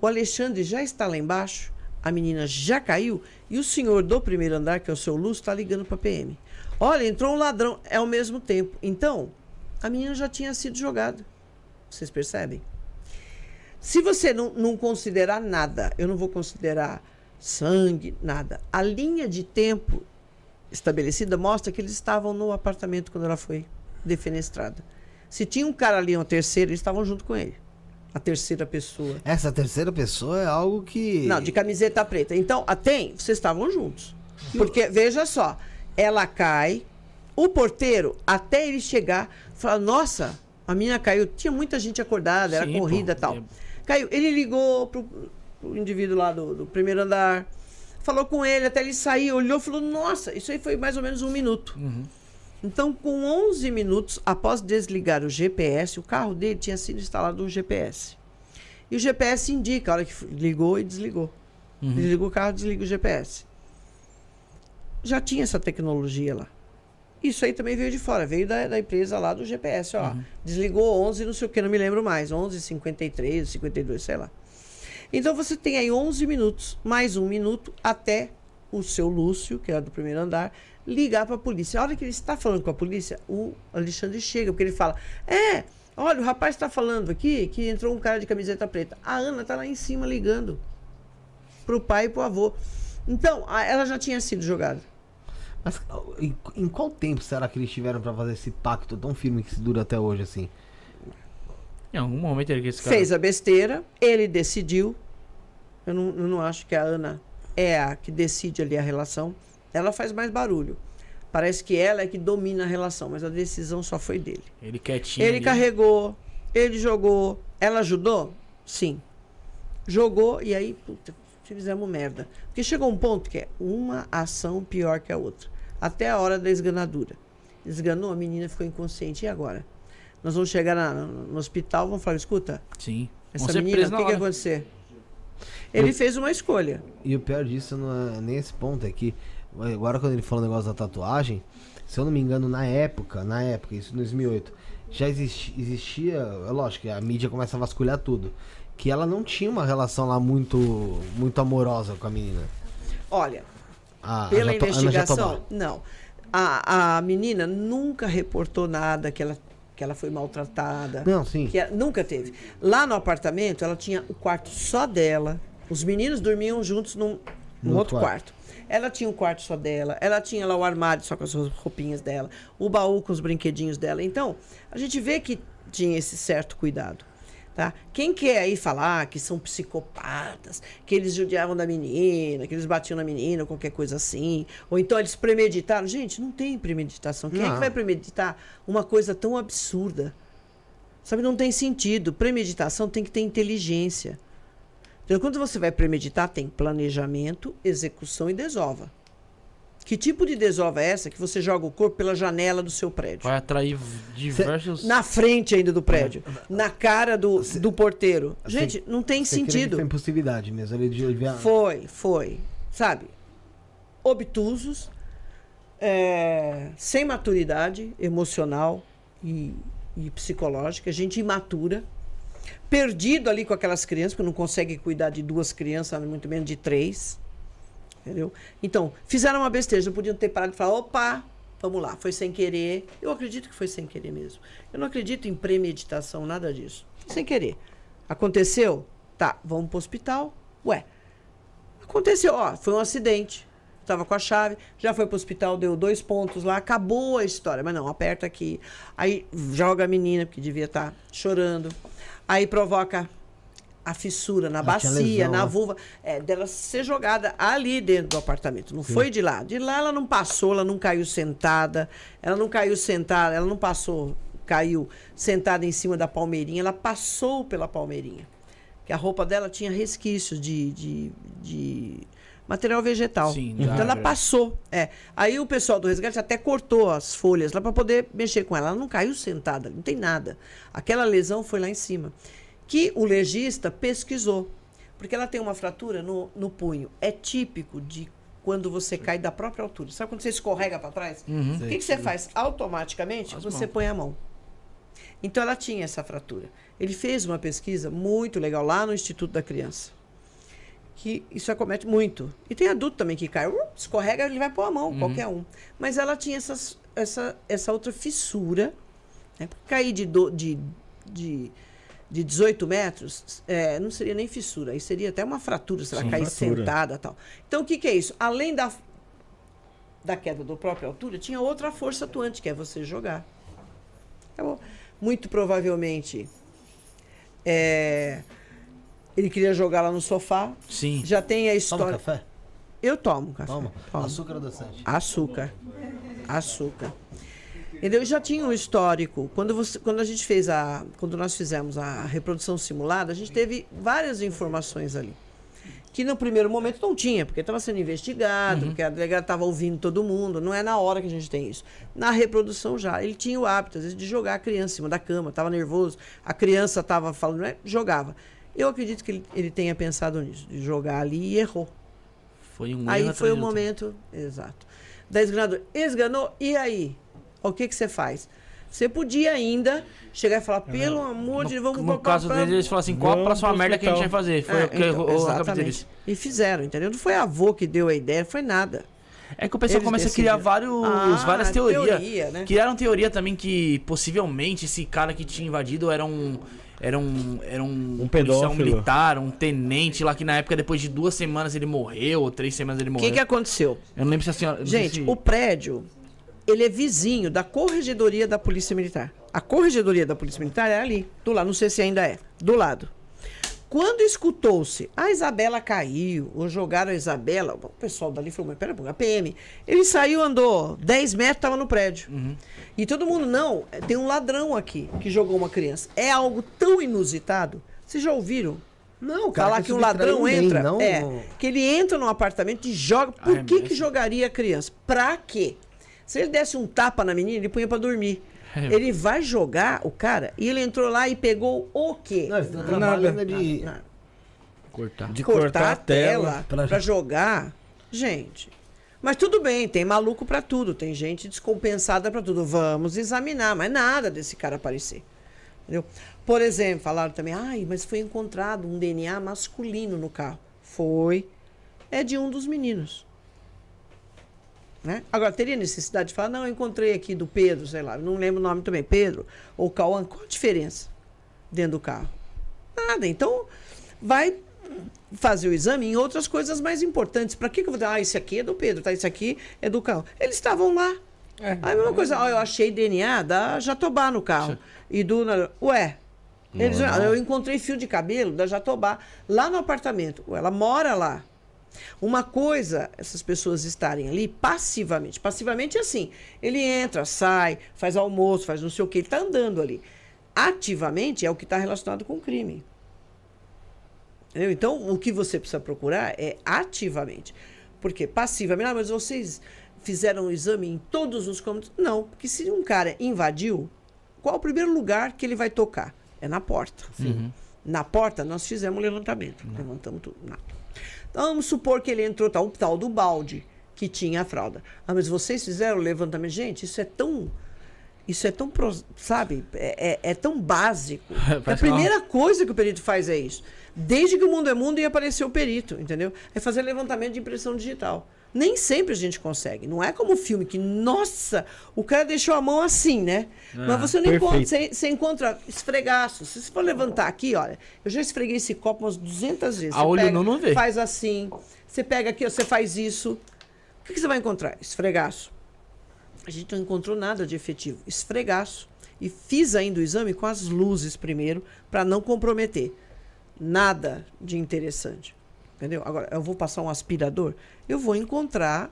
o Alexandre já está lá embaixo, a menina já caiu e o senhor do primeiro andar, que é o seu Lúcio, está ligando para a PM. Olha, entrou um ladrão, é ao mesmo tempo. Então, a menina já tinha sido jogada. Vocês percebem? Se você não, não considerar nada, eu não vou considerar sangue, nada. A linha de tempo estabelecida mostra que eles estavam no apartamento quando ela foi defenestrada. Se tinha um cara ali, uma terceira, eles estavam junto com ele. A terceira pessoa. Essa terceira pessoa é algo que. Não, de camiseta preta. Então, tem, vocês estavam juntos. Porque, veja só, ela cai, o porteiro, até ele chegar, fala, nossa, a menina caiu. Tinha muita gente acordada, era Sim, corrida e tal. É. Caiu. Ele ligou pro, pro indivíduo lá do, do primeiro andar. falou com ele, até ele sair, olhou e falou: Nossa, isso aí foi mais ou menos um minuto. Então, com 11 minutos após desligar o GPS, o carro dele tinha sido instalado um GPS. E o GPS indica a hora que ligou e desligou. Desligou o carro, desliga o GPS. Já tinha essa tecnologia lá. Isso aí também veio de fora, veio da, da empresa lá do GPS, ó. Desligou 11, não sei o que, não me lembro mais. 11, 53, 52, sei lá. Então você tem aí 11 minutos, mais um minuto, até o seu Lúcio, que era do primeiro andar, ligar para a polícia. A hora que ele está falando com a polícia, o Alexandre chega, porque ele fala: É, olha, o rapaz está falando aqui que entrou um cara de camiseta preta. A Ana está lá em cima ligando para o pai e para o avô. Então, ela já tinha sido jogada. Mas em, em qual tempo será que eles tiveram pra fazer esse pacto tão firme que se dura até hoje, assim? Em algum momento ele cara. Fez a besteira, ele decidiu. Eu não, eu não acho que a Ana é a que decide ali a relação. Ela faz mais barulho. Parece que ela é que domina a relação, mas a decisão só foi dele. Ele quietinho. Ele ali. carregou, ele jogou. Ela ajudou? Sim. Jogou e aí, puta, fizemos merda. Porque chegou um ponto que é uma ação pior que a outra. Até a hora da esganadura. Esganou, a menina ficou inconsciente. E agora? Nós vamos chegar na- no hospital, vamos falar, escuta, Sim. essa menina, o que, que acontecer? Ele fez uma escolha. E o pior disso não é nem esse ponto, é que agora quando ele falou o negócio da tatuagem, se eu não me engano, na época, na época, isso em 2008, já existi- existia, é lógico que a mídia começa a vasculhar tudo, que ela não tinha uma relação lá muito muito amorosa com a menina. Olha, A, a pela Ana investigação, não. A, a menina nunca reportou nada que ela, que ela foi maltratada. Não, sim. Que ela- nunca teve. Lá no apartamento, ela tinha o quarto só dela. Os meninos dormiam juntos num, num outro quarto. quarto. Ela tinha um quarto só dela. Ela tinha lá o armário só com as roupinhas dela. O baú com os brinquedinhos dela. Então, a gente vê que tinha esse certo cuidado. Tá? Quem quer aí falar que são psicopatas, que eles judiavam da menina, que eles batiam na menina, ou qualquer coisa assim, ou então eles premeditaram. Gente, não tem premeditação. Quem é Não. que vai premeditar uma coisa tão absurda? Sabe, não tem sentido. Premeditação tem que ter inteligência. Então, quando você vai premeditar, tem planejamento, execução e desova. Que tipo de desova é essa que você joga o corpo pela janela do seu prédio? Vai atrair diversos. Na frente ainda do prédio. Na cara do, do porteiro. Você- Gente, não tem Você sentido. Foi impossibilidade mesmo. Ele devia... Foi, foi. Sabe? Obtusos, é, sem maturidade emocional e, e psicológica, gente imatura, perdido ali com aquelas crianças, porque não consegue cuidar de duas crianças, muito menos de três. Entendeu? Então, fizeram uma besteira, não podiam ter parado e falar, opa, vamos lá, foi sem querer. Eu acredito que foi sem querer mesmo. Eu não acredito em premeditação, nada disso. Sem querer. Aconteceu? Tá, vamos pro hospital. Ué, Aconteceu, ó, foi um acidente. Tava com a chave, já foi pro hospital, deu dois pontos lá, acabou a história. Mas não, aperta aqui. Aí joga a menina, porque devia estar chorando. Aí provoca a fissura na Ah, bacia, lesão, na né? vulva, é, dela ser jogada ali dentro do apartamento. Não foi de lá. De lá ela não passou, ela não caiu sentada. Ela não caiu sentada, ela não passou, caiu sentada em cima da palmeirinha, ela passou pela palmeirinha que a roupa dela tinha resquícios de, de, de material vegetal. Sim, então já, ela passou. É. Aí o pessoal do resgate até cortou as folhas lá para poder mexer com ela. Ela não caiu sentada, não tem nada. Aquela lesão foi lá em cima. Que o legista pesquisou. Porque ela tem uma fratura no, no punho. É típico de quando você cai da própria altura. Sabe quando você escorrega para trás? O que, que você faz? Automaticamente As você mãos. põe a mão. Então ela tinha essa fratura. Ele fez uma pesquisa muito legal lá no Instituto da Criança. Que isso acomete muito. E tem adulto também que cai, uh, escorrega, ele vai pôr a mão, qualquer um. Mas ela tinha essas, essa, essa outra fissura. Né? Cair de, do, de, de, de 18 metros é, não seria nem fissura, aí seria até uma fratura, se ela Sim, cair fratura. sentada e tal. Então o que, que é isso? Além da, da queda da própria altura, tinha outra força atuante, que é você jogar. Acabou. Muito provavelmente é, ele queria jogar lá no sofá. Sim. Já tem a Toma história. café? Eu tomo café. Toma. Tomo. Açúcar adoçante. Açúcar. Açúcar. Entendeu? Já tinha um histórico. Quando, você, quando a gente fez a. Quando nós fizemos a reprodução simulada, a gente teve várias informações ali. que no primeiro momento não tinha, porque estava sendo investigado, porque a delegada estava ouvindo todo mundo, não é na hora que a gente tem isso. Na reprodução já, ele tinha o hábito, às vezes, de jogar a criança em cima da cama, estava nervoso, a criança estava falando, né? jogava. Eu acredito que ele, ele tenha pensado nisso, de jogar ali e errou. Foi um Aí foi o momento, exato. Da esganador, esganou, e aí? O que que você faz? Você podia ainda chegar e falar, pelo amor de Deus, vamos No colocar caso pra- deles, eles falaram assim: qual a próxima merda que a gente vai fazer? Foi É, o que então, o, o exatamente. capitalismo. E fizeram, entendeu? Não foi a avô que deu a ideia, foi nada. É que o pessoal Eles começa a criar vários, Ah, várias teorias. teoria, né? Criaram teoria também que possivelmente esse cara que tinha invadido era um. Era um. Era um, Um policial pedófilo. militar, um tenente lá que na época, depois de duas semanas, ele morreu, ou três semanas ele O morreu. que, que aconteceu? Eu não lembro se a senhora. Gente, se- o prédio, ele é vizinho da corregedoria da Polícia Militar. A corregedoria da Polícia Militar é ali, do lado. Não sei se ainda é, do lado. Quando escutou-se, a Isabela caiu, ou jogaram a Isabela, o pessoal dali falou, mas pera, a PM. Ele saiu, andou 10 metros, estava no prédio. E todo mundo, não, tem um ladrão aqui que jogou uma criança. É algo tão inusitado. Vocês já ouviram? Não, cara Falar quer que um ladrão entra. não- É, que ele entra num apartamento e joga. Por que, Arremessa. que jogaria a criança? Pra quê? Se ele desse um tapa na menina, ele punha pra dormir. É. Ele vai jogar o cara e ele entrou lá e pegou o quê? Não, eles estão trabalhando de. Cortar. De cortar, a tela, pra- pra... jogar. Gente. Mas tudo bem, tem maluco pra tudo, tem gente descompensada pra tudo. Vamos examinar, mas nada desse cara aparecer. Entendeu? Por exemplo, falaram também, ai, mas foi encontrado um DNA masculino no carro. Foi. É de um dos meninos. Né? Agora, teria necessidade de falar, não, eu encontrei aqui do Pedro, sei lá, não lembro o nome também, Pedro ou Cauã, qual a diferença dentro do carro? Nada. Então, vai fazer o exame em outras coisas mais importantes. Para que, que eu vou dizer, ah, esse aqui é do Pedro, tá? Esse aqui é do carro. Eles estavam lá. É. a mesma coisa, ó, eu achei DNA da Jatobá no carro. E do. Ué. Eles, "Ah, eu encontrei fio de cabelo da Jatobá lá no apartamento. Ué, ela mora lá. Uma coisa, essas pessoas estarem ali passivamente. Passivamente é assim: ele entra, sai, faz almoço, faz não sei o que, ele está andando ali. Ativamente é o que está relacionado com o crime. Entendeu? Então, o que você precisa procurar é ativamente. Porque passivamente, ah, mas vocês fizeram o exame em todos os cômodos? Não, porque se um cara invadiu, qual o primeiro lugar que ele vai tocar? É na porta. Na porta, nós fizemos um levantamento. Levantamos tudo. Nada. Então, vamos supor que ele entrou, tá, o tal do balde, que tinha a fralda. Ah, mas vocês fizeram o levantamento? Gente, isso é tão. Isso é tão, sabe, é, é- é tão básico. a uma- primeira coisa que o perito faz é isso. Desde que o mundo é mundo ia aparecer o perito, entendeu? É fazer levantamento de impressão digital. Nem sempre a gente consegue. Não é como o filme que, nossa, o cara deixou a mão assim, né? Mas você não encontra, você, você encontra esfregaço. Se você for levantar aqui, olha, eu já esfreguei esse copo umas 200 vezes. A Você olho pega, nu não vê. Faz assim, você pega aqui, você faz isso. O que, que você vai encontrar? Esfregaço. A gente não encontrou nada de efetivo. Esfregaço. E fiz ainda o exame com as luzes primeiro, para não comprometer. Nada de interessante. Entendeu? Agora, eu vou passar um aspirador, eu vou encontrar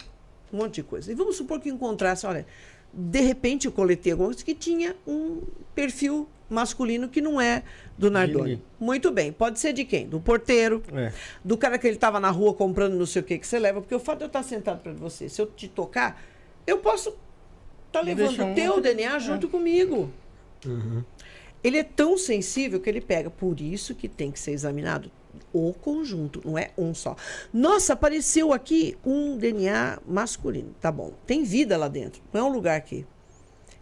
um monte de coisa. E vamos supor que encontrasse, olha, de repente eu coletei alguma coisa que tinha um perfil masculino que não é do Nardoni. Muito bem. Pode ser de quem? Do porteiro, É. do cara que ele estava na rua comprando não sei o que que você leva, porque o fato de eu estar sentado de você, se eu te tocar, eu posso estar levando Deixa o um- teu DNA junto comigo. Ele é tão sensível que ele pega. Por isso que tem que ser examinado o conjunto, não é um só. Nossa, apareceu aqui um DNA masculino. Tá bom, tem vida lá dentro, não é um lugar aqui.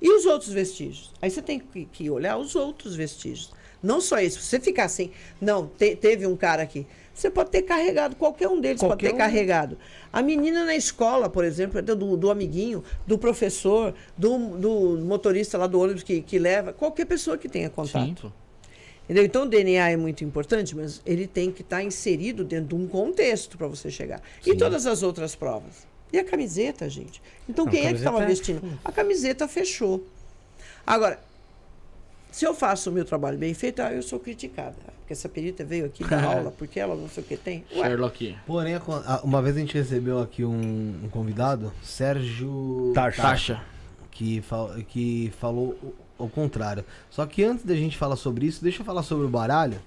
E os outros vestígios? Aí você tem que, que olhar os outros vestígios. Não só isso. Se você ficar assim, não, te- teve um cara aqui. Você pode ter carregado, qualquer um deles Qualquer pode ter um. carregado. A menina na escola, por exemplo, do, do amiguinho, do professor, do, do motorista lá do ônibus que, que leva, qualquer pessoa que tenha contato. Sim. Entendeu? Então o DNA é muito importante, mas ele tem que estar inserido dentro de um contexto para você chegar. E todas as outras provas. E a camiseta, gente? Então Não, quem é que estava é- vestindo? A camiseta fechou. Agora, se eu faço o meu trabalho bem feito, ah, eu sou criticada. Porque essa perita veio aqui dar aula, porque ela não sei o que tem. Ué, Sherlock. Porém, uma vez a gente recebeu aqui um, um convidado, Sérgio. Taxa. que, fal- que falou o, o contrário. Só que antes da gente falar sobre isso, deixa eu falar sobre o baralho.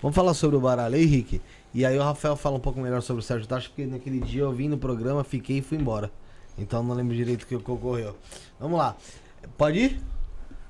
Vamos falar sobre o baralho aí, Henrique? E aí o Rafael fala um pouco melhor sobre o Sérgio Tacho, porque naquele dia eu vim no programa, fiquei e fui embora. Então não lembro direito o que ocorreu. Vamos lá. Pode ir?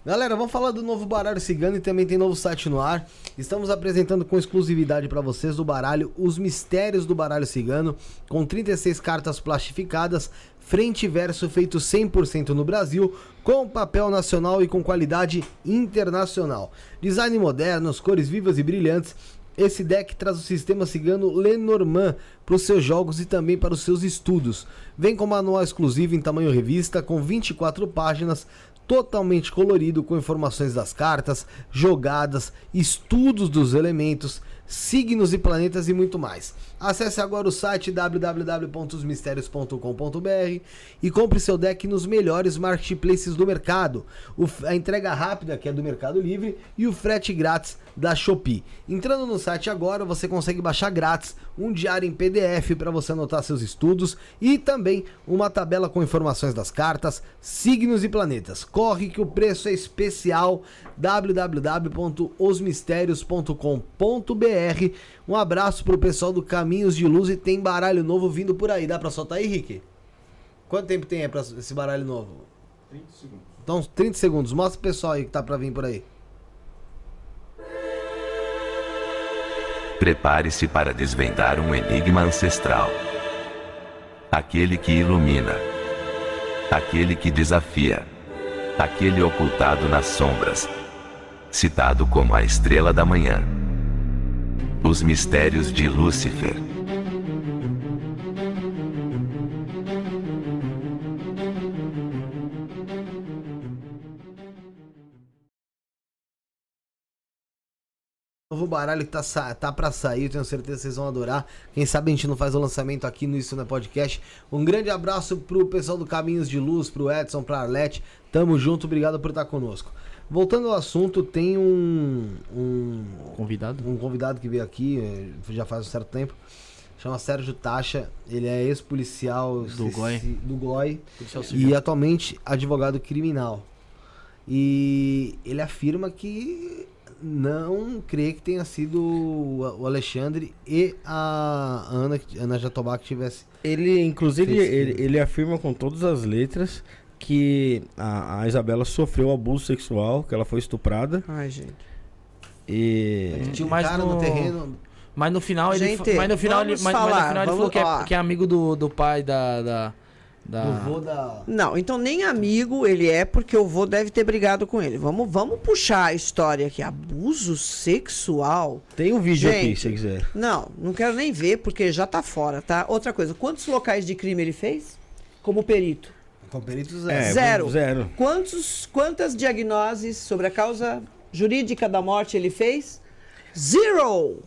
Galera, vamos falar do novo baralho cigano e também tem novo site no ar. Estamos apresentando com exclusividade para vocês o baralho Os Mistérios do Baralho Cigano, com 36 cartas plastificadas, frente e verso feito 100% no Brasil, com papel nacional e com qualidade internacional. Design modernos, cores vivas e brilhantes. Esse deck traz o sistema cigano Lenormand para os seus jogos e também para os seus estudos. Vem com manual exclusivo em tamanho revista, com 24 páginas, totalmente colorido com informações das cartas, jogadas, estudos dos elementos, signos e planetas e muito mais. Acesse agora o site www.osmistérios.com.br e compre seu deck nos melhores marketplaces do mercado. O, a entrega rápida, que é do Mercado Livre, e o frete grátis da Shopee. Entrando no site agora, você consegue baixar grátis um diário em PDF para você anotar seus estudos e também uma tabela com informações das cartas, signos e planetas. Corre que o preço é especial www.osmistérios.com.br. Um abraço pro pessoal do Caminhos de Luz e tem baralho novo vindo por aí. Dá pra soltar aí, Rick? Quanto tempo tem aí pra esse baralho novo? 30 segundos. Então, 30 segundos. Mostra pro pessoal aí que tá pra vir por aí. Prepare-se para desvendar um enigma ancestral. Aquele que ilumina. Aquele que desafia. Aquele ocultado nas sombras. Citado como a estrela da manhã. Os mistérios de Lúcifer. Novo baralho que tá, tá pra sair, tenho certeza que vocês vão adorar. Quem sabe a gente não faz o lançamento aqui no Isso Não é Podcast. Um grande abraço pro pessoal do Caminhos de Luz, pro Edson, pra Arlete. Tamo junto, obrigado por estar conosco. Voltando ao assunto, tem um, um, Convidado? um convidado que veio aqui, eh, já faz um certo tempo. Chama Sérgio Tacha, ele é ex-policial Do GOI. do GOI e atualmente advogado criminal. E ele afirma que não crê que tenha sido o Alexandre e a Ana, Ana Jatobá que tivesse. Ele, inclusive, ele, ele afirma com todas as letras que a, a Isabela sofreu abuso sexual, que ela foi estuprada. Ai, gente. E. Tinha Mas cara no, no- terreno. Mas no final ele, Gente, mas no final ele, mas, mas no falar, final ele falou que é, que é amigo do, do pai da. da, da- Do vô da. Não, então nem amigo ele é, porque o vô deve ter brigado com ele. Vamos, vamos puxar a história aqui. Abuso sexual. Tem um vídeo aqui, Gente. se você quiser. Não, não quero nem ver, porque já tá fora, tá? Outra coisa, quantos locais de crime ele fez? Como perito? Com peritos É, Zero. Zero. Quantos, quantas diagnoses sobre a causa jurídica da morte ele fez? Zero!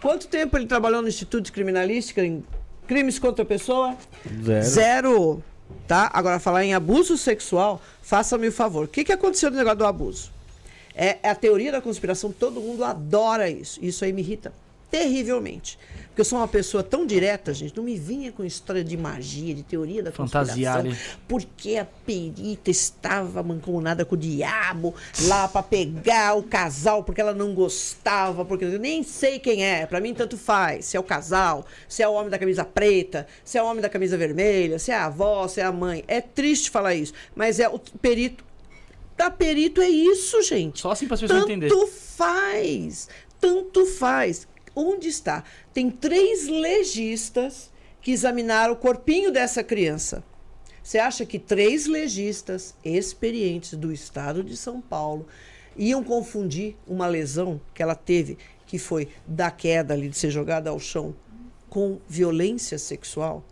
Quanto tempo ele trabalhou no Instituto de Criminalística em crimes contra a pessoa? Zero. Zero. Tá? Agora, falar em abuso sexual, faça-me o favor. O que, que aconteceu no negócio do abuso? É, é a teoria da conspiração, todo mundo adora isso. Isso aí me irrita terrivelmente. Porque eu sou uma pessoa tão direta, gente, não me vinha com história de magia, de teoria da Fantasiar, conspiração. né? Porque a perita estava mancomunada com o diabo lá para pegar o casal porque ela não gostava, porque eu nem sei quem é, para mim tanto faz, se é o casal, se é o homem da camisa preta, se é o homem da camisa vermelha, se é a avó, se é a mãe. É triste falar isso, mas é o perito da perito é isso, gente. Só assim para as pessoas Tanto entenderem. faz, tanto faz. Onde está? Tem três legistas que examinaram o corpinho dessa criança. Você acha que três legistas experientes do estado de São Paulo iam confundir uma lesão que ela teve, que foi da queda ali, de ser jogada ao chão, com violência sexual?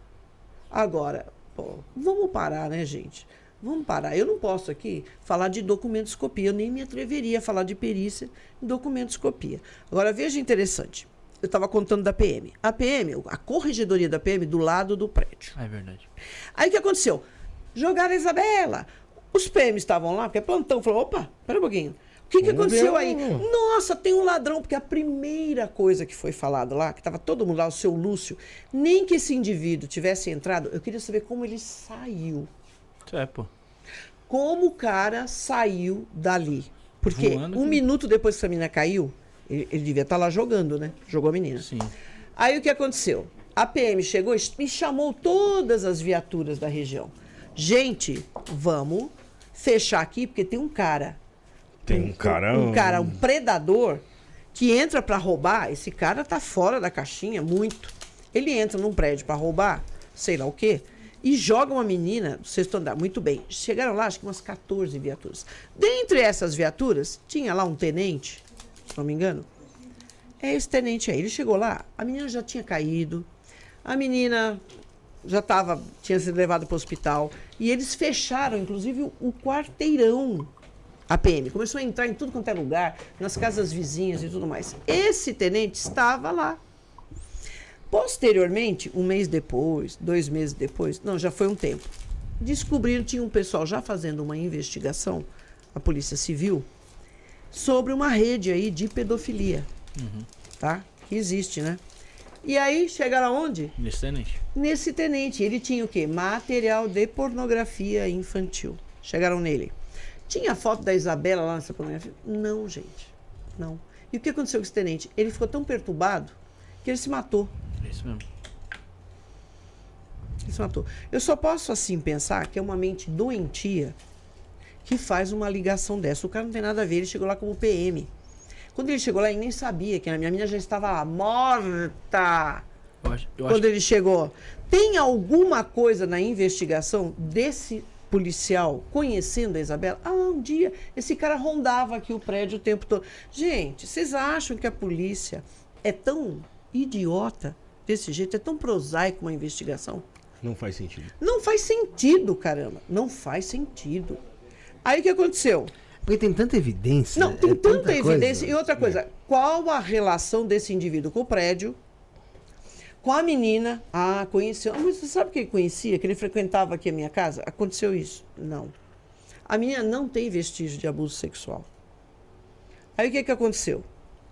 Agora, pô, vamos parar, né, gente? Vamos parar. Eu não posso aqui falar de documentoscopia. Eu nem me atreveria a falar de perícia em documentoscopia. Agora, veja interessante. Eu estava contando da PM. A PM, a corregedoria da PM, do lado do prédio. É verdade. Aí o que aconteceu? Jogaram a Isabela. Os PM estavam lá, porque é plantão. Falou, opa, pera um pouquinho. O que, que aconteceu aí? um- Nossa, tem um ladrão. Porque a primeira coisa que foi falada lá, que estava todo mundo lá, o seu Lúcio, nem que esse indivíduo tivesse entrado, eu queria saber como ele saiu. É, pô. Como o cara saiu dali. Porque Voando um que- minuto depois que essa menina caiu, Ele, ele devia estar lá jogando, né? Jogou a menina. Sim. Aí o que aconteceu? A PM chegou e chamou todas as viaturas da região. Gente, vamos fechar aqui, porque tem um cara. Tem um cara. Um cara, um predador, que entra pra roubar. Esse cara tá fora da caixinha, muito. Ele entra num prédio pra roubar, sei lá o quê, e joga uma menina do sexto andar. Muito bem. Chegaram lá, acho que umas 14 viaturas. Dentre essas viaturas, tinha lá um tenente, se não me engano. É esse tenente aí. Ele chegou lá, a menina já tinha caído, a menina já tava, tinha sido levada para o hospital. E eles fecharam, inclusive, o, o quarteirão. A PM começou a entrar em tudo quanto é lugar, nas casas vizinhas e tudo mais. Esse tenente estava lá. Posteriormente, um mês depois, dois meses depois, não, já foi um tempo, descobriram, tinha um pessoal já fazendo uma investigação, a Polícia Civil, sobre uma rede aí de pedofilia. Tá? Que existe, né? E aí chegaram aonde? Nesse tenente. Nesse tenente. Ele tinha o quê? Material de pornografia infantil. Chegaram nele. Tinha foto da Isabela lá nessa pornografia? Não, gente. Não. E o que aconteceu com esse tenente? Ele ficou tão perturbado que ele se matou. É isso mesmo. Ele se matou. Eu só posso assim pensar que é uma mente doentia que faz uma ligação dessa. O cara não tem nada a ver, ele chegou lá como PM. Quando ele chegou lá, ele nem sabia que a minha menina já estava lá, morta. Eu acho, eu Quando acho ele chegou. Tem alguma coisa na investigação desse policial conhecendo a Isabela? Ah, um dia esse cara rondava aqui o prédio o tempo todo. Gente, vocês acham que a polícia é tão idiota desse jeito? É tão prosaico uma investigação? Não faz sentido. Não faz sentido, caramba. Não faz sentido. Aí o que aconteceu? Porque tem tanta evidência. Não, tem é tanta coisa. evidência. E outra coisa, qual a relação desse indivíduo com o prédio? Com a menina? Ah, conheceu. Mas você sabe que ele conhecia? Que ele frequentava aqui a minha casa? Aconteceu isso? Não. A menina não tem vestígio de abuso sexual. Aí o que, que aconteceu?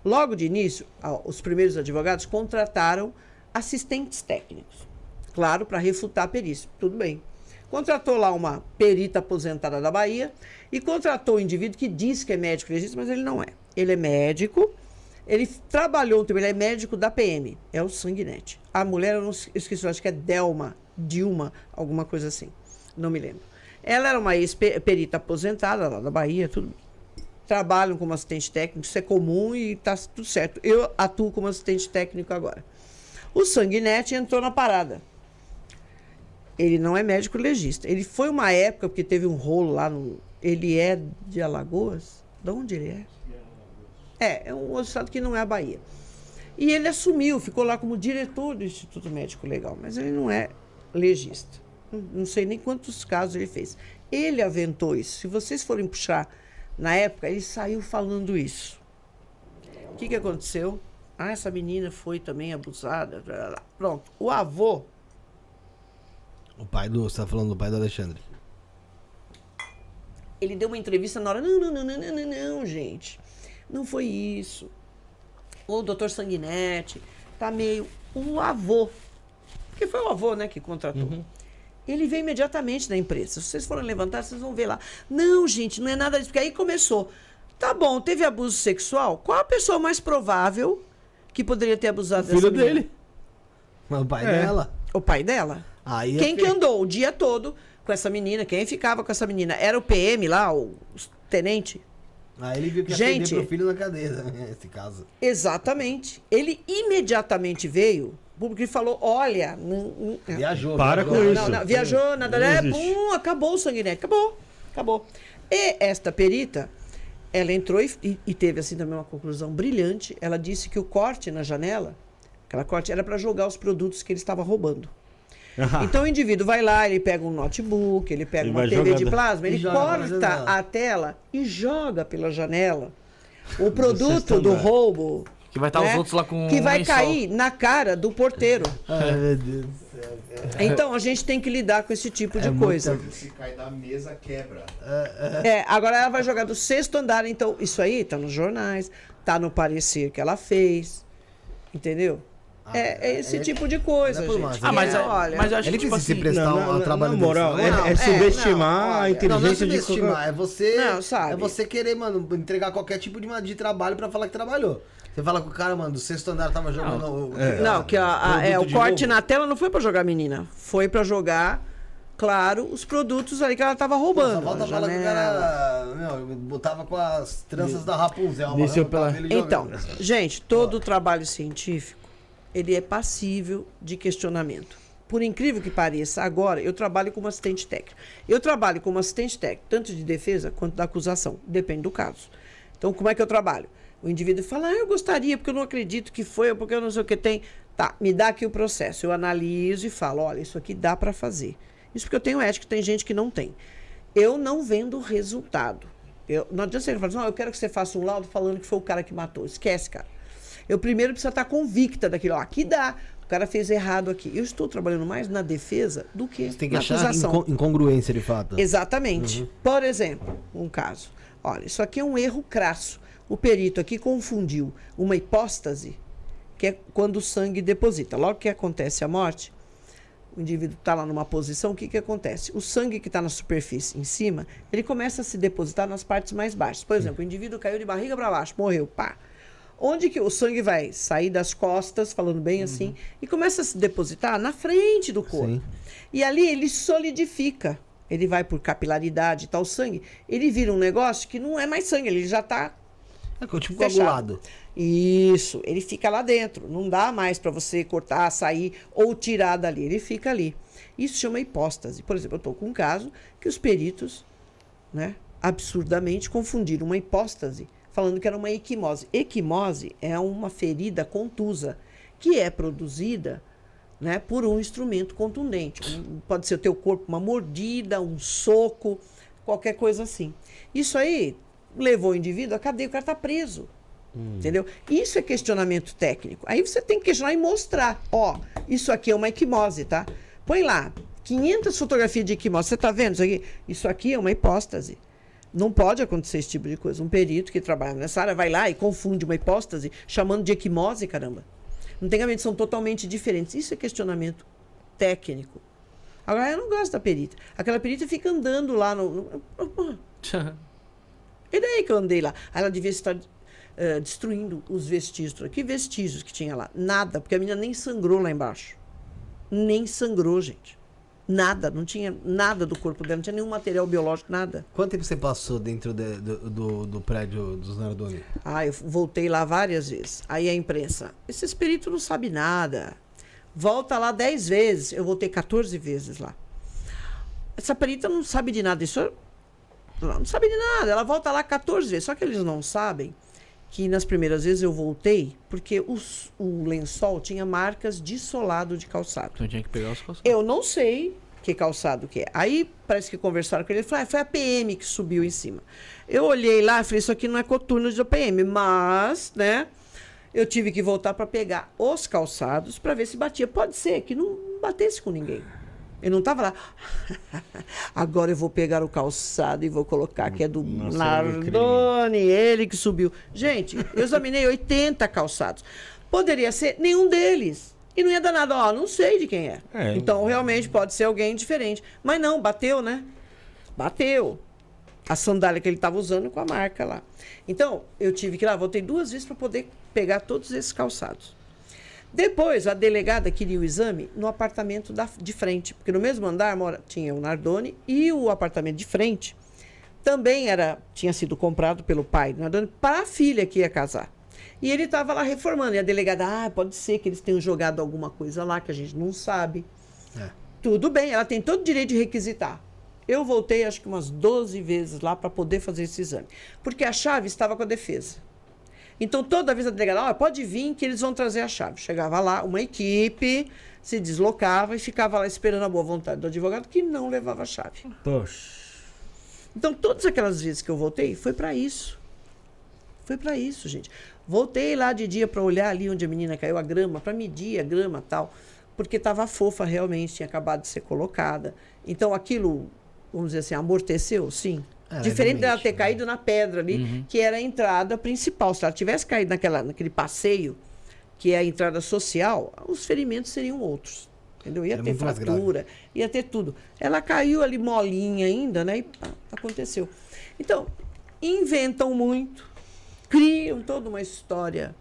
Logo de início, os primeiros advogados contrataram assistentes técnicos. Claro, para refutar a perícia. Tudo bem. Contratou lá uma perita aposentada da Bahia e contratou um indivíduo que diz que é médico legista, mas ele não é. Ele é médico, ele trabalhou ele é médico da PM, é o Sanguinete. A mulher, eu não esqueci, eu acho que é Delma, Dilma, alguma coisa assim, não me lembro. Ela era uma ex-perita aposentada lá da Bahia, tudo. Trabalham como assistente técnico, isso é comum e está tudo certo. Eu atuo como assistente técnico agora. O Sanguinete entrou na parada. Ele não é médico legista. Ele foi uma época, porque teve um rolo lá no. Ele é de Alagoas? De onde ele é? É, é um outro estado que não é a Bahia. E ele assumiu, ficou lá como diretor do Instituto Médico Legal, mas ele não é legista. Não, não sei nem quantos casos ele fez. Ele aventou isso. Se vocês forem puxar na época, ele saiu falando isso. O que, que aconteceu? Ah, essa menina foi também abusada. Pronto. O avô O pai do. Você tá falando do pai do Alexandre. ele deu uma entrevista na hora. Não, não, não, não, não, não, não, gente. Não foi isso. O doutor Sanguinetti tá meio. O avô. Porque foi o avô, né, que contratou. Ele veio imediatamente da empresa. Se vocês forem levantar, vocês vão ver lá. Não, gente, não é nada disso. Porque aí começou. Tá bom, teve abuso sexual? Qual a pessoa mais provável que poderia ter abusado dessa Filho menina? dele. Mas o pai É. dela. O pai dela. Aí é Quem que andou o dia todo com essa menina? Quem ficava com essa menina? Era o PM lá, o tenente? Aí ele viu que ia Gente- pro filho na cadeia, né? Esse caso. Exatamente. Ele imediatamente veio, porque falou: olha, não, não- Viajou. Para viajou. com não, isso. não, viajou, nada, Não é, pum, acabou o sanguinete, acabou, acabou. E esta perita, ela entrou e, e- teve assim também uma conclusão brilhante. Ela disse que o corte na janela, aquela corte, era para jogar os produtos que ele estava roubando. Ah, Então o indivíduo vai lá, ele pega um notebook, ele pega Ele uma TV de jogando. plasma, E ele corta a tela e joga pela janela o produto do roubo. Que vai estar os outros lá com Que um vai lençol. cair na cara do porteiro. Ai, meu Deus do céu. Então a gente tem que lidar com esse tipo de É muita- coisa. Se cai da mesa, quebra. É, agora ela vai jogar do sexto andar, então isso aí tá nos jornais, tá no parecer que ela fez. Entendeu? é, é esse é- tipo de coisa, é gente. mais, Ah, mas, É, é- olha, mas eu acho Ele que, tipo precisa se assim, prestar Não, um trabalho na moral, desse, é, não. é é, subestimar não, a olha, Não, não é inteligência de subestimar, é você, Não, sabe. é você querer, mano, entregar qualquer tipo de, de trabalho pra falar que trabalhou. Você fala com o cara, mano, do sexto andar tava jogando. o- o- Não, que a- a- é, o de corte roubo. na tela não foi pra jogar menina. Foi pra jogar, claro, os produtos ali que ela tava Pô, roubando. Só falta a falar que o janela. cara, meu, botava com as tranças da Rapunzel. Desceu pela- e Então, gente, todo o trabalho científico, ele é passível de questionamento. Por incrível que pareça, agora eu trabalho como assistente técnico. Eu trabalho como assistente técnico, tanto de defesa quanto da acusação. Depende do caso. Então, como é que eu trabalho? O indivíduo fala, ah, eu gostaria, porque eu não acredito que foi, ou porque eu não sei o que tem. Tá, me dá aqui o processo. Eu analiso e falo, olha, isso aqui dá para fazer. Isso porque eu tenho ética, tem gente que não tem. Eu não vendo resultado. Eu, não adianta você falar assim, não, eu quero que você faça um laudo falando que foi o cara que matou. Esquece, cara. Eu primeiro preciso estar convicta daquilo. Ó, aqui dá. O cara fez errado aqui. Eu estou trabalhando mais na defesa do que Você tem que na achar acusação. inco- incongruência de fato. Exatamente. Uhum. Por exemplo, um caso. Olha, isso aqui é um erro crasso. O perito aqui confundiu uma hipóstase, que é quando o sangue deposita. Logo que acontece a morte, o indivíduo está lá numa posição, o que, que acontece? O sangue que está na superfície em cima, ele começa a se depositar nas partes mais baixas. Por exemplo, o indivíduo caiu de barriga para baixo, morreu, pá. Onde que o sangue vai sair das costas, falando bem assim, e começa a se depositar na frente do corpo. Sim. E ali ele solidifica. Ele vai por capilaridade e tal, o sangue. Ele vira um negócio que não é mais sangue, ele já está É tipo Fechado. coagulado. isso, ele fica lá dentro. Não dá mais para você cortar, sair ou tirar dali. Ele fica ali. Isso chama hipóstase. Por exemplo, eu estou com um caso que os peritos, né, absurdamente confundiram uma hipóstase, falando que era uma equimose. Equimose é uma ferida contusa que é produzida né, por um instrumento contundente. Um- pode ser o teu corpo, uma mordida, um soco, qualquer coisa assim. Isso aí levou o indivíduo à cadeia, o cara está preso. Entendeu? Isso é questionamento técnico. Aí você tem que questionar e mostrar. Ó, isso aqui é uma equimose, tá? Põe lá, 500 fotografias de equimose. Você tá vendo isso aqui? Isso aqui é uma hipóstase. Não pode acontecer esse tipo de coisa. Um perito que trabalha nessa área vai lá e confunde uma hipóstase chamando de equimose, caramba. Não tem são totalmente diferentes. Isso é questionamento técnico. Agora, eu não gosto da perita. Aquela perita fica andando lá no. no- e daí que eu andei lá? Ela devia estar eh, destruindo os vestígios. Que vestígios que tinha lá? Nada, porque a menina nem sangrou lá embaixo. Nem sangrou, gente. Nada, não tinha nada do corpo dela, não tinha nenhum material biológico, nada. Quanto tempo você passou dentro de- do, do, do prédio dos Nardoni? Ah, eu voltei lá várias vezes. Aí a imprensa, esses peritos não sabem nada. Volta lá 10 vezes. Eu voltei 14 vezes lá. Essa perita não sabe de nada. Isso ela não sabe de nada. Ela volta lá 14 vezes. Só que eles não sabem que nas primeiras vezes eu voltei porque os- o lençol tinha marcas de solado de calçado. Então tinha que pegar os calçados. Eu não sei que calçado que é. Aí parece que conversaram com ele. Ele falou, ah, foi a PM que subiu em cima. Eu olhei lá e falei, isso aqui não é coturno de PM, mas, né? Eu tive que voltar para pegar os calçados para ver se batia. Pode ser que não batesse com ninguém. Eu não estava lá. Agora eu vou pegar o calçado e vou colocar que é do Nossa, Nardoni, ele que subiu. Gente, eu examinei 80 calçados. Poderia ser nenhum deles. E não ia dar nada, ó, não sei de quem é. É. Então, realmente, pode ser alguém diferente. Mas não, bateu, né? Bateu. A sandália que ele estava usando com a marca lá. Então, eu tive que ir lá, voltei duas vezes para poder pegar todos esses calçados. Depois, a delegada queria o exame no apartamento da, de frente, porque no mesmo andar mora, tinha o Nardoni e o apartamento de frente também era tinha sido comprado pelo pai do Nardoni para a filha que ia casar. E ele estava lá reformando. E a delegada, ah, pode ser que eles tenham jogado alguma coisa lá que a gente não sabe. É. Tudo bem, ela tem todo o direito de requisitar. Eu voltei acho que umas 12 vezes lá para poder fazer esse exame. Porque a chave estava com a defesa. Então, toda vez a delegada, "Ó, pode vir que eles vão trazer a chave. Chegava lá, uma equipe se deslocava e ficava lá esperando a boa vontade do advogado que não levava a chave. Poxa. Então, todas aquelas vezes que eu voltei, foi para isso. Foi para isso, gente. Voltei lá de dia para olhar ali onde a menina caiu, a grama, para medir a grama tal, porque estava fofa realmente, tinha acabado de ser colocada. Então, aquilo, vamos dizer assim, amorteceu, sim. É, Diferente dela ter né? caído na pedra ali, que era a entrada principal. Se ela tivesse caído naquela, naquele passeio, que é a entrada social, os ferimentos seriam outros. Entendeu? Ia Era ter fratura, ia ter tudo. Ela caiu ali molinha ainda, né? E pá, aconteceu. Então, inventam muito, criam toda uma história,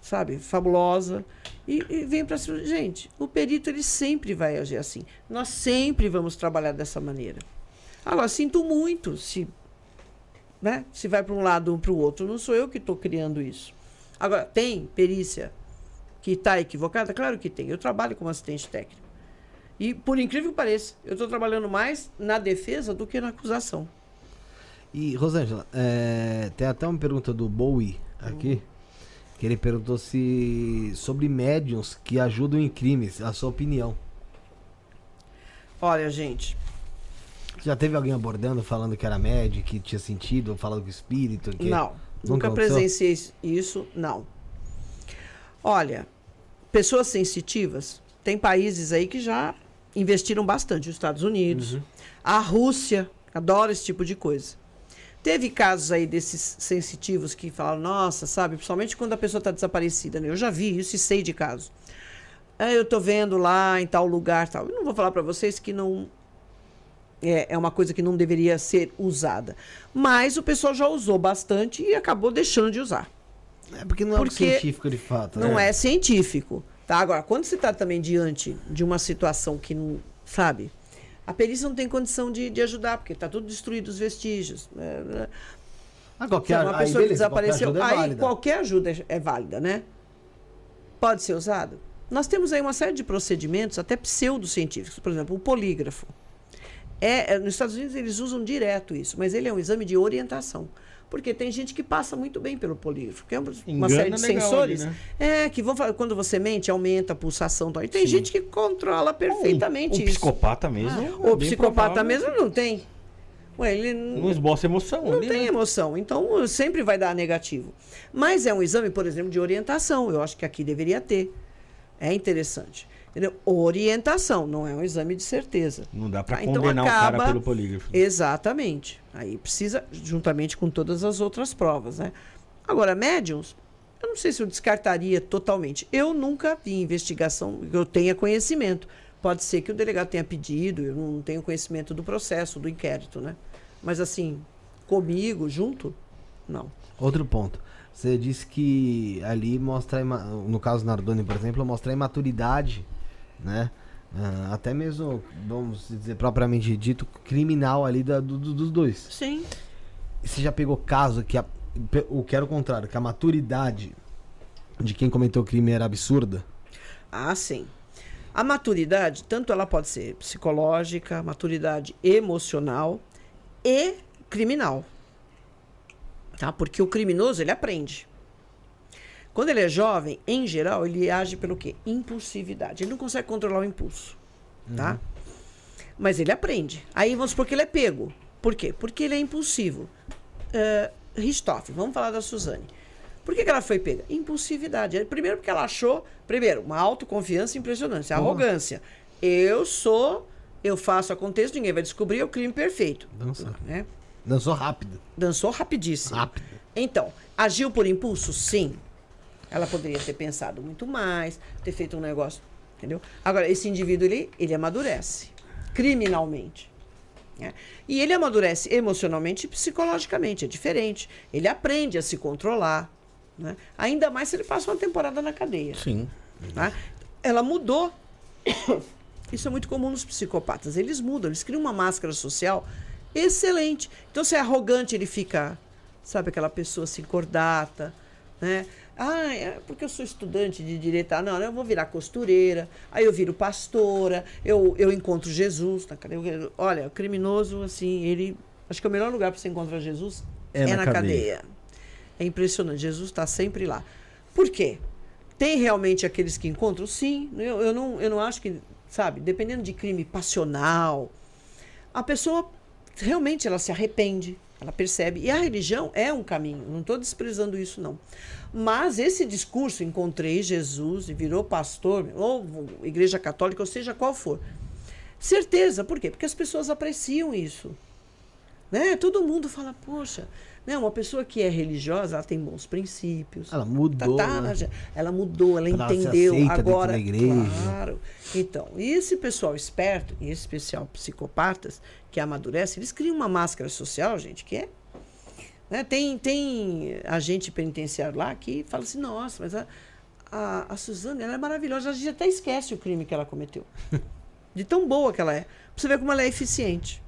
sabe, fabulosa. E, e vem para cima. Gente, o perito ele sempre vai agir assim. Nós sempre vamos trabalhar dessa maneira. Agora, sinto muito se, né, se vai para um lado ou para o outro. Não sou eu que estou criando isso. Agora, tem perícia que está equivocada? Claro que tem. Eu trabalho como assistente técnico. E, por incrível que pareça, eu estou trabalhando mais na defesa do que na acusação. E, Rosângela, é, tem até uma pergunta do Bowie aqui. Que ele perguntou se. sobre médiums que ajudam em crimes, a sua opinião. Olha, gente, Já teve alguém abordando, falando que era médio, que tinha sentido, ou falando com espírito? Que... Não, nunca aconteceu? presenciei isso, não. Olha, pessoas sensitivas, tem países aí que já investiram bastante, os Estados Unidos, Uhum. a Rússia, adora esse tipo de coisa. Teve casos aí desses sensitivos que falam, nossa, sabe, principalmente quando a pessoa está desaparecida, né? Eu já vi isso e sei de casos. É, eu tô vendo lá em tal lugar, tal. Eu não vou falar para vocês que não é, é uma coisa que não deveria ser usada. Mas o pessoal já usou bastante e acabou deixando de usar. É porque não é Porque científico de fato. Não né? é científico. Tá? Agora, quando você está também diante de uma situação que não. Sabe? A perícia não tem condição de, de ajudar, porque está tudo destruído os vestígios. É, é. Ah, Se qualquer, é uma pessoa que beleza, qualquer desapareceu, ajuda é aí qualquer ajuda é, é válida, né? Pode ser usado. Nós temos aí uma série de procedimentos, até pseudocientíficos. Por exemplo, o polígrafo. É, é, nos Estados Unidos eles usam direto isso, mas ele é um exame de orientação. Porque tem gente que passa muito bem pelo polígrafo, que é uma, Engana série de sensores. ali, né? É, que vão quando você mente, aumenta a pulsação. Tal. E tem gente que controla perfeitamente Um isso. psicopata mesmo. é o bem psicopata provável. mesmo não tem. Ué, ele Não esboça emoção. não ali, tem né? emoção. Então, sempre vai dar negativo. Mas é um exame, por exemplo, de orientação. Eu acho que aqui deveria ter. É interessante. Entendeu? Orientação, não é um exame de certeza. Não dá pra Ah, então condenar o cara acaba- pelo polígrafo. Exatamente. Aí precisa, juntamente com todas as outras provas, né? Agora, médiums, eu não sei se eu descartaria totalmente. Eu nunca vi investigação que eu tenha conhecimento. Pode ser que o delegado tenha pedido, eu não tenho conhecimento do processo, do inquérito, né? Mas assim, comigo, junto, não. Outro ponto. Você disse que ali mostra, no caso Nardoni, por exemplo, mostra a imaturidade, né? Ah, até mesmo, vamos dizer, propriamente dito, criminal ali da- do- do- dos dois. Sim. Você já pegou caso que a, o que era o contrário, que a maturidade de quem cometeu o crime era absurda? Ah, sim. A maturidade, tanto ela pode ser psicológica, maturidade emocional e criminal. Tá? Porque o criminoso, ele aprende. Quando ele é jovem, em geral, ele age pelo quê? Impulsividade. Ele não consegue controlar o impulso, tá? Mas ele aprende. Aí vamos supor que ele é pego. Por quê? Porque ele é impulsivo. Uh, Richthofen, vamos falar da Suzane. Por que, que ela foi pega? Impulsividade. Primeiro porque ela achou, primeiro, uma autoconfiança impressionante, arrogância. Eu sou, eu faço acontecer, ninguém vai descobrir, é o crime perfeito. Dança. Né? Dançou rápido. Dançou rapidíssimo. Rápido. Então, agiu por impulso? Sim. Ela poderia ter pensado muito mais, ter feito um negócio, entendeu? Agora, esse indivíduo, ele, ele amadurece criminalmente. né? E ele amadurece emocionalmente e psicologicamente, é diferente. Ele aprende a se controlar, né? ainda mais se ele passa uma temporada na cadeia. Sim. tá? Ela mudou. Isso é muito comum nos psicopatas. Eles mudam, eles criam uma máscara social excelente. Então, se é arrogante, ele fica, sabe, aquela pessoa assim, cordata, né? Ah, é porque eu sou estudante de direito. Ah, não, eu vou virar costureira. Aí eu viro pastora. Eu, eu encontro Jesus. Na cadeia. Eu- Olha, o criminoso, assim, ele. Acho que o melhor lugar para você encontrar Jesus É é, na na, cadeia. cadeia. É impressionante. Jesus está sempre lá. Por quê? Tem realmente aqueles que encontram? Sim. Eu, eu, não, eu não acho que, sabe, dependendo de crime passional, a pessoa realmente ela se arrepende, ela percebe. E a religião é um caminho, não estou desprezando isso, não. Mas esse discurso, encontrei Jesus e virou pastor, ou igreja católica, ou seja, qual for. Certeza, por quê? Porque as pessoas apreciam isso. Né? Todo mundo fala, poxa, Não, uma pessoa que é religiosa, ela tem bons princípios. Ela mudou. Tá, tá, né? Ela mudou, ela Ela entendeu. Agora, da igreja. claro. Então, e esse pessoal esperto, em especial psicopatas, que amadurecem, eles criam uma máscara social, gente, que é. né, Tem, tem agente penitenciário lá que fala assim: nossa, mas a, a, a Suzane ela é maravilhosa. A gente até esquece o crime que ela cometeu. De tão boa que ela é. Pra você ver como ela é eficiente.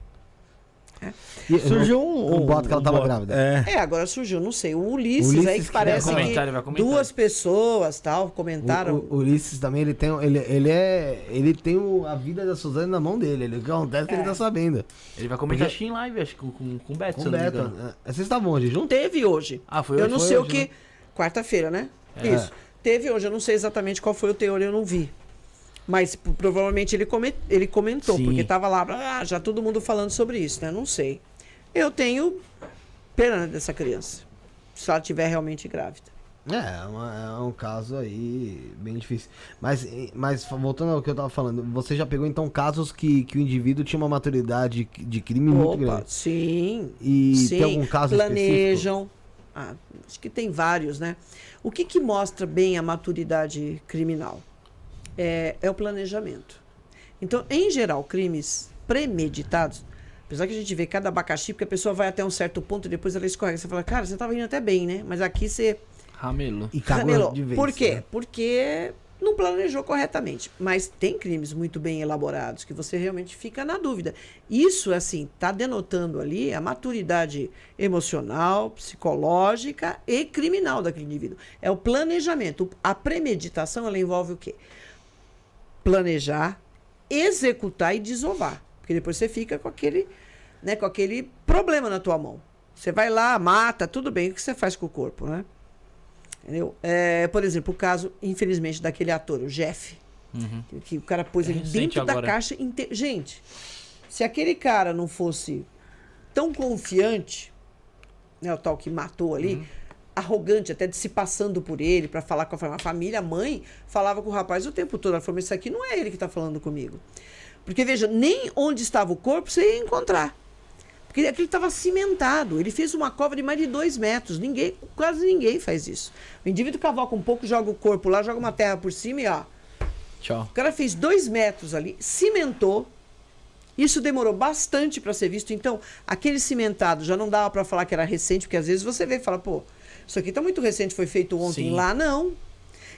E- Surgiu um, um boato que ela tava boato. grávida. É. É, agora surgiu, não sei, o Ulisses, Ulisses aí que que parece vai que comentar, ele vai comentar. duas pessoas tal comentaram. O, o Ulisses também, ele tem, ele, ele é, ele tem o- a vida da Suzane na mão dele. Ele, o que acontece é que ele tá sabendo. Ele vai comentar acho que em live, acho que com, com, com o Beto, Com o eu Beto. engano. né? Vocês estavam onde? Junto? Teve hoje. Ah, foi eu hoje? não Foi sei o hoje, que. né? Quarta-feira, né? É. Isso. Teve hoje, eu não sei exatamente qual foi o teor, eu não vi. Mas provavelmente ele, come- ele comentou, Sim. porque tava lá, ah, já todo mundo falando sobre isso, né? Não sei. Eu tenho pena dessa criança. Se ela estiver realmente grávida. É, é, uma- é um caso aí bem difícil. Mas, mas voltando ao que eu tava falando, você já pegou então casos que, que o indivíduo tinha uma maturidade de crime muito Opa, grande. sim. E sim. tem algum caso específico? Planejam. Ah, acho que tem vários, né? O que, que mostra bem a maturidade criminal? É, é o planejamento. Então, em geral, crimes premeditados, apesar que a gente vê cada abacaxi, porque a pessoa vai até um certo ponto e depois ela escorrega. Você fala, cara, você estava indo até bem, né? Mas aqui você Ramelo. E cagou Canelou. de vez. Por quê? né? Porque não planejou corretamente. Mas tem crimes muito bem elaborados que você realmente fica na dúvida. Isso, assim, está denotando ali a maturidade emocional, psicológica e criminal daquele indivíduo. É o planejamento. A premeditação, ela envolve o quê? Planejar, executar e desovar. Porque depois você fica com aquele, né, com aquele problema na tua mão. Você vai lá, mata, tudo bem. O que você faz com o corpo, né? Entendeu? É, por exemplo, o caso, infelizmente, daquele ator, o Jeff. Que, que o cara pôs ele dentro da agora. caixa. inte- Gente, se aquele cara não fosse tão confiante, né, o tal que matou ali, Uhum. Arrogante, até de se passando por ele para falar com a família. A família, a mãe, falava com o rapaz o tempo todo. Ela falou: Mas isso aqui não é ele que está falando comigo. Porque, veja, nem onde estava o corpo você ia encontrar. Porque aquilo estava cimentado. Ele fez uma cova de mais de dois metros. Ninguém, quase ninguém faz isso. O indivíduo cavoca um pouco, joga o corpo lá, joga uma terra por cima e ó. Tchau. O cara fez dois metros ali, cimentou. Isso demorou bastante para ser visto. Então, aquele cimentado já não dava para falar que era recente, porque às vezes você vê e fala, pô, isso aqui tá muito recente, foi feito ontem. Sim. Lá não.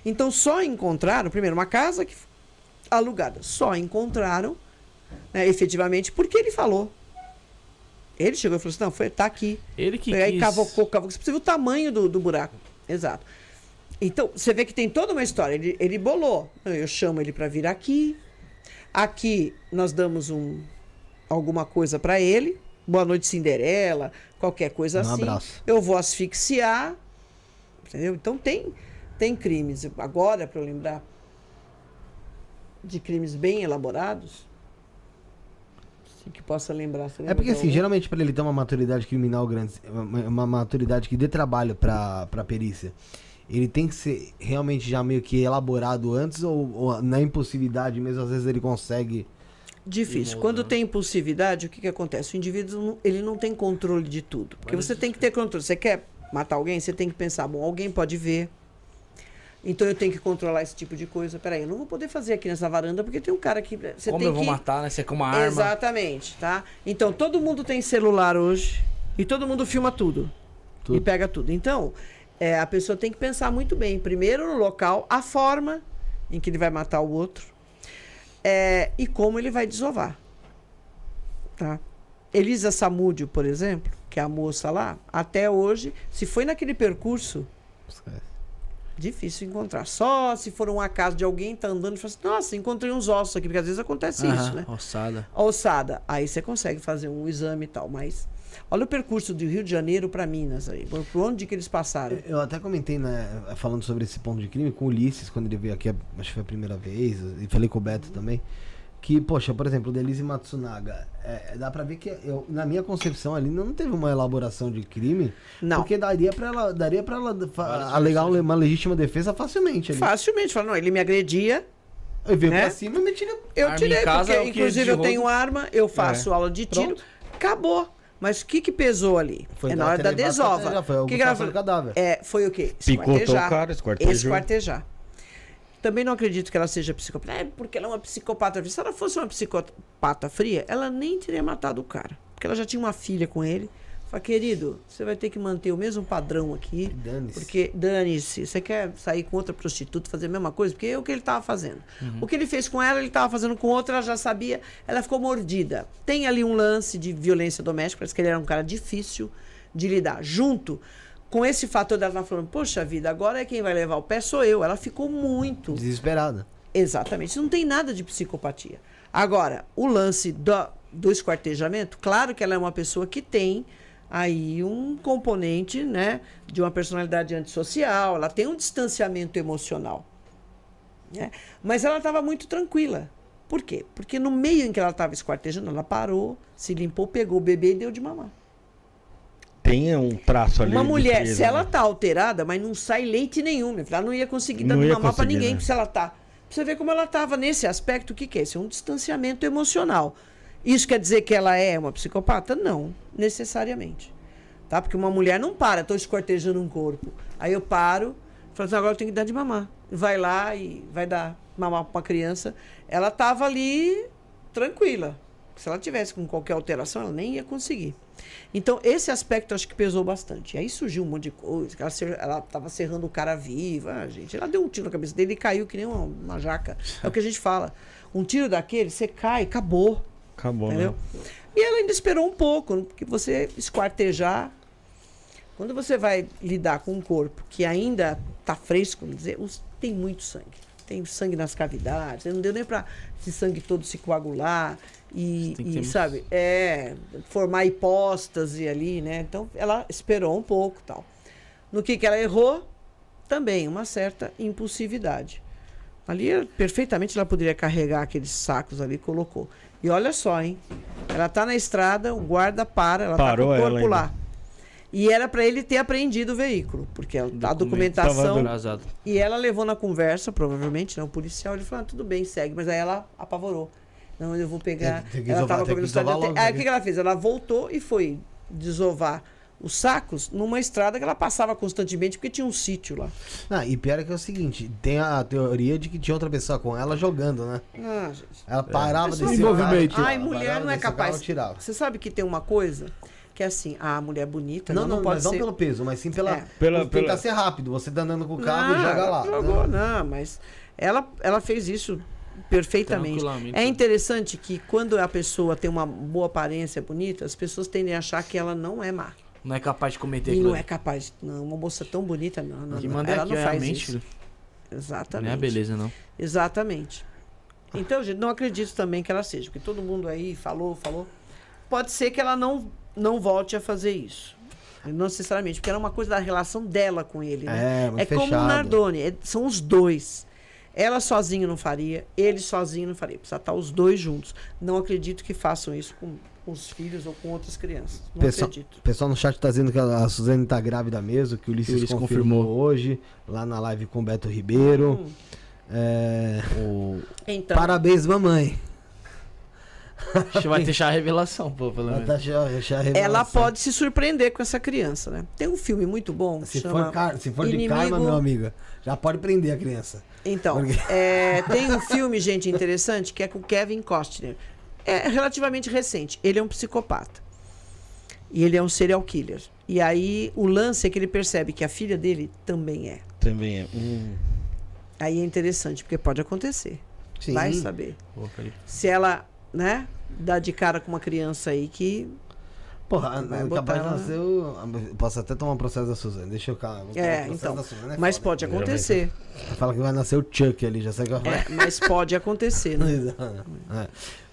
Então, só encontraram, primeiro, uma casa que alugada. Só encontraram, né, efetivamente, porque ele falou. Ele chegou e falou assim: não, foi, tá aqui. Ele que Aí quis... cavocou, cavocou. Você precisa ver o tamanho do, do buraco. Exato. Então, você vê que tem toda uma história. Ele, ele bolou. Eu chamo ele para vir aqui. Aqui nós damos um, alguma coisa para ele. Boa noite, Cinderela. Qualquer coisa Um assim. abraço. Eu vou asfixiar. Entendeu? Então tem, tem crimes. Agora, para eu lembrar de crimes bem elaborados. assim, Que possa lembrar. É porque assim, geralmente pra ele ter uma maturidade criminal grande, uma, maturidade que dê trabalho pra, pra perícia, ele tem que ser realmente já meio que elaborado antes ou, ou na impulsividade mesmo, às vezes ele consegue... Difícil. Quando tem impulsividade, o que, que acontece? O indivíduo não- ele não tem controle de tudo. Porque você tem que ter controle. Você quer matar alguém, você tem que pensar, bom, alguém pode ver. Então eu tenho que controlar esse tipo de coisa. Peraí, eu não vou poder fazer aqui nessa varanda porque tem um cara que. Você Como tem eu vou que... matar, né? Você é com uma arma. Exatamente, tá? Então todo mundo tem celular hoje e todo mundo filma tudo. Tudo. E pega tudo. Então, é, a pessoa tem que pensar muito bem. Primeiro no local, a forma em que ele vai matar o outro é, e como ele vai desovar. Tá? Elisa Samúdio, por exemplo, que é a moça lá, até hoje, se foi naquele percurso, difícil encontrar. Só se for um acaso de alguém tá andando e fala assim, nossa, encontrei uns ossos aqui, porque às vezes acontece Aham, isso, né? Ossada. Ossada, aí você consegue fazer um exame e tal, mas olha o percurso do Rio de Janeiro para Minas aí, por, por onde que eles passaram. Eu até comentei, né, falando sobre esse ponto de crime com o Ulisses, quando ele veio aqui, acho que foi a primeira vez, e falei com o Beto também, que, poxa, por exemplo, o Delise Matsunaga, é, dá pra ver que, eu, na minha concepção ali, não teve uma elaboração de crime, Não. porque daria pra ela, daria pra ela alegar uma, uma legítima defesa facilmente ali. Facilmente, fala, não, ele me agredia, Eu veio né? pra cima e me tirei... eu Arma tirei, em casa porque é inclusive eu tenho arma, eu faço aula de tiro, Pronto. acabou. Mas o que, que pesou ali? Foi é na hora da desova. foi o que, que ela falou? cadáver. É, foi o quê? Picotou Esquartejar. o cara, esquartejou. Esquartejar. Também não acredito que ela seja psicopata. É porque ela é uma psicopata fria. Se ela fosse uma psicopata fria, ela nem teria matado o cara. Porque ela já tinha uma filha com ele. Fala, querido, você vai ter que manter o mesmo padrão aqui. Dane-se. Porque, dane-se, você quer sair com outra prostituta, fazer a mesma coisa? Porque é o que ele estava fazendo. O que ele fez com ela, ele estava fazendo com outra, ela já sabia, ela ficou mordida. Tem ali um lance de violência doméstica, parece que ele era um cara difícil de lidar. Junto com esse fator dela estar falando, poxa vida, agora é quem vai levar o pé sou eu. Ela ficou muito. Desesperada. Exatamente. Não tem nada de psicopatia. Agora, o lance do, do esquartejamento, claro que ela é uma pessoa que tem aí um componente, né, de uma personalidade antissocial, ela tem um distanciamento emocional. Né? Mas ela estava muito tranquila. Por quê? Porque no meio em que ela estava esquartejando, ela parou, se limpou, pegou o bebê e deu de mamar. Tem um traço ali. Uma mulher, se ela né? tá alterada, mas não sai leite nenhum, minha filha, ela não ia conseguir dar de mamar conseguir, ninguém, né? se ela tá. Pra você ver como ela tava nesse aspecto, o que, que é? Isso é um distanciamento emocional. Isso quer dizer que ela é uma psicopata? Não, necessariamente. Tá? Porque uma mulher não para, tô escortejando um corpo. Aí eu paro, falo assim, agora eu tenho que dar de mamar. Vai lá e vai dar mamar pra uma criança. Ela tava ali tranquila. Se ela tivesse com qualquer alteração, ela nem ia conseguir. Então, esse aspecto acho que pesou bastante. Aí surgiu um monte de coisa. Ela, ser- ela tava serrando o cara vivo. Ah, gente, ela deu um tiro na cabeça dele e caiu que nem uma, uma jaca. É o que a gente fala. Um tiro daquele, você cai, acabou. Acabou, né? Entendeu? E ela ainda esperou um pouco, porque você esquartejar. Quando você vai lidar com um corpo que ainda está fresco, vamos dizer, tem muito sangue. Tem sangue nas cavidades, não deu nem para esse sangue todo se coagular e, e, sabe, é, formar hipóstase ali, né? Então ela esperou um pouco tal. No que, que ela errou? Também uma certa impulsividade. Ali, perfeitamente, ela poderia carregar aqueles sacos ali e colocou. E olha só, hein? Ela tá na estrada, o guarda para, ela Parou tá com o ela corpo ainda. lá. E era para ele ter apreendido o veículo, porque a, Documento documentação. E ela levou na conversa, provavelmente, né? O policial, ele falou, ah, tudo bem, segue. Mas aí ela apavorou. Não, eu vou pegar. Tem- tem que ela desovar, tava tem com que velocidade. até- Aí o que, que ela fez? Ela voltou e foi desovar os sacos numa estrada que ela passava constantemente, porque tinha um sítio lá. Não, e pior é que é o seguinte, tem a teoria de que tinha outra pessoa com ela jogando, né? Ah, gente. Ela parava Pessoa desse movimento. carro, Ai, mulher não é carro, capaz. tirava. Você sabe que tem uma coisa que é assim, a mulher bonita Não, não, não, não pode mas ser. não pelo peso, mas sim pela, É. Pela- tentar pela- ser rápido. Você tá andando com o carro não, e joga lá. Jogou, né? não, mas ela, ela fez isso perfeitamente. É interessante que quando a pessoa tem uma boa aparência bonita, as pessoas tendem a achar que ela não é má. Não é capaz de cometer aquilo. não é capaz. Não, uma moça tão bonita, não. não, Que não. manda ela aqui não é faz isso. filho. Exatamente. Não é a beleza, não. Exatamente. Então, gente, não acredito também que ela seja, porque todo mundo aí falou, falou. Pode ser que ela não, não volte a fazer isso. Não necessariamente, porque era uma coisa da relação dela com ele. Né? É, É como o. Nardoni, é- são os dois. Ela sozinha não faria, ele sozinho não faria. Precisa estar os dois juntos. Não acredito que façam isso com, com os filhos ou com outras crianças. Não Pessoal, acredito. o pessoal no chat tá dizendo que a Suzane tá grávida mesmo, que o Ulisses, Que o Ulisses confirmou, confirmou. hoje, lá na live com o Beto Ribeiro. Hum. É, Então, Parabéns, mamãe. A gente vai deixar a revelação, pô, pelo Ela, menos. tá já, já ela revelação. pode se surpreender com essa criança, né? Tem um filme muito bom. Se chama for, car- se for de Inimigo- karma, meu amigo, já pode prender a criança. Então, Porque- é, tem um filme, gente, interessante, que é com o Kevin Costner. É relativamente recente. Ele é um psicopata. E ele é um serial killer. E aí o lance é que ele percebe que a filha dele também é. Também é. Hum. Aí é interessante, porque pode acontecer. Sim. Vai saber. Se ela, né, dá de cara com uma criança aí que. Porra, Vai é botar capaz de ela- nascer. o- Posso até tomar um processo da Suzane. Deixa eu tomar É, um então. da Suzane, é Mas foda. pode acontecer. Fala que vai nascer o Chuck ali, já sei que vai É, mas pode acontecer, né? É.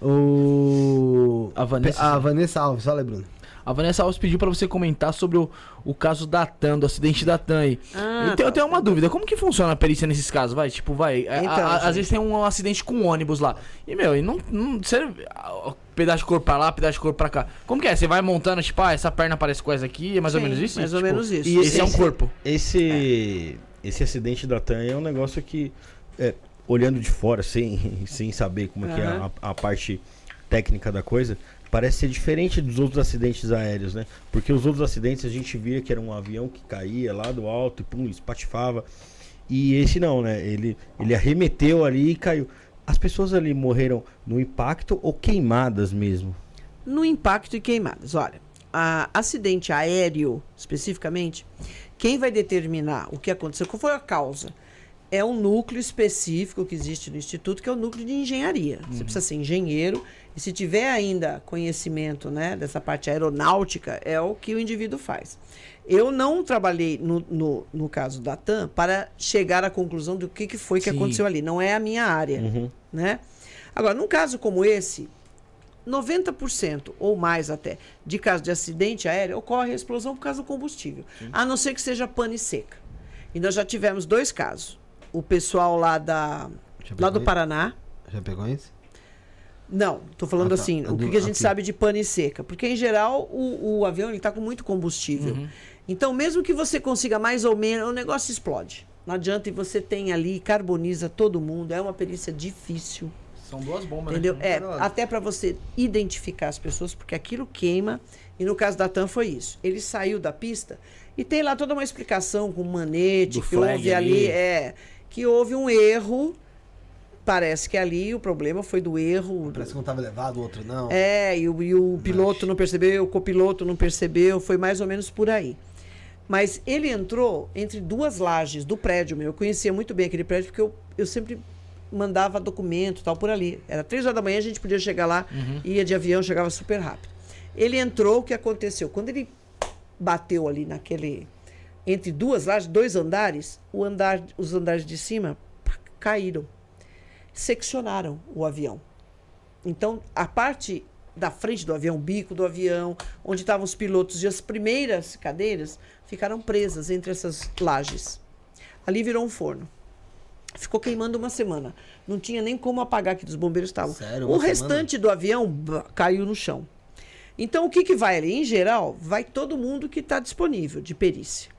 O... A Vanessa- A Vanessa Alves, fala aí, Bruno. A Vanessa Alves pediu pra você comentar sobre o, o caso da TAM, do acidente da TAM aí. Ah, eu, tenho, eu tá. tenho uma dúvida, como que funciona a perícia nesses casos? Vai, tipo, vai. a- Então, a- gente. às vezes tem um acidente com ônibus lá. E, meu, e não. não ah, pedaço de corpo pra lá, pedaço de corpo pra cá. Como que é? Você vai montando, tipo, ah, essa perna parece com essa aqui, é mais ou Sim, menos isso? mais ou Tipo, menos isso. E esse é um Esse- corpo. Esse, esse acidente da TAM é um negócio que, é, olhando de fora, sem, sem saber como é que é a, a parte técnica da coisa, parece ser diferente dos outros acidentes aéreos, né? Porque os outros acidentes a gente via que era um avião que caía lá do alto e pum, espatifava. E esse não, né? Ele, ele arremeteu ali e caiu. As pessoas ali morreram no impacto ou queimadas mesmo? No impacto e queimadas. Olha, acidente aéreo, especificamente, quem vai determinar o que aconteceu, qual foi a causa? É um núcleo específico que existe no Instituto, que é o núcleo de engenharia. Você precisa ser engenheiro, e se tiver ainda conhecimento né, dessa parte aeronáutica, é o que o indivíduo faz. Eu não trabalhei, no, no, no caso da TAM, para chegar à conclusão do que, que foi que Sim. aconteceu ali. Não é a minha área. Uhum. Né? Agora, num caso como esse, 90% ou mais até de casos de acidente aéreo ocorre a explosão por causa do combustível, a não ser que seja pane seca. E nós já tivemos dois casos. O pessoal lá da lá do Paraná, Já pegou esse? não, estou falando Ah, tá. assim, É o que, que a gente aqui. sabe de pane seca? Porque, em geral, o, o avião está com muito combustível. Uhum. Então, mesmo que você consiga mais ou menos, o negócio explode. Não adianta e você tem ali, carboniza todo mundo, é uma perícia difícil. São duas bombas, Entendeu? né? É, até para você identificar as pessoas, porque aquilo queima. E no caso da TAM foi isso. Ele saiu da pista e tem lá toda uma explicação com manete, Do que houve ali, ali. é, que houve um erro. Parece que ali o problema foi do erro. Parece que um tava elevado, o outro não. É, e o, e o piloto não percebeu, o copiloto não percebeu, foi mais ou menos por aí. Mas ele entrou entre duas lajes do prédio meu. Eu conhecia muito bem aquele prédio porque eu, eu sempre mandava documento e tal por ali. Era três horas da manhã, a gente podia chegar lá, ia de avião, chegava super rápido. Ele entrou, o que aconteceu? Quando ele bateu ali naquele. Entre duas lajes, dois andares, o andar, os andares de cima caíram. Seccionaram o avião. Então, a parte da frente do avião, bico do avião, onde estavam os pilotos e as primeiras cadeiras, ficaram presas entre essas lajes. Ali virou um forno. Ficou queimando uma semana. Não tinha nem como apagar que os bombeiros estavam. O restante do avião caiu no chão. Então, o que, que vai ali? Em geral, vai todo mundo que está disponível de perícia.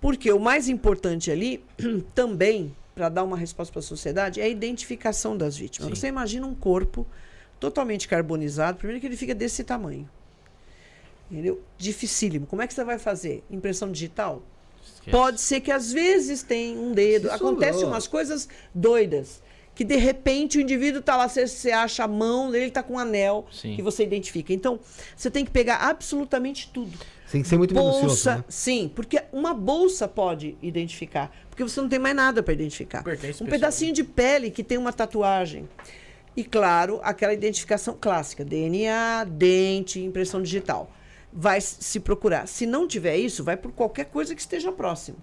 Porque o mais importante ali, também, para dar uma resposta para a sociedade, é a identificação das vítimas. Você imagina um corpo totalmente carbonizado, primeiro que ele fica desse tamanho. Entendeu? Dificílimo. Como é que você vai fazer? Impressão digital? Pode ser que às vezes tem um dedo. Se Acontece sobrou. umas coisas doidas. Que de repente o indivíduo está lá, você, você acha a mão dele, está com um anel Sim. que você identifica. Então, você tem que pegar absolutamente tudo. Tem que ser muito minucioso, Bolsa, né? sim, porque uma bolsa pode identificar, porque você não tem mais nada para identificar. Um pessoal, pedacinho de pele que tem uma tatuagem. E claro, aquela identificação clássica, DNA, dente, impressão digital. Vai se procurar. Se não tiver isso, vai por qualquer coisa que esteja próximo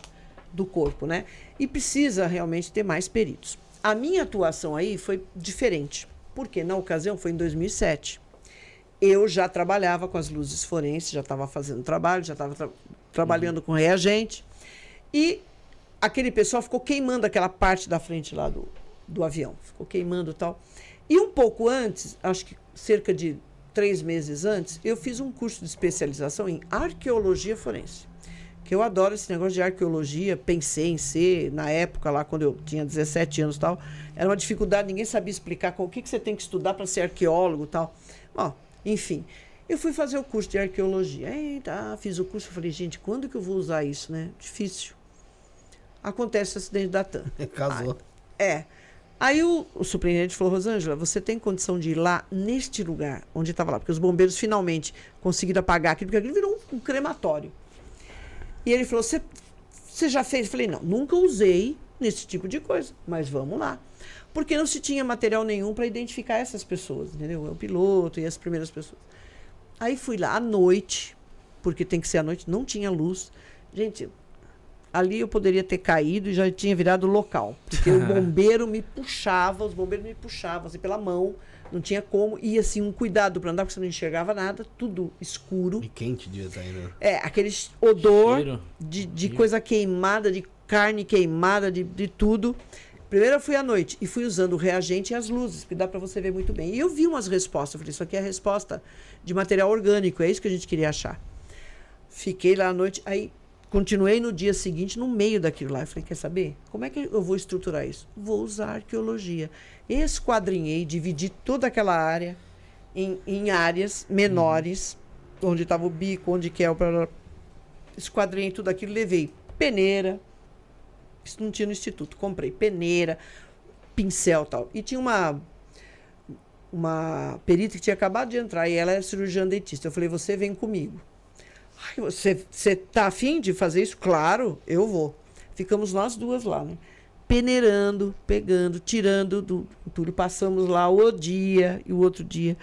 do corpo, né? E precisa realmente ter mais peritos. A minha atuação aí foi diferente, porque na ocasião foi em 2007 eu já trabalhava com as luzes forenses, já estava fazendo trabalho, já estava tra- trabalhando com reagente. E aquele pessoal ficou queimando aquela parte da frente lá do, do avião. Ficou queimando e tal. E um pouco antes, acho que cerca de três meses antes, eu fiz um curso de especialização em arqueologia forense. Que eu adoro esse negócio de arqueologia, pensei em ser, na época lá, quando eu tinha 17 anos e tal, era uma dificuldade, ninguém sabia explicar qual- o que, que você tem que estudar para ser arqueólogo e tal. Bom, enfim, eu fui fazer o curso de arqueologia. Eita, fiz o curso, falei, gente, quando que eu vou usar isso, né? Difícil. Acontece o acidente da TAM. Casou. É. Aí o, o falou, Rosângela, você tem condição de ir lá neste lugar onde estava lá? Porque os bombeiros finalmente conseguiram apagar aquilo, porque aquilo virou um, um crematório. E ele falou, você já fez? Eu falei, não, nunca usei nesse tipo de coisa, mas vamos lá. Porque não se tinha material nenhum para identificar essas pessoas, entendeu? O piloto e as primeiras pessoas. Aí fui lá à noite, porque tem que ser à noite, não tinha luz. Gente, ali eu poderia ter caído e já tinha virado local. Porque o bombeiro me puxava, os bombeiros me puxavam assim pela mão, não tinha como. E assim, um cuidado para andar, porque você não enxergava nada, tudo escuro. E quente aí, né? É, aquele odor Cheiro. de, de coisa queimada, de carne queimada, de, de tudo. Primeiro eu fui à noite e fui usando o reagente e as luzes, que dá para você ver muito bem. E eu vi umas respostas. Eu falei, isso aqui é a resposta de material orgânico, é isso que a gente queria achar. Fiquei lá à noite, aí continuei no dia seguinte no meio daquilo lá. Eu falei, quer saber? Como é que eu vou estruturar isso? Vou usar arqueologia. Esquadrinhei, dividi toda aquela área em, em áreas menores, onde estava o bico, onde que é o. Esquadrinhei tudo aquilo, levei peneira. Isso não tinha no instituto. Comprei peneira, pincel tal. E tinha uma uma perita que tinha acabado de entrar e ela é cirurgiã dentista. Eu falei, você vem comigo. Você, você tá afim de fazer isso? Claro, eu vou. Ficamos nós duas lá, né? Peneirando, pegando, tirando do entulho. Passamos lá o dia e o outro dia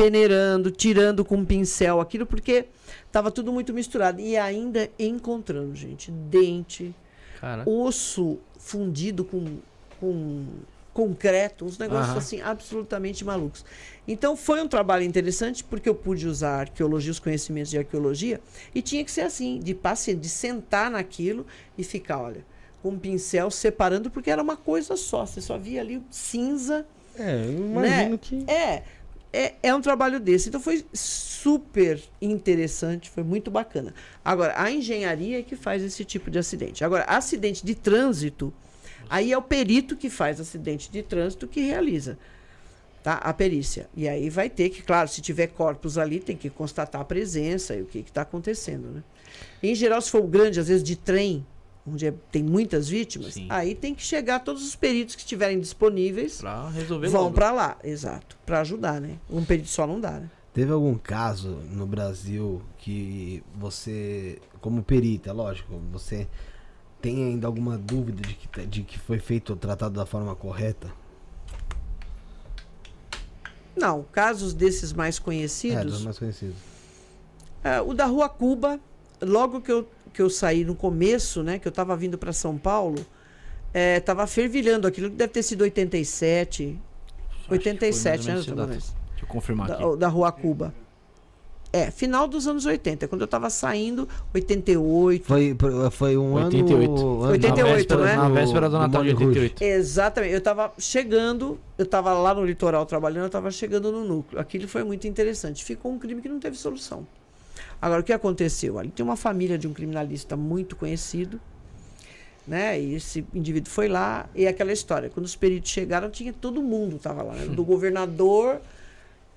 peneirando, tirando com um pincel aquilo, porque estava tudo muito misturado. E ainda encontrando, gente, dente, Cara. osso fundido com, com concreto, uns negócios Aham. assim absolutamente malucos. Então foi um trabalho interessante porque eu pude usar arqueologia, os conhecimentos de arqueologia, e tinha que ser assim, de paciente, de sentar naquilo e ficar, olha, com um pincel separando, porque era uma coisa só, você só via ali o cinza. É, eu imagino Né? que. É, é, é um trabalho desse. Então foi super interessante, foi muito bacana. Agora, a engenharia é que faz esse tipo de acidente. Agora, acidente de trânsito, aí é o perito que faz acidente de trânsito que realiza. Tá? A perícia. E aí vai ter que, claro, se tiver corpos ali, tem que constatar a presença e o que está acontecendo. Né? Em geral, se for grande, às vezes de trem, onde é- tem muitas vítimas, Sim. aí tem que chegar todos os peritos que estiverem disponíveis Pra resolver vão para lá, exato, para ajudar, né? Um perito só não dá, né? Teve algum caso no Brasil que você, como perita, lógico, você tem ainda alguma dúvida de que, de que foi feito ou tratado da forma correta? Não, casos desses mais É, dos conhecidos, mais conhecidos. é, o da Rua Cuba, logo que eu, que eu saí no começo, né, que eu estava vindo para São Paulo, estava fervilhando aquilo que deve ter sido 87, Acho que foi mais ou 87, né, doutor? Deixa eu confirmar aqui. da, da Rua Cuba. É, final dos anos 80, quando eu estava saindo, 88. Foi, foi um 88. ano... 88, na véspera, né? Na véspera do Natal de Moulin Rouge. 88. Exatamente. Eu estava chegando, eu estava lá no litoral trabalhando, eu estava chegando no núcleo. Aquilo foi muito interessante. Ficou um crime que não teve solução. Agora, o que aconteceu? Ali tem uma família de um criminalista muito conhecido, né? E esse indivíduo foi lá, e aquela história. Quando os peritos chegaram, tinha todo mundo estava lá, né? do governador.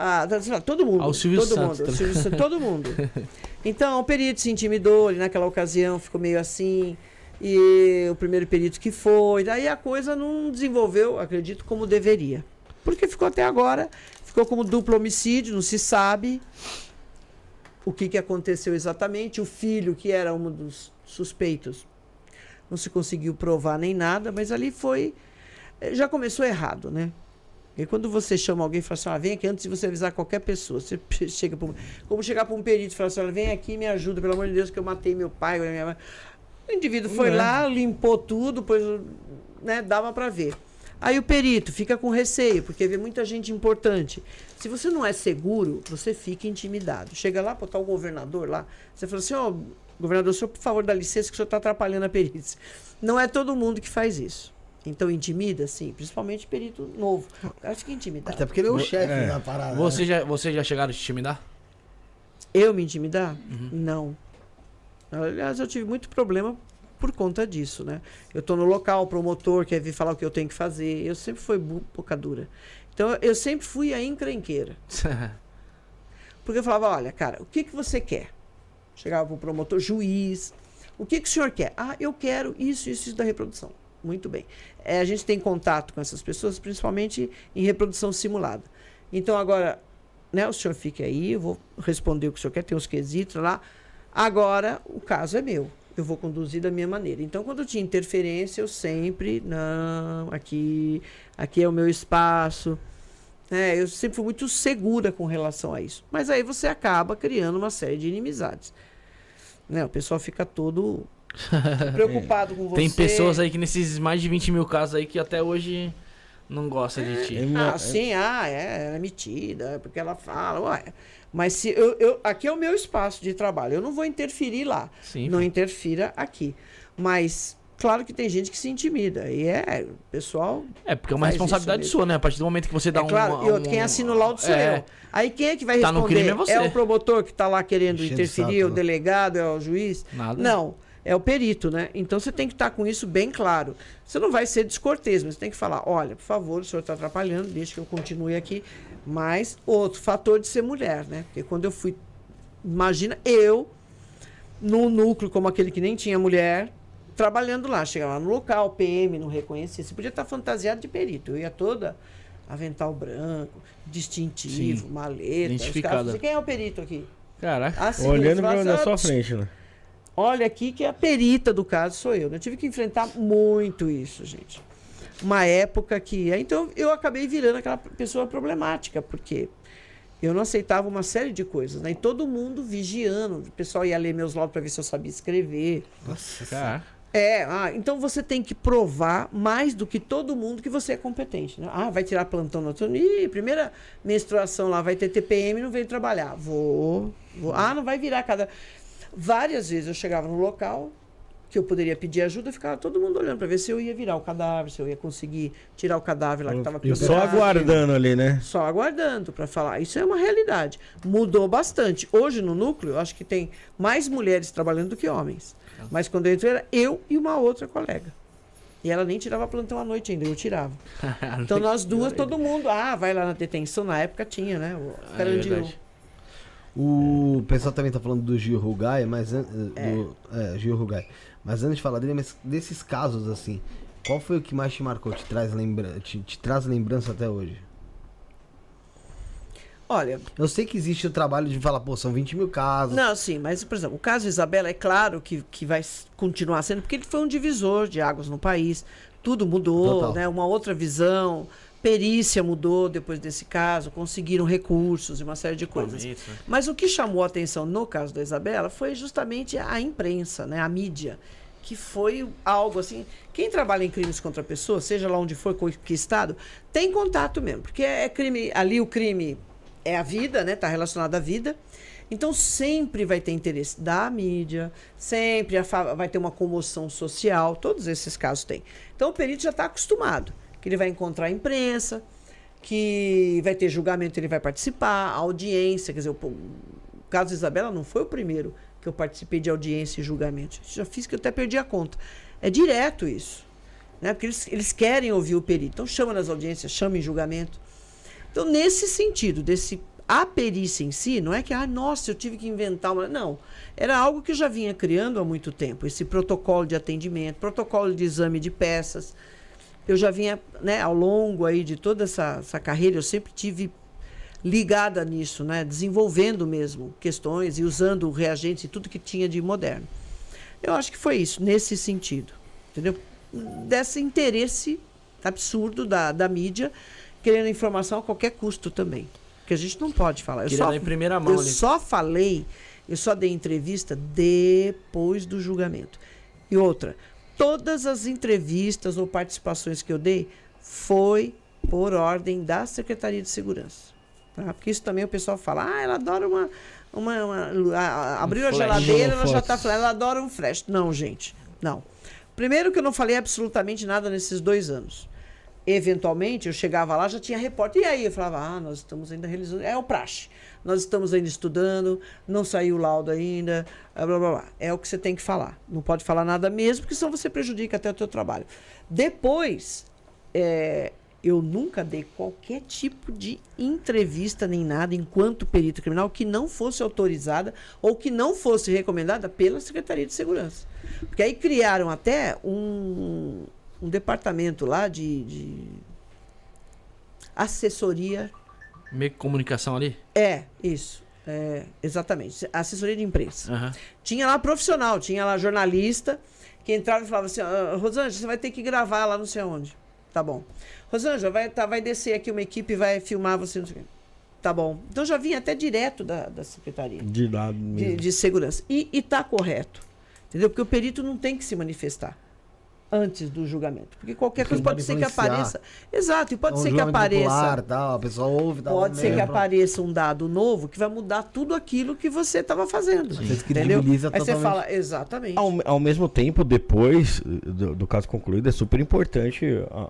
A- da- sei lá, todo mundo. Ao Silvio todo Santos mundo. Silvio Santos, todo mundo. Então, o perito se intimidou, ele naquela ocasião ficou meio assim. E o primeiro perito que foi, daí a coisa não desenvolveu, acredito, como deveria. Porque ficou até agora, ficou como duplo homicídio, não se sabe o que, que aconteceu exatamente. O filho, que era um dos suspeitos, não se conseguiu provar nem nada, mas ali foi. eh, Já começou errado, né? E quando você chama alguém e fala assim, ah, vem aqui antes de você avisar qualquer pessoa. Você chega pra um, Como chegar para um perito e falar assim, olha, vem aqui e me ajuda, pelo amor de Deus, que eu matei meu pai. Minha mãe. O indivíduo foi É. lá, limpou tudo, pois né, dava para ver. Aí o perito fica com receio, porque vê muita gente importante. Se você não é seguro, você fica intimidado. Chega lá, pô, tá o governador lá, você fala assim, ó, governador, o senhor, por favor, dá licença que o senhor está atrapalhando a perícia. Não é todo mundo que faz isso. Então intimida, sim, principalmente perito novo. O cara fica intimidado. Até porque ele é o chefe É. da parada. Você já, você já chegaram a te intimidar? Eu me intimidar? Não. Aliás, eu tive muito problema por conta disso, né? Eu tô no local, o promotor quer vir falar o que eu tenho que fazer. Eu sempre fui boca dura. Então, eu sempre fui a encrenqueira. Porque eu falava, olha, cara, o que, que você quer? Chegava pro promotor, juiz. O que, que o senhor quer? Ah, eu quero isso, isso, isso da reprodução. Muito bem. É, a gente tem contato com essas pessoas, principalmente em reprodução simulada. Então, agora, né, o senhor fique aí, eu vou responder o que o senhor quer, tem os quesitos lá. Agora, o caso é meu. Eu vou conduzir da minha maneira. Então, quando tinha interferência, eu sempre, não, aqui, aqui é o meu espaço. É, eu sempre fui muito segura com relação a isso. Mas aí você acaba criando uma série de inimizades. Né? O pessoal fica todo preocupado com você. Tem pessoas aí que nesses mais de 20 mil casos aí que até hoje não gostam de ti. É uma- Ah, sim, ah, é, ela é metida, é porque ela fala, ué. Mas se eu, eu, aqui é o meu espaço de trabalho, eu não vou interferir lá. Sim. não interfira aqui. Mas, claro que tem gente que se intimida. E é, o pessoal. É, porque é uma responsabilidade sua, né? A partir do momento que você dá é um. claro, e outro, um- quem assina o laudo sou é, eu. Aí quem é que vai Tá no responder? crime é você. o promotor que está lá querendo Enchendo o interferir, saco, o né? delegado, é o juiz? Nada. Não. É o perito, né? Então você tem que estar com isso bem claro. Você não vai ser descortês, mas você tem que falar: olha, por favor, o senhor está atrapalhando, deixa que eu continue aqui. Mas outro fator de ser mulher, né? Porque quando eu fui. Imagina eu, num núcleo como aquele que nem tinha mulher, trabalhando lá. Chegava lá no local, PM, não reconhecia. Você podia estar fantasiado de perito. Eu ia toda avental branco, distintivo, Sim. maleta. Os caras Identificada. assim, Quem é o perito aqui? Caraca. Assim, Olhando pra, falavam na assim, sua "Ah, frente, né? Olha aqui que a perita do caso sou eu. né? Eu tive que enfrentar muito isso, gente. Uma época que. Então eu acabei virando aquela pessoa problemática, porque eu não aceitava uma série de coisas, né? E todo mundo vigiando. O pessoal ia ler meus laudos para ver se eu sabia escrever. Caraca. É, ah, então você tem que provar mais do que todo mundo que você é competente. Né? Ah, vai tirar plantão no outro. Ih, primeira menstruação lá, vai ter TPM não veio trabalhar. Vou, vou. Ah, não vai virar cada. Várias vezes eu chegava no local que eu poderia pedir ajuda, ficava todo mundo olhando para ver se eu ia virar o cadáver, se eu ia conseguir tirar o cadáver lá que estava Eu só aguardando ali, né? só aguardando para falar. Isso é uma realidade. Mudou bastante. Hoje no núcleo, eu acho que tem mais mulheres trabalhando do que homens. Mas quando eu entrei, era eu e uma outra colega. E ela nem tirava plantão à noite ainda, eu tirava. Então nós duas, todo mundo, ah, vai lá na detenção. Na época tinha, né? O Ah, é. O pessoal também tá falando do Gil Rugai, mas an- É. do é, Gil Rugai. Mas antes de falar dele, mas desses casos assim, qual foi o que mais te marcou, te traz lembra, te, te traz lembrança até hoje? Olha, Eu sei que existe o trabalho de falar, pô, são 20 mil casos. Não, sim, mas, por exemplo, o caso Isabela é claro que, que vai continuar sendo, porque ele foi um divisor de águas no país. Tudo mudou, Total. né? Uma outra visão. Perícia mudou depois desse caso, conseguiram recursos e uma série de coisas. Né? Mas o que chamou a atenção no caso da Isabela foi justamente a imprensa, né? a mídia, que foi algo assim. Quem trabalha em crimes contra a pessoa, seja lá onde for, que estado, tem contato mesmo, porque é crime. Ali o crime é a vida, né? Está relacionado à vida. Então sempre vai ter interesse da mídia, sempre vai ter uma comoção social, todos esses casos tem. Então o perito já está acostumado, que ele vai encontrar a imprensa, que vai ter julgamento, ele vai participar, audiência, quer dizer, o, caso Isabela não foi o primeiro que eu participei de audiência e julgamento. Já fiz que eu até perdi a conta. É direto isso. Né? Porque eles, eles querem ouvir o perito. Então chama nas audiências, chama em julgamento. Então, nesse sentido, desse a perícia em si, não é que, ah, nossa, eu tive que inventar uma. Não. Era algo que eu já vinha criando há muito tempo. Esse protocolo de atendimento, protocolo de exame de peças. Eu já vinha, né, ao longo aí de toda essa, essa carreira, eu sempre tive ligada nisso, né, desenvolvendo mesmo questões e usando reagentes e tudo que tinha de moderno. Eu acho que foi isso, nesse sentido. Entendeu? Desse interesse absurdo da, da mídia, querendo informação a qualquer custo também. Que a gente não pode falar. Eu Queria só, em primeira mão eu ali. só falei, eu só dei entrevista depois do julgamento. E outra, todas as entrevistas ou participações que eu dei foi por ordem da Secretaria de Segurança. Tá? Porque isso também o pessoal fala, ah, ela adora uma. uma, uma- a- abriu a flash. geladeira, ela já está falando, ela adora um flash. Não, gente, não. Primeiro que eu não falei absolutamente nada nesses dois anos. Eventualmente, eu chegava lá, já tinha repórter. E aí? Eu falava, ah, nós estamos ainda realizando. É o praxe. Nós estamos ainda estudando, não saiu o laudo ainda, blá, blá, blá. É o que você tem que falar. Não pode falar nada mesmo, porque senão você prejudica até o teu trabalho. Depois, é, eu nunca dei qualquer tipo de entrevista nem nada enquanto perito criminal que não fosse autorizada ou que não fosse recomendada pela Secretaria de Segurança. Porque aí criaram até um, um departamento lá de, de assessoria. Meio que comunicação ali? É, isso. É, exatamente. Assessoria de imprensa. Aham. Tinha lá profissional, tinha lá jornalista que entrava e falava assim: "Ah, Rosângela, você vai ter que gravar lá não sei onde. Tá bom. Rosângela, vai, tá, vai descer aqui uma equipe e vai filmar você. Não sei o quê. Tá bom. Então já vinha até direto da, da secretaria De lado de, mesmo. de segurança. E, e tá correto. Entendeu? Porque o perito não tem que se manifestar antes do julgamento. Porque qualquer coisa pode pode ser que apareça. Exato, e pode É ser que apareça. popular, tal, a pessoa ouve, dá Pode um ser que apareça um dado novo que vai mudar tudo aquilo que você estava fazendo. Você Entendeu? Aí você fala, exatamente. Ao, ao mesmo tempo, depois do, do caso concluído, é super importante a,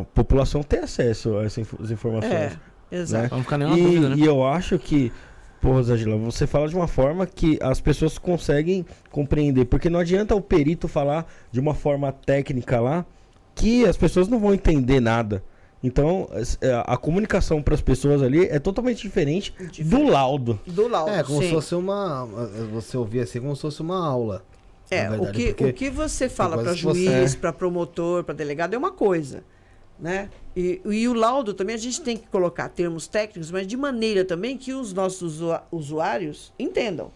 a população ter acesso a essas info- as informações. É, exato. Pra não ficar nenhuma E, dúvida, né? e eu acho que Pô, Rosângela, você fala de uma forma que as pessoas conseguem compreender, porque não adianta o perito falar de uma forma técnica lá que as pessoas não vão entender nada. Então, é, a comunicação para as pessoas ali é totalmente diferente, do laudo. Do laudo, É, como sim. se fosse uma. Você ouvia assim como se fosse uma aula. É, na o verdade, que, o que você fala para você- juiz, para promotor, para delegado é uma coisa, né? E, e o laudo também a gente tem que colocar termos técnicos, mas de maneira também que os nossos usuários entendam.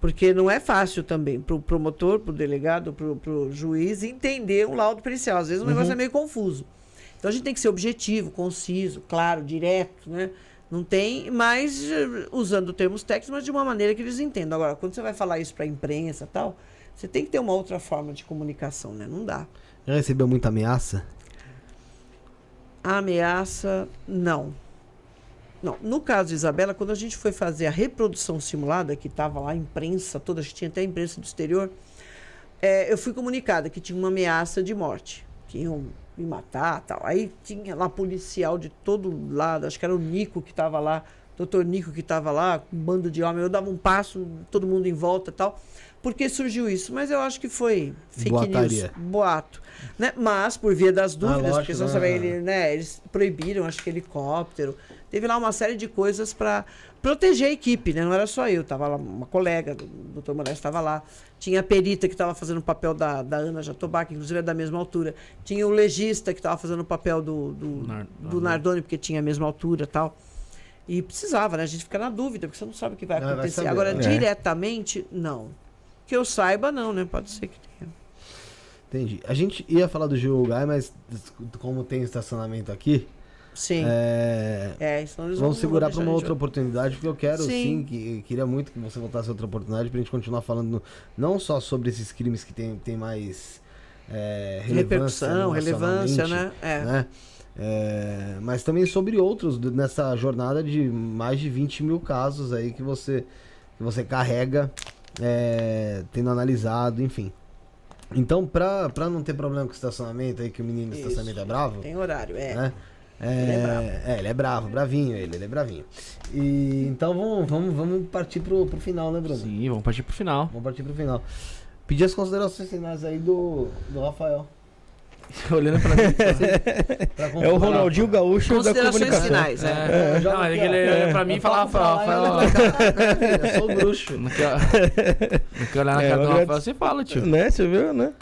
Porque não é fácil também para o promotor, para o delegado, para o juiz entender um laudo pericial. Às vezes o negócio é meio confuso. Então a gente tem que ser objetivo, conciso, claro, direto, né? Não tem, mas eh, usando termos técnicos, mas de uma maneira que eles entendam. Agora, quando você vai falar isso para a imprensa tal, você tem que ter uma outra forma de comunicação, né? Não dá. Já recebeu muita ameaça? A ameaça, não. Não, no caso de Isabela, quando a gente foi fazer a reprodução simulada, que estava lá a imprensa toda, acho que tinha até a imprensa do exterior, é, eu fui comunicada que tinha uma ameaça de morte, que iam me matar tal. Aí tinha lá policial de todo lado, acho que era o Nico que estava lá, doutor Nico que estava lá, um bando de homens, eu dava um passo, todo mundo em volta tal. Por que surgiu isso? Mas eu acho que foi fake Boataria. news, boato. Né? Mas, por via das dúvidas, lógico, porque senão né? você vai, ele, né, eles proibiram, acho que helicóptero. Teve lá uma série de coisas para proteger a equipe, né? Não era só eu, tava lá uma colega, o Dr. Moraes estava lá. Tinha a perita que estava fazendo o papel da, da Ana Jatobá, que inclusive é da mesma altura. Tinha o legista que estava fazendo o papel do, do, Nar- do Nardoni, porque tinha a mesma altura e tal. E precisava, né? A gente fica na dúvida, porque você não sabe o que vai Não, vai acontecer. saber, Agora, né? diretamente, não. Que eu saiba, não, né? Pode ser que tenha. Entendi. A gente ia falar do Gil Gai, mas como tem estacionamento aqui, Sim. é, É, senão eles vamos segurar para uma a outra gente- oportunidade, porque eu quero sim, Sim. que, queria muito que você voltasse a outra oportunidade pra gente continuar falando não só sobre esses crimes que tem, tem mais é, Repercussão, relevância, né? É. né? É, mas também sobre outros nessa jornada de mais de 20 mil casos aí que você, que você carrega, é, tendo analisado, enfim. Então, pra, pra não ter problema com o estacionamento aí, que o menino do estacionamento é bravo, Tem horário, é. né? É, Ele é bravo. é, ele é bravo, bravinho ele, ele é bravinho. E, então vamos, vamos, vamos partir pro, pro final, né, Bruno? Sim, vamos partir pro final. Vamos partir pro final. Pedir as considerações finais aí do, do Rafael. Olhando pra mim. Pra É o. Ronaldinho Gaúcho da Considerações comunicação. finais, é. É, joga não, é aqui, ó. ele olha pra mim e fala, Rafael, Rafael. né, sou bruxo. Não quer, olhar na É, cara do Rafael, você fala, tio. Né, você viu, né?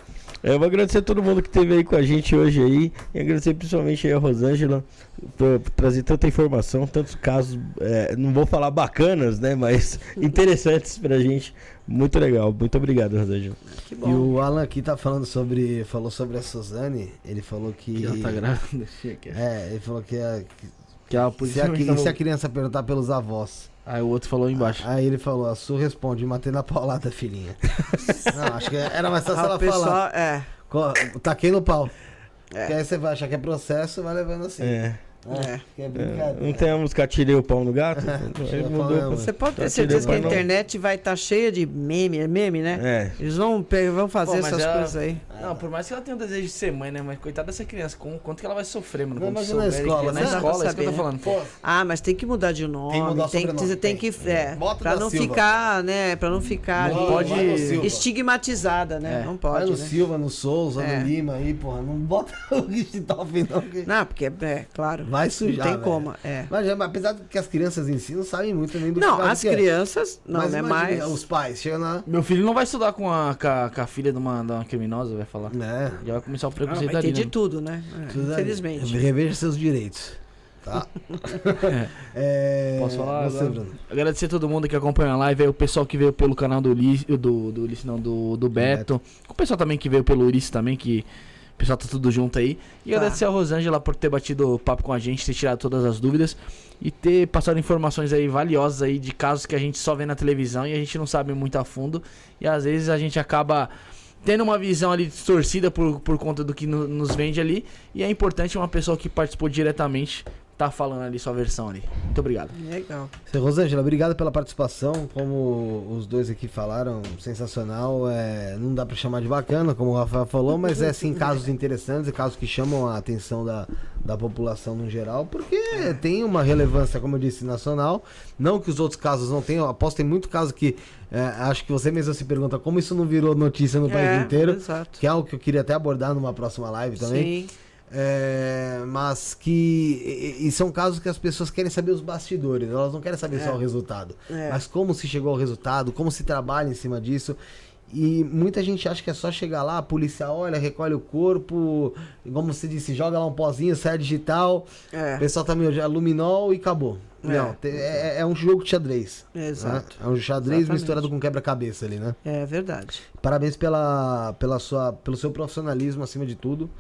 Eu vou agradecer a todo mundo que esteve aí com a gente hoje aí. E agradecer principalmente aí a Rosângela por trazer tanta informação, tantos casos, é, não vou falar bacanas, né? Mas interessantes pra gente. Muito legal. Muito obrigado, Rosângela. Que E bom. o Alan aqui tá falando sobre. Falou sobre a Suzane. Ele falou que. Que ela tá grávida. chega. É, ele falou que, a, Que ela se, a, positivamente e se a criança perguntar pelos avós. Aí o outro falou embaixo. Aí ele falou, a Su responde, matei na paulada, filhinha. Não, acho que era mais fácil Ah, ela o pessoal, falar. é. Taquei no pau. É. Porque aí você vai achar que é processo e vai levando assim. É. É, que é brincadeira. Não tem a música Tirei o pau no gato? Né, Você pode ter Tá certeza que a não. internet vai estar cheia de meme, é meme, né? É. Eles vão, vão fazer Pô, mas essas ela- coisas aí. Não, por mais que ela tenha o desejo de ser mãe, né? Mas coitada dessa criança, com quanto que ela vai sofrer, mano? Não, imagina na escola, né? Na Não escola, é isso que eu tô falando. Pô, Ah, mas tem que mudar de nome. Tem que mudar o tem, que- tem tem. que. É, Bota pra não Silva. ficar, né? Pra não ficar Não ali pode- estigmatizada, né? É. Não Vai pode. no né? Silva, no Souza, É. no Lima aí, porra. Não bota o Richthofen não, que Não, porque é, claro. Vai sujar, Não tem velho. como. É. Mas, é, mas apesar de que as crianças em si não sabem muito nem do Não, que as que é. crianças. Não, Mas né? Mas. os pais chegam na... Meu filho não vai estudar com a, com a, com a filha de uma, de uma criminosa, vai falar. É. Já vai começar o Ah, preconceito vai ter ali, de né? tudo, né? É, infelizmente. Reveja seus direitos. Tá? É, Posso falar Você. Agradecer a todo mundo que acompanha a live, aí o pessoal que veio pelo canal do Ulisses, do, do Ulisses não, do, do Beto. O pessoal também que veio pelo Ulisses também, que o pessoal tá tudo junto aí. E Tá. agradecer a Rosângela por ter batido papo com a gente, ter tirado todas as dúvidas e ter passado informações aí valiosas aí de casos que a gente só vê na televisão e a gente não sabe muito a fundo. E às vezes a gente acaba tendo uma visão ali distorcida por, por conta do que no- nos vende ali. E é importante uma pessoa que participou diretamente tá falando ali sua versão ali. Muito obrigado. Legal. Seu Rosângela, obrigado pela participação. Como os dois aqui falaram, sensacional. É, não dá pra chamar de bacana, como o Rafael falou, mas é sim casos interessantes e casos que chamam a atenção da, da população no geral, porque tem uma relevância, como eu disse, nacional. Não que os outros casos não tenham. Aposto que tem muito caso que é, acho que você mesmo se pergunta como isso não virou notícia no país É, inteiro. exato. Que é algo que eu queria até abordar numa próxima live também. Sim. É, mas que. E, e são casos que as pessoas querem saber os bastidores, elas não querem saber só o resultado. É. Mas como se chegou ao resultado, como se trabalha em cima disso. E muita gente acha que é só chegar lá, a polícia olha, recolhe o corpo, como você disse, joga lá um pozinho, sai digital, É. o pessoal tá meio já luminol e acabou. É. Não, te- é, é um jogo de xadrez. Exato. né? É um xadrez Exatamente. misturado com quebra-cabeça ali, né? É verdade. Parabéns pela, pela sua, pelo seu profissionalismo acima de tudo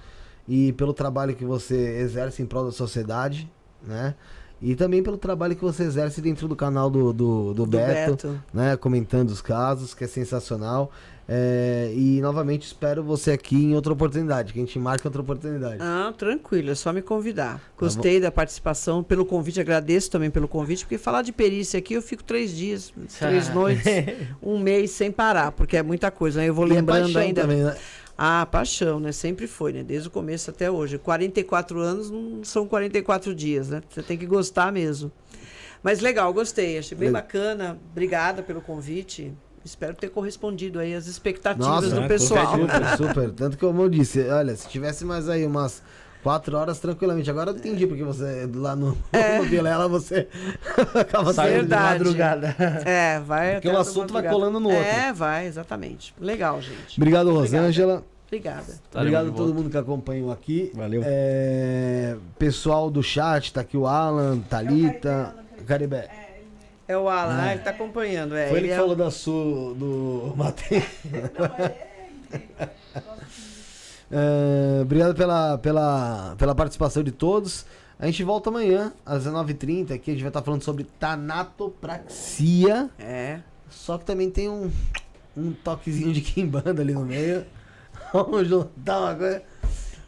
e pelo trabalho que você exerce em prol da sociedade, né? E também pelo trabalho que você exerce dentro do canal do, do, do Do Beto, Beto. né? Comentando os casos, que é sensacional. É, e novamente espero você aqui em outra oportunidade, que a gente marque outra oportunidade. Ah, tranquilo, é só me convidar. Tá Gostei da participação, pelo convite, agradeço também pelo convite, porque falar de perícia aqui eu fico três dias, três noites, um mês sem parar, porque é muita coisa. Né? Eu vou E é lembrando paixão ainda. também, né? Ah, paixão, né? Sempre foi, né? Desde o começo até hoje. 44 anos não são 44 dias, né? Você tem que gostar mesmo. Mas legal, gostei. Achei bem Legal. bacana. Obrigada pelo convite. Espero ter correspondido aí às expectativas Nossa, do com pessoal. Super, super. Tanto que como eu disse, olha, se tivesse mais aí umas quatro horas tranquilamente. Agora eu entendi porque você lá no, no Vilela você acaba saindo de madrugada. É, vai. Porque o assunto vai colando no outro. É, vai, exatamente. Legal, gente. Obrigado, Obrigada. Rosângela. Obrigada. Obrigado a todo volta. mundo que acompanhou aqui. Valeu. É, pessoal do chat, tá aqui o Alan, Thalita, Caribé. É o Alan, ah, ele tá acompanhando. É, Foi ele que é- falou da sua, do Matheus. É, obrigado pela, pela, pela participação de todos. A gente volta amanhã, às 19h30, aqui a gente vai estar falando sobre tanatopraxia. É. Só que também tem um, um toquezinho de quimbanda ali no meio. Vamos juntar uma coisa.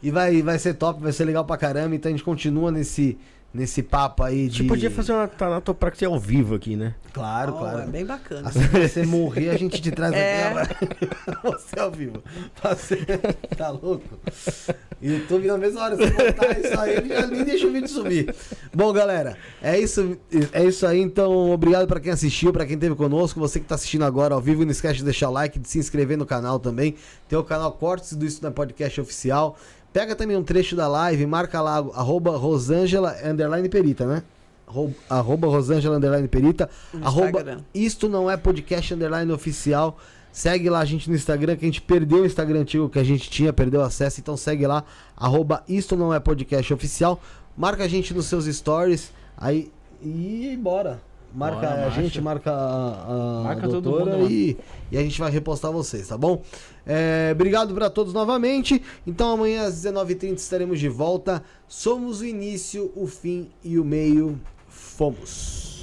E vai, vai ser top, vai ser legal pra caramba. Então a gente continua nesse, nesse papo aí A de. gente podia fazer uma tanatopraxia ao vivo aqui, né? Claro, Ó, claro. É bem bacana. Assim que você morrer, a gente te traz É. aqui pra você ao vivo. Você- Tá louco? YouTube na mesma hora, se botar isso aí, ele já nem deixa o vídeo subir. Bom, galera, é isso, é isso aí. Então, obrigado pra quem assistiu, pra quem esteve conosco. Você que tá assistindo agora ao vivo, não esquece de deixar o like, de se inscrever no canal também. Tem o canal Cortes do Isso na Podcast Oficial. Pega também um trecho da live, marca lá, arroba Rosângela, underline perita, né? Arro- Arroba Rosângela, underline perita. No Arroba Instagram. isto não é podcast underline oficial. Segue lá a gente no Instagram, que a gente perdeu o Instagram antigo que a gente tinha, perdeu acesso. Então segue lá, arroba isto não é podcast oficial. Marca a gente nos seus stories. Aí. E bora. Marca Bora, a gente, marca a, a Marca todo doutora e, e a gente vai repostar vocês, tá bom? É, obrigado pra todos novamente. Então amanhã às 19h30 estaremos de volta. Somos o início, o fim e o meio. Fomos.